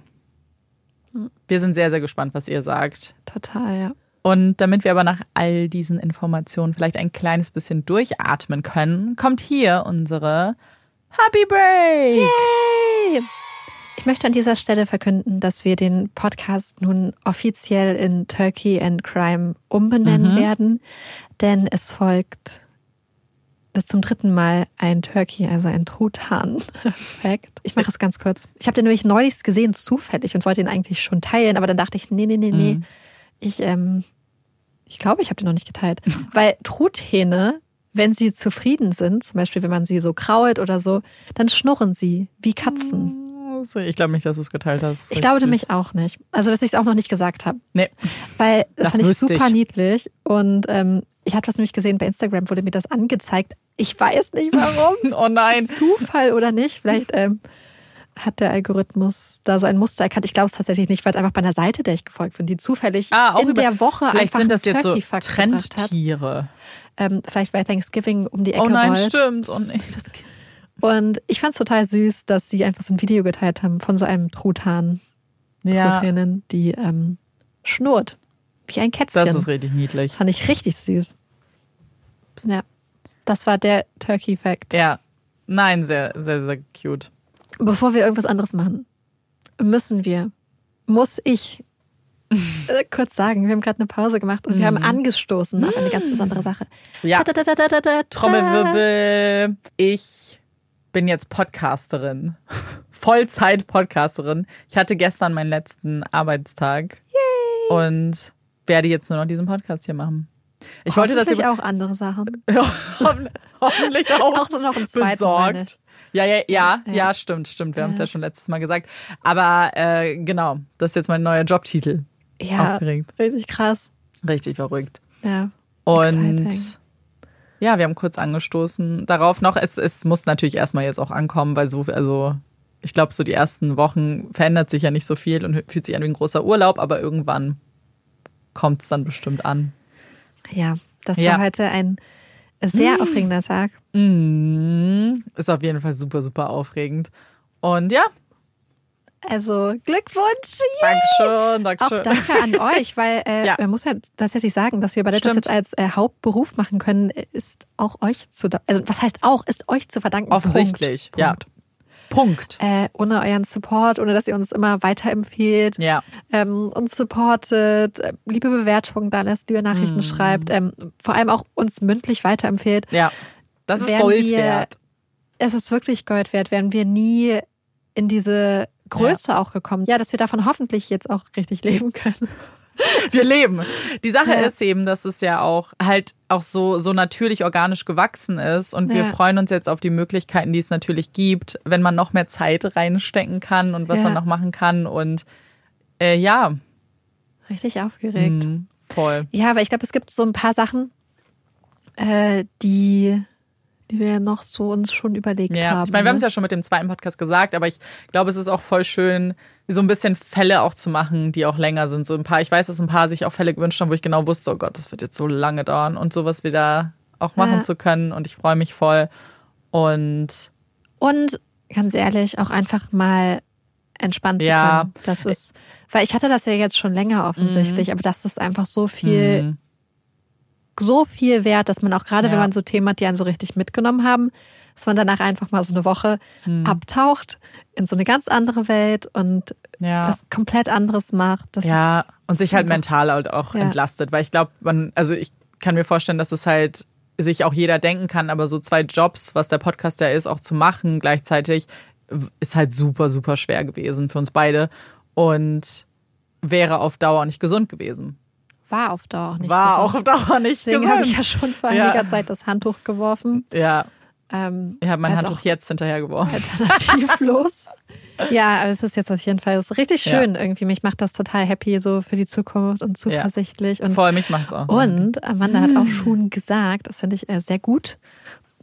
wir sind sehr, sehr gespannt, was ihr sagt. Total, ja. Und damit wir aber nach all diesen Informationen vielleicht ein kleines bisschen durchatmen können, kommt hier unsere Happy Break. Yay! Ich möchte an dieser Stelle verkünden, dass wir den Podcast nun offiziell in Turkey and Crime umbenennen mhm. werden, denn es folgt das zum dritten Mal ein Turkey, also ein Truthahn-Fact. Ich mache es ganz kurz. Ich habe den nämlich neulich gesehen, zufällig, und wollte ihn eigentlich schon teilen, aber dann dachte ich, nee, nee, nee, nee. Mhm. Ich, ähm, ich glaube, ich habe den noch nicht geteilt. Weil Truthähne, wenn sie zufrieden sind, zum Beispiel wenn man sie so krault oder so, dann schnurren sie wie Katzen. Ich glaube nicht, dass du es geteilt hast. Ich glaube nämlich auch nicht. Also, dass ich es auch noch nicht gesagt habe. Nee. Weil das, das fand ich super ich. niedlich. Und ähm, ich hatte was nämlich gesehen bei Instagram, wurde mir das angezeigt. Ich weiß nicht warum. oh nein. Zufall oder nicht. Vielleicht ähm, hat der Algorithmus da so ein Muster erkannt. Ich glaube es tatsächlich nicht, weil es einfach bei einer Seite, der ich gefolgt bin, die zufällig ah, in der Woche vielleicht einfach sind das jetzt so Trendtiere. Ähm, vielleicht bei Thanksgiving um die Ecke Oh nein, rollt. stimmt. Oh nee, das Und ich fand es total süß, dass sie einfach so ein Video geteilt haben von so einem Truthahn. Ja. Die ähm, schnurrt. Wie ein Kätzchen. Das ist richtig niedlich. Fand ich richtig süß. Ja. Das war der Turkey Fact. Ja. Nein, sehr, sehr, sehr cute. Bevor wir irgendwas anderes machen, müssen wir, muss ich äh, kurz sagen, wir haben gerade eine Pause gemacht und wir haben angestoßen auf eine ganz besondere Sache. Ja. Trommelwirbel. Ich bin jetzt Podcasterin. Vollzeit-Podcasterin. Ich hatte gestern meinen letzten Arbeitstag. Und werde jetzt nur noch diesen Podcast hier machen. Ich wollte das auch andere Sachen. Hoffen- hoffentlich auch, Auch so noch ich. besorgt. Ja, ja, ja, Ja. stimmt, stimmt. Wir haben es Ja. schon letztes Mal gesagt. Aber äh, genau, das ist jetzt mein neuer Jobtitel. Ja, Aufgeregt. richtig krass. Richtig verrückt. Ja. Und ja, wir haben kurz angestoßen darauf noch. Es, es muss natürlich erstmal jetzt auch ankommen, weil so, also ich glaube, so die ersten Wochen verändert sich ja nicht so viel und fühlt sich an wie ein großer Urlaub, aber irgendwann kommt es dann bestimmt an. Ja, das Ja. war heute ein sehr aufregender Tag. Mm, ist auf jeden Fall super, super aufregend. Und ja, Also Glückwunsch. Dankeschön, Auch Dankeschön. danke an euch, weil äh, Ja. man muss ja tatsächlich sagen, dass wir bei das jetzt als äh, Hauptberuf machen können, ist auch euch zu, also was heißt auch, ist euch zu verdanken. Offensichtlich, Punkt. ja. Punkt. Punkt. Äh, ohne euren Support, ohne dass ihr uns immer weiterempfehlt, Ja. ähm, uns supportet, äh, liebe Bewertungen da lässt, liebe Nachrichten Mhm. schreibt, ähm, vor allem auch uns mündlich weiterempfehlt. Ja. Das ist Gold wir- wert. Es ist wirklich Gold wert, wären wir nie in diese Größe auch gekommen. Ja, dass wir davon hoffentlich jetzt auch richtig leben können. Wir leben. Die Sache Ja. ist eben, dass es ja auch halt auch so, so natürlich organisch gewachsen ist und wir Ja. freuen uns jetzt auf die Möglichkeiten, die es natürlich gibt, wenn man noch mehr Zeit reinstecken kann und was Ja. man noch machen kann und äh, ja, Richtig aufgeregt. mh, voll. Ja, aber ich glaube, es gibt so ein paar Sachen, äh, die, die wir noch so uns schon überlegt Ja, haben. ich meine, wir haben es ne? ja schon mit dem zweiten Podcast gesagt, aber ich glaube, es ist auch voll schön, so ein bisschen Fälle auch zu machen, die auch länger sind. So ein paar, ich weiß, dass ein paar sich auch Fälle gewünscht haben, wo ich genau wusste, oh Gott, das wird jetzt so lange dauern und sowas wieder auch machen Ja. zu können. Und ich freue mich voll. Und Und ganz ehrlich, auch einfach mal entspannt zu Ja. können. Das ist, weil ich hatte das ja jetzt schon länger offensichtlich, aber das ist einfach so viel, Mhm. So viel wert, dass man auch gerade, wenn Ja. man so Themen hat, die einen so richtig mitgenommen haben, dass man danach einfach mal so eine Woche Mhm. abtaucht in so eine ganz andere Welt und ja. was komplett anderes macht. Das Ja, und sich halt mental halt auch Ja. entlastet, weil ich glaube, man, also ich kann mir vorstellen, dass es halt sich auch jeder denken kann, aber so zwei Jobs, was der Podcast ja ist, auch zu machen gleichzeitig, ist halt super, super schwer gewesen für uns beide und wäre auf Dauer nicht gesund gewesen. War auf Dauer auch nicht War auch gesund. auf Dauer nicht Deswegen habe ich ja schon vor Ja. einiger Zeit das Handtuch geworfen. Ja, Ähm, ich habe mein Handtuch auch jetzt hinterhergeworfen. alternativlos. ja, aber es ist jetzt auf jeden Fall richtig Ja. schön irgendwie. Mich macht das total happy so für die Zukunft und zuversichtlich. Und, Voll, mich macht's auch. und Amanda hat auch schon gesagt, das finde ich äh, sehr gut,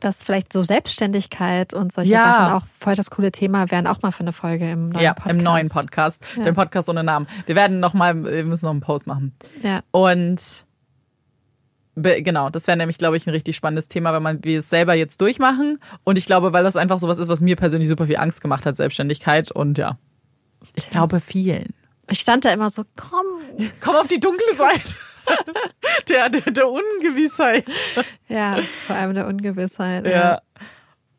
dass vielleicht so Selbstständigkeit und solche Ja. Sachen auch voll das coole Thema wären, auch mal für eine Folge im neuen ja, Podcast. im neuen Podcast. Ja. Den Podcast ohne Namen. Wir werden noch mal, wir müssen noch einen Post machen. Ja, Und genau, das wäre nämlich, glaube ich, ein richtig spannendes Thema, wenn man wir es selber jetzt durchmachen. Und ich glaube, weil das einfach sowas ist, was mir persönlich super viel Angst gemacht hat, Selbstständigkeit. Und ja, ich glaube vielen. ich stand da immer so, komm. Komm auf die dunkle Seite. der, der, der Ungewissheit. Ja, vor allem der Ungewissheit. Ja.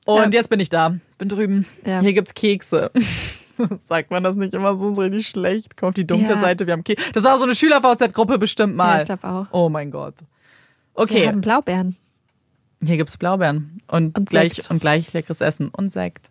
Und Ja. jetzt bin ich da. Bin drüben. Ja. Hier gibt's Kekse. Sagt man das nicht immer so, ist richtig schlecht. Komm auf die dunkle Ja. Seite, wir haben Kekse. Das war so eine Schüler-VZ-Gruppe bestimmt mal. Ja, ich glaube auch. oh mein Gott. Wir Okay, haben Blaubeeren. hier gibt's Blaubeeren. Und, Und gleich, Sekt. und gleich leckeres Essen und Sekt.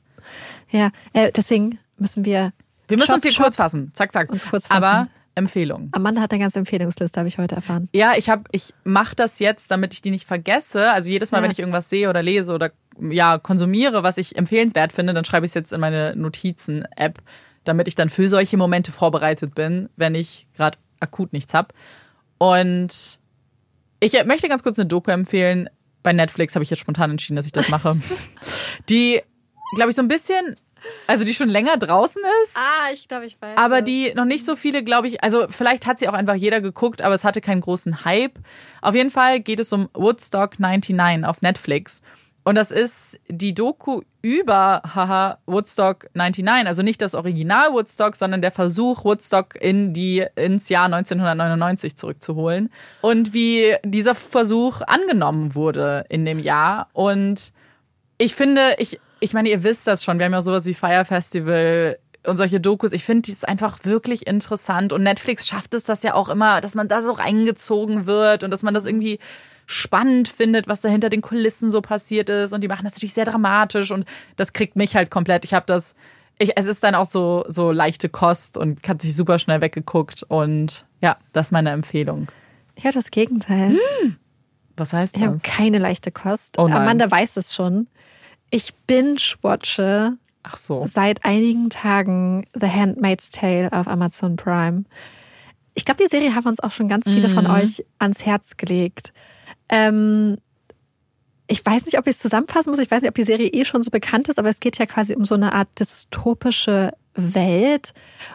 Ja, äh, deswegen müssen wir. Wir müssen Shop, uns hier Shop. kurz fassen. Zack, zack. Uns kurz fassen. Aber Empfehlung. Amanda hat eine ganze Empfehlungsliste, habe ich heute erfahren. Ja, ich habe, ich mache das jetzt, damit ich die nicht vergesse. Also jedes Mal, Ja. wenn ich irgendwas sehe oder lese oder ja konsumiere, was ich empfehlenswert finde, dann schreibe ich es jetzt in meine Notizen-App, damit ich dann für solche Momente vorbereitet bin, wenn ich gerade akut nichts hab. Und ich möchte ganz kurz eine Doku empfehlen. Bei Netflix habe ich jetzt spontan entschieden, dass ich das mache. die, glaube ich, so ein bisschen, also die schon länger draußen ist. Ah, ich glaube, ich weiß. Aber die noch nicht so viele, glaube ich, also vielleicht hat sie auch einfach jeder geguckt, aber es hatte keinen großen Hype. Auf jeden Fall geht es um Woodstock 99 auf Netflix. Und das ist die Doku über haha, Woodstock 99. Also nicht das Original Woodstock, sondern der Versuch, Woodstock in die, ins Jahr 1999 zurückzuholen. Und wie dieser Versuch angenommen wurde in dem Jahr. Und ich finde, ich, ich meine, ihr wisst das schon. Wir haben ja sowas wie Fire Festival und solche Dokus. Ich finde, die ist einfach wirklich interessant. Und Netflix schafft es das ja auch immer, dass man da so reingezogen wird und dass man das irgendwie spannend findet, was da hinter den Kulissen so passiert ist. Und die machen das natürlich sehr dramatisch und das kriegt mich halt komplett. Ich habe das, ich, es ist dann auch so, so leichte Kost und hat sich super schnell weggeguckt. Und ja, das ist meine Empfehlung. Ich habe das Gegenteil. Hm. Was heißt das? Ich habe keine leichte Kost. Oh Amanda weiß es schon. Ich binge-watche Ach so. seit einigen Tagen The Handmaid's Tale auf Amazon Prime. Ich glaube, die Serie haben uns auch schon ganz viele mhm. von euch ans Herz gelegt. Ähm, ich weiß nicht, ob ich es zusammenfassen muss. Ich weiß nicht, ob die Serie eh schon so bekannt ist, aber es geht ja quasi um so eine Art dystopische Welt,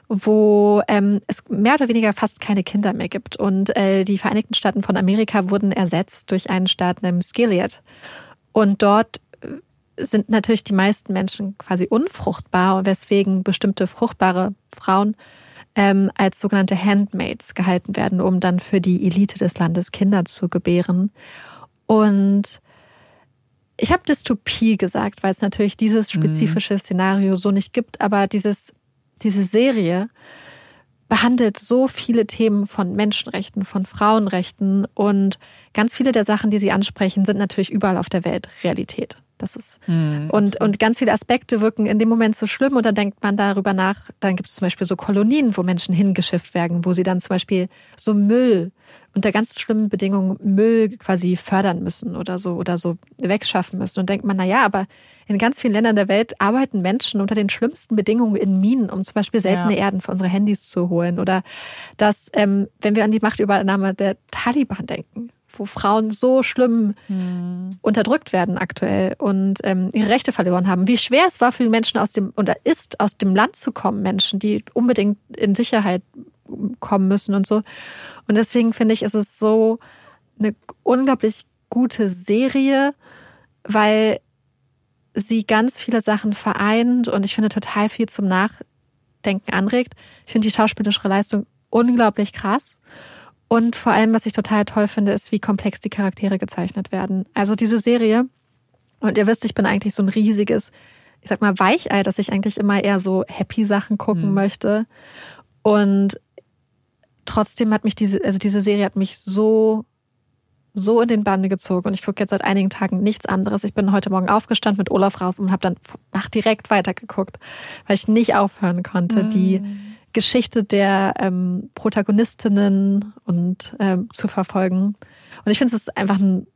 wo ähm, es mehr oder weniger fast keine Kinder mehr gibt. Und äh, die Vereinigten Staaten von Amerika wurden ersetzt durch einen Staat namens Gilead. Und dort sind natürlich die meisten Menschen quasi unfruchtbar, weswegen bestimmte fruchtbare Frauen ähm, als sogenannte Handmaids gehalten werden, um dann für die Elite des Landes Kinder zu gebären. Und ich habe Dystopie gesagt, weil es natürlich dieses mhm. spezifische mhm. Szenario so nicht gibt, aber dieses, diese Serie behandelt so viele Themen von Menschenrechten, von Frauenrechten und ganz viele der Sachen, die sie ansprechen, sind natürlich überall auf der Welt Realität. Das ist mhm. und, und ganz viele Aspekte wirken in dem Moment so schlimm und dann denkt man darüber nach. Dann gibt es zum Beispiel so Kolonien, wo Menschen hingeschifft werden, wo sie dann zum Beispiel so Müll unter ganz schlimmen Bedingungen Müll quasi fördern müssen oder so oder so wegschaffen müssen. Und denkt man, na ja, aber in ganz vielen Ländern der Welt arbeiten Menschen unter den schlimmsten Bedingungen in Minen, um zum Beispiel seltene ja. Erden für unsere Handys zu holen. Oder dass, ähm, wenn wir an die Machtübernahme der Taliban denken, wo Frauen so schlimm hm. unterdrückt werden aktuell und ähm, ihre Rechte verloren haben. Wie schwer es war für die Menschen aus dem oder ist aus dem Land zu kommen, Menschen, die unbedingt in Sicherheit kommen müssen und so. Und deswegen finde ich, ist es so eine unglaublich gute Serie, weil sie ganz viele Sachen vereint und ich finde total viel zum Nachdenken anregt. Ich finde die schauspielerische Leistung unglaublich krass. Und vor allem, was ich total toll finde, ist, wie komplex die Charaktere gezeichnet werden. Also diese Serie, und ihr wisst, ich bin eigentlich so ein riesiges, ich sag mal, Weichei, dass ich eigentlich immer eher so happy Sachen gucken mhm. möchte. Und trotzdem hat mich diese, also diese Serie hat mich so, so in den Bande gezogen. Und ich gucke jetzt seit einigen Tagen nichts anderes. Ich bin heute Morgen aufgestanden mit Olaf rauf und habe dann nach direkt weitergeguckt, weil ich nicht aufhören konnte, mhm. die Geschichte der ähm, Protagonistinnen und ähm, zu verfolgen. Und ich finde, es ist einfach eine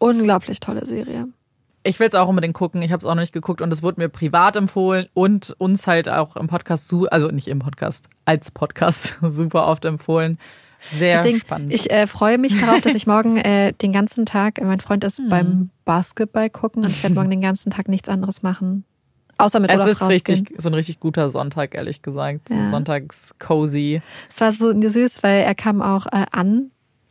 unglaublich tolle Serie. Ich will es auch unbedingt gucken. Ich habe es auch noch nicht geguckt und es wurde mir privat empfohlen und uns halt auch im Podcast, also nicht im Podcast, als Podcast super oft empfohlen. Sehr Deswegen, spannend. Ich äh, freue mich darauf, dass ich morgen äh, den ganzen Tag, mein Freund ist hm. beim Basketball gucken und ich werde morgen den ganzen Tag nichts anderes machen. Außer mit Es Olaf ist richtig, so ein richtig guter Sonntag, ehrlich gesagt. Ja. Sonntags cozy. Es war so süß, weil er kam auch äh, an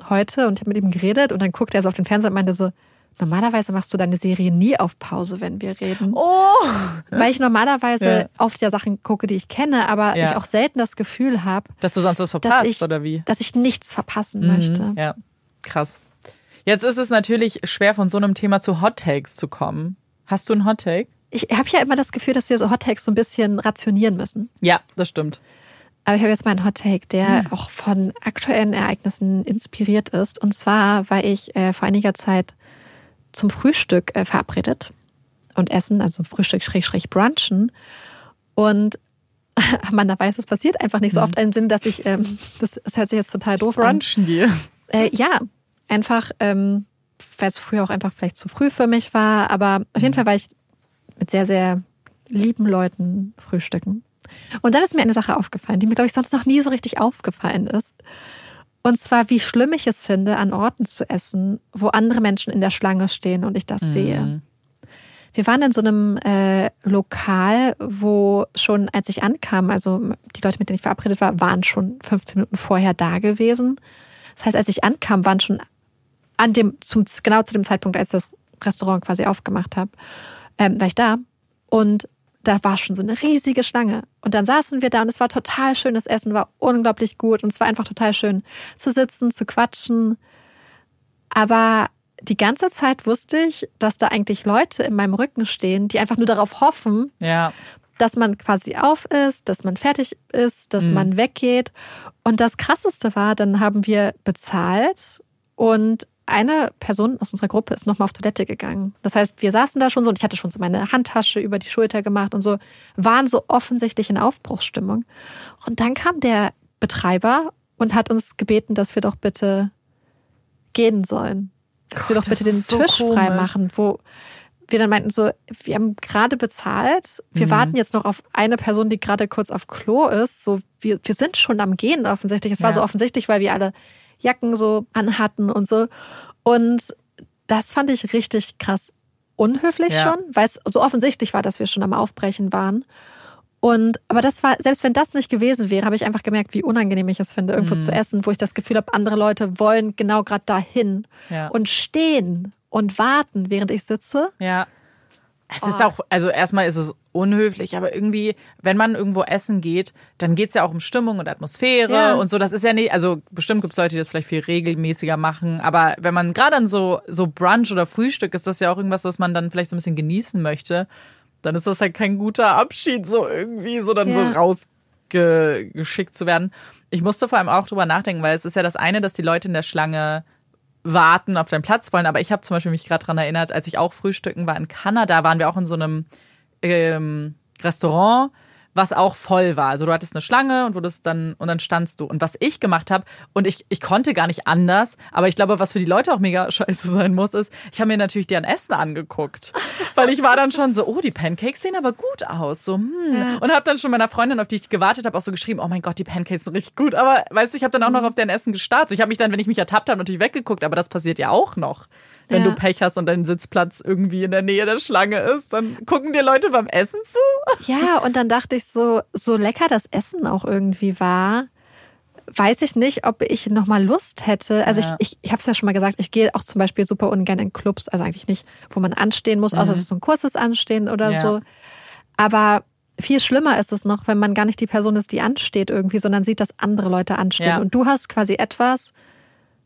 heute und ich habe mit ihm geredet und dann guckte er so auf den Fernseher und meinte so, Normalerweise machst du deine Serie nie auf Pause, wenn wir reden. Oh! Weil ich normalerweise ja. oft ja Sachen gucke, die ich kenne, aber ja. ich auch selten das Gefühl habe, dass du sonst was verpasst ich, oder wie? Dass ich nichts verpassen mhm. möchte. Ja, krass. Jetzt ist es natürlich schwer, von so einem Thema zu Hot Takes zu kommen. Hast du einen Hot Take? Ich habe ja immer das Gefühl, dass wir so Hot Takes so ein bisschen rationieren müssen. Ja, das stimmt. Aber ich habe jetzt mal einen Hot Take, der hm. auch von aktuellen Ereignissen inspiriert ist. Und zwar war ich äh, vor einiger Zeit zum Frühstück äh, verabredet und essen, also Frühstück schräg schräg brunchen. Und man da weiß, es passiert einfach nicht so hm. oft im Sinn, dass ich, ähm, das, das hört sich jetzt total doof brunchen an. Brunchen gehe. Äh, ja, einfach, ähm, weil es früher auch einfach vielleicht zu früh für mich war. Aber auf jeden hm. Fall war ich mit sehr, sehr lieben Leuten frühstücken. Und dann ist mir eine Sache aufgefallen, die mir, glaube ich, sonst noch nie so richtig aufgefallen ist. Und zwar, wie schlimm ich es finde, an Orten zu essen, wo andere Menschen in der Schlange stehen und ich das mhm. sehe. Wir waren in so einem äh, Lokal, wo schon, als ich ankam, also die Leute, mit denen ich verabredet war, waren schon 15 Minuten vorher da gewesen. Das heißt, als ich ankam, waren schon an dem, zum, genau zu dem Zeitpunkt, als das Restaurant quasi aufgemacht habe, ähm, war ich da. Und da war schon so eine riesige Schlange. Und dann saßen wir da und es war total schönes Essen, war unglaublich gut und es war einfach total schön zu sitzen, zu quatschen. Aber die ganze Zeit wusste ich, dass da eigentlich Leute in meinem Rücken stehen, die einfach nur darauf hoffen, ja. dass man quasi auf ist, dass man fertig ist, dass mhm. man weggeht. Und das Krasseste war, dann haben wir bezahlt und eine Person aus unserer Gruppe ist nochmal auf Toilette gegangen. Das heißt, wir saßen da schon so und ich hatte schon so meine Handtasche über die Schulter gemacht und so, waren so offensichtlich in Aufbruchsstimmung. Und dann kam der Betreiber und hat uns gebeten, dass wir doch bitte gehen sollen. Dass Gott, wir doch bitte den so Tisch komisch. frei machen, wo wir dann meinten so, wir haben gerade bezahlt, wir mhm. warten jetzt noch auf eine Person, die gerade kurz auf Klo ist. So, wir, wir sind schon am Gehen offensichtlich. Es war so offensichtlich, weil wir alle Jacken so anhatten und so. Und das fand ich richtig krass unhöflich ja. schon, weil es so offensichtlich war, dass wir schon am Aufbrechen waren. Und aber das war, selbst wenn das nicht gewesen wäre, habe ich einfach gemerkt, wie unangenehm ich es finde, irgendwo mhm. zu essen, wo ich das Gefühl habe, andere Leute wollen genau gerade dahin ja. und stehen und warten, während ich sitze. Ja. Es oh. ist auch, also erstmal ist es unhöflich, aber irgendwie, wenn man irgendwo essen geht, dann geht es ja auch um Stimmung und Atmosphäre ja. und so. Das ist ja nicht, also bestimmt gibt es Leute, die das vielleicht viel regelmäßiger machen, aber wenn man gerade an so, so Brunch oder Frühstück ist das ja auch irgendwas, was man dann vielleicht so ein bisschen genießen möchte, dann ist das halt kein guter Abschied, so irgendwie so dann ja. so rausgeschickt zu werden. Ich musste vor allem auch drüber nachdenken, weil es ist ja das eine, dass die Leute in der Schlange warten, auf deinen Platz wollen. Aber ich habe zum Beispiel mich gerade daran erinnert, als ich auch frühstücken war in Kanada, waren wir auch in so einem ähm, Restaurant was auch voll war. Also du hattest eine Schlange und wurdest dann und dann standst du. Und was ich gemacht habe und ich ich konnte gar nicht anders, aber ich glaube, was für die Leute auch mega scheiße sein muss, ist, ich habe mir natürlich deren Essen angeguckt, weil ich war dann schon so, oh, die Pancakes sehen aber gut aus, so hm. Ja. und habe dann schon meiner Freundin, auf die ich gewartet habe, auch so geschrieben, oh mein Gott, die Pancakes sind richtig gut. Aber weißt du, ich habe dann auch noch mhm. auf deren Essen gestartet. So, ich habe mich dann, wenn ich mich ertappt habe, natürlich weggeguckt, aber das passiert ja auch noch wenn ja. du Pech hast und dein Sitzplatz irgendwie in der Nähe der Schlange ist, dann gucken dir Leute beim Essen zu. Ja, und dann dachte ich so, so lecker das Essen auch irgendwie war, weiß ich nicht, ob ich nochmal Lust hätte. Also ja. ich, ich, ich habe es ja schon mal gesagt, ich gehe auch zum Beispiel super ungern in Clubs, also eigentlich nicht, wo man anstehen muss, außer mhm. es ist so ein kurzes Anstehen oder ja. so. Aber viel schlimmer ist es noch, wenn man gar nicht die Person ist, die ansteht irgendwie, sondern sieht, dass andere Leute anstehen. Ja. Und du hast quasi etwas,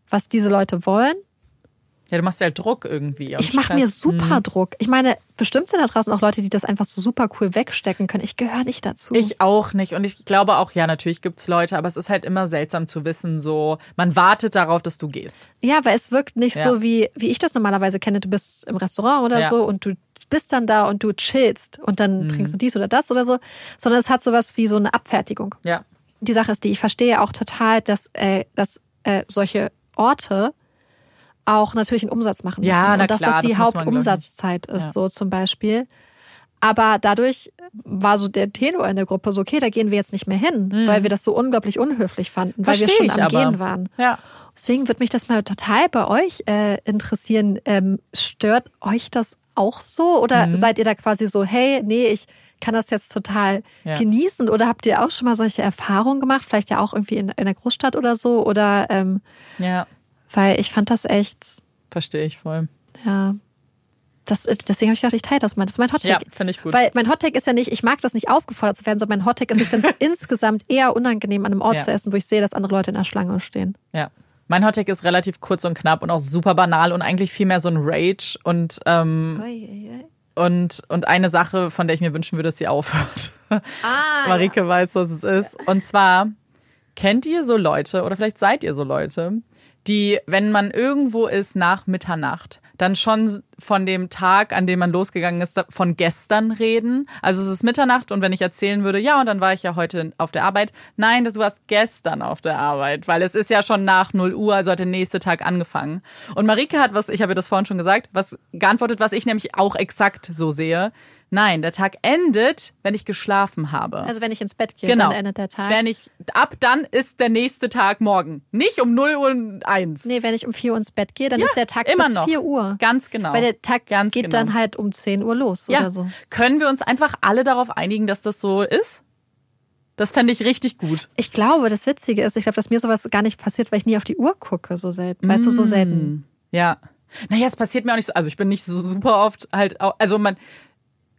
was diese Leute wollen ja, du machst ja halt Druck irgendwie. Ich mache mir super hm. Druck. Ich meine, bestimmt sind da draußen auch Leute, die das einfach so super cool wegstecken können. Ich gehöre nicht dazu. Ich auch nicht. Und ich glaube auch, ja, natürlich gibt's Leute, aber es ist halt immer seltsam zu wissen, so, man wartet darauf, dass du gehst. Ja, weil es wirkt nicht ja. so, wie, wie ich das normalerweise kenne. Du bist im Restaurant oder ja. so und du bist dann da und du chillst und dann mhm. trinkst du dies oder das oder so, sondern es hat sowas wie so eine Abfertigung. Ja. Die Sache ist die, ich verstehe auch total, dass, äh, dass äh, solche Orte auch natürlich einen Umsatz machen müssen. Ja, und dass klar, das die das Hauptumsatzzeit ist, ja. so zum Beispiel. Aber dadurch war so der Tenor in der Gruppe so, okay, da gehen wir jetzt nicht mehr hin, mhm. weil wir das so unglaublich unhöflich fanden, Versteh weil wir schon am aber. Gehen waren. Ja. Deswegen würde mich das mal total bei euch äh, interessieren. Ähm, stört euch das auch so? Oder mhm. seid ihr da quasi so, hey, nee, ich kann das jetzt total ja. genießen? Oder habt ihr auch schon mal solche Erfahrungen gemacht? Vielleicht ja auch irgendwie in, in der Großstadt oder so? Oder ähm, ja. Weil ich fand das echt. Verstehe ich voll. Ja. Das, deswegen habe ich gedacht, ich teile das mal. Das ist mein Hottake. Ja, finde ich gut. Weil mein Hottake ist ja nicht, ich mag das nicht aufgefordert zu werden, sondern mein Hottake ist, ich finde es insgesamt eher unangenehm, an einem Ort ja. zu essen, wo ich sehe, dass andere Leute in der Schlange stehen. Ja. Mein Hottake ist relativ kurz und knapp und auch super banal und eigentlich viel mehr so ein Rage und, ähm, und, und eine Sache, von der ich mir wünschen würde, dass sie aufhört. Ah, Marike ja. weiß, was es ist. Und zwar, kennt ihr so Leute oder vielleicht seid ihr so Leute, die, wenn man irgendwo ist nach Mitternacht, dann schon von dem Tag, an dem man losgegangen ist, von gestern reden. Also es ist Mitternacht und wenn ich erzählen würde, ja, und dann war ich ja heute auf der Arbeit. Nein, das warst gestern auf der Arbeit, weil es ist ja schon nach 0 Uhr, also hat der nächste Tag angefangen. Und Marike hat was, ich habe ihr das vorhin schon gesagt, was geantwortet, was ich nämlich auch exakt so sehe. Nein, der Tag endet, wenn ich geschlafen habe. Also wenn ich ins Bett gehe, genau. dann endet der Tag. Wenn ich ab dann ist der nächste Tag morgen. Nicht um 0 Uhr 1. Nee, wenn ich um 4 Uhr ins Bett gehe, dann ja, ist der Tag immer bis noch. 4 Uhr. Ganz genau. Weil der Tag Ganz geht genau. dann halt um 10 Uhr los ja. oder so. Können wir uns einfach alle darauf einigen, dass das so ist? Das fände ich richtig gut. Ich glaube, das Witzige ist, ich glaube, dass mir sowas gar nicht passiert, weil ich nie auf die Uhr gucke, so selten. Weißt du, so selten. Ja. Naja, es passiert mir auch nicht so. Also ich bin nicht so super oft halt, auch, also man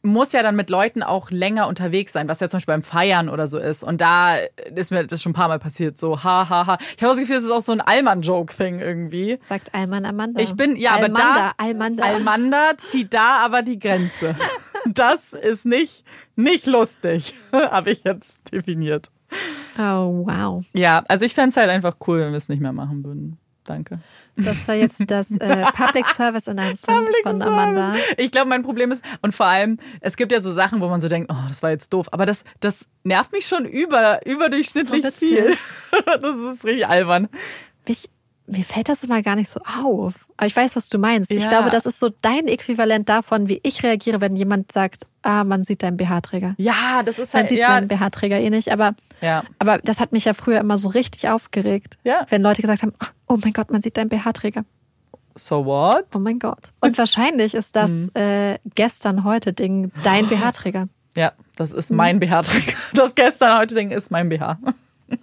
muss ja dann mit Leuten auch länger unterwegs sein, was ja zum Beispiel beim Feiern oder so ist. Und da ist mir das schon ein paar Mal passiert, so ha ha ha. Ich habe das Gefühl, es ist auch so ein Allmann-Joke-Thing irgendwie. Sagt Alman Amanda. Ich bin, ja, Almanda, aber da, Almanda. Almanda zieht da aber die Grenze. Das ist nicht, nicht lustig, habe ich jetzt definiert. Oh, wow. Ja, also ich fände es halt einfach cool, wenn wir es nicht mehr machen würden. Danke. Das war jetzt das äh, Public Service Announcement Public von Amanda. Service. Ich glaube, mein Problem ist, und vor allem, es gibt ja so Sachen, wo man so denkt, oh, das war jetzt doof. Aber das, das nervt mich schon über, überdurchschnittlich So viel. Das ist richtig albern. Mich, mir fällt das immer gar nicht so auf. Aber ich weiß, was du meinst. Ich Ja. glaube, das ist so dein Äquivalent davon, wie ich reagiere, wenn jemand sagt, ah, man sieht deinen BH-Träger. Ja, das ist Man halt, sieht ja, meinen BH-Träger eh nicht, aber, ja. aber das hat mich ja früher immer so richtig aufgeregt. Ja. Wenn Leute gesagt haben, oh mein Gott, man sieht deinen BH-Träger. So what? Oh mein Gott. Und wahrscheinlich ist das Mhm. äh, gestern heute Ding dein BH-Träger. Ja, das ist Mhm. mein BH-Träger. Das gestern heute Ding ist mein BH.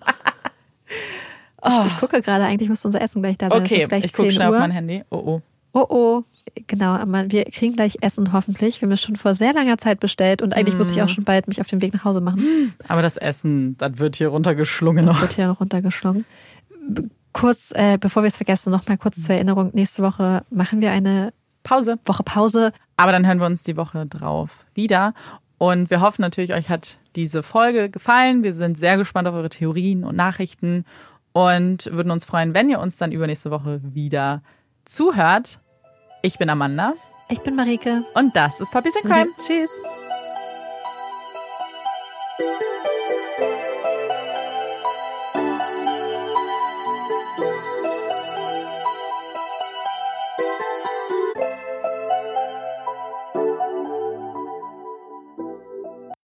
Ich, ich gucke gerade, eigentlich müsste unser Essen gleich da sein. Okay, ich gucke 10 schnell Uhr. auf mein Handy. Oh oh. Oh oh. Genau, aber wir kriegen gleich Essen hoffentlich. Wir haben es schon vor sehr langer Zeit bestellt und eigentlich muss ich Mhm. auch schon bald mich auf den Weg nach Hause machen. Aber das Essen, das wird hier runtergeschlungen noch. Wird hier noch runtergeschlungen. Kurz, äh, bevor wir es vergessen, noch mal kurz zur Erinnerung. Nächste Woche machen wir eine Pause. Woche Pause. Aber dann hören wir uns die Woche drauf wieder. Und wir hoffen natürlich, euch hat diese Folge gefallen. Wir sind sehr gespannt auf eure Theorien und Nachrichten und würden uns freuen, wenn ihr uns dann übernächste Woche wieder zuhört. Ich bin Amanda. Ich bin Marike. Und das ist Puppies in Crime. Mhm. Tschüss.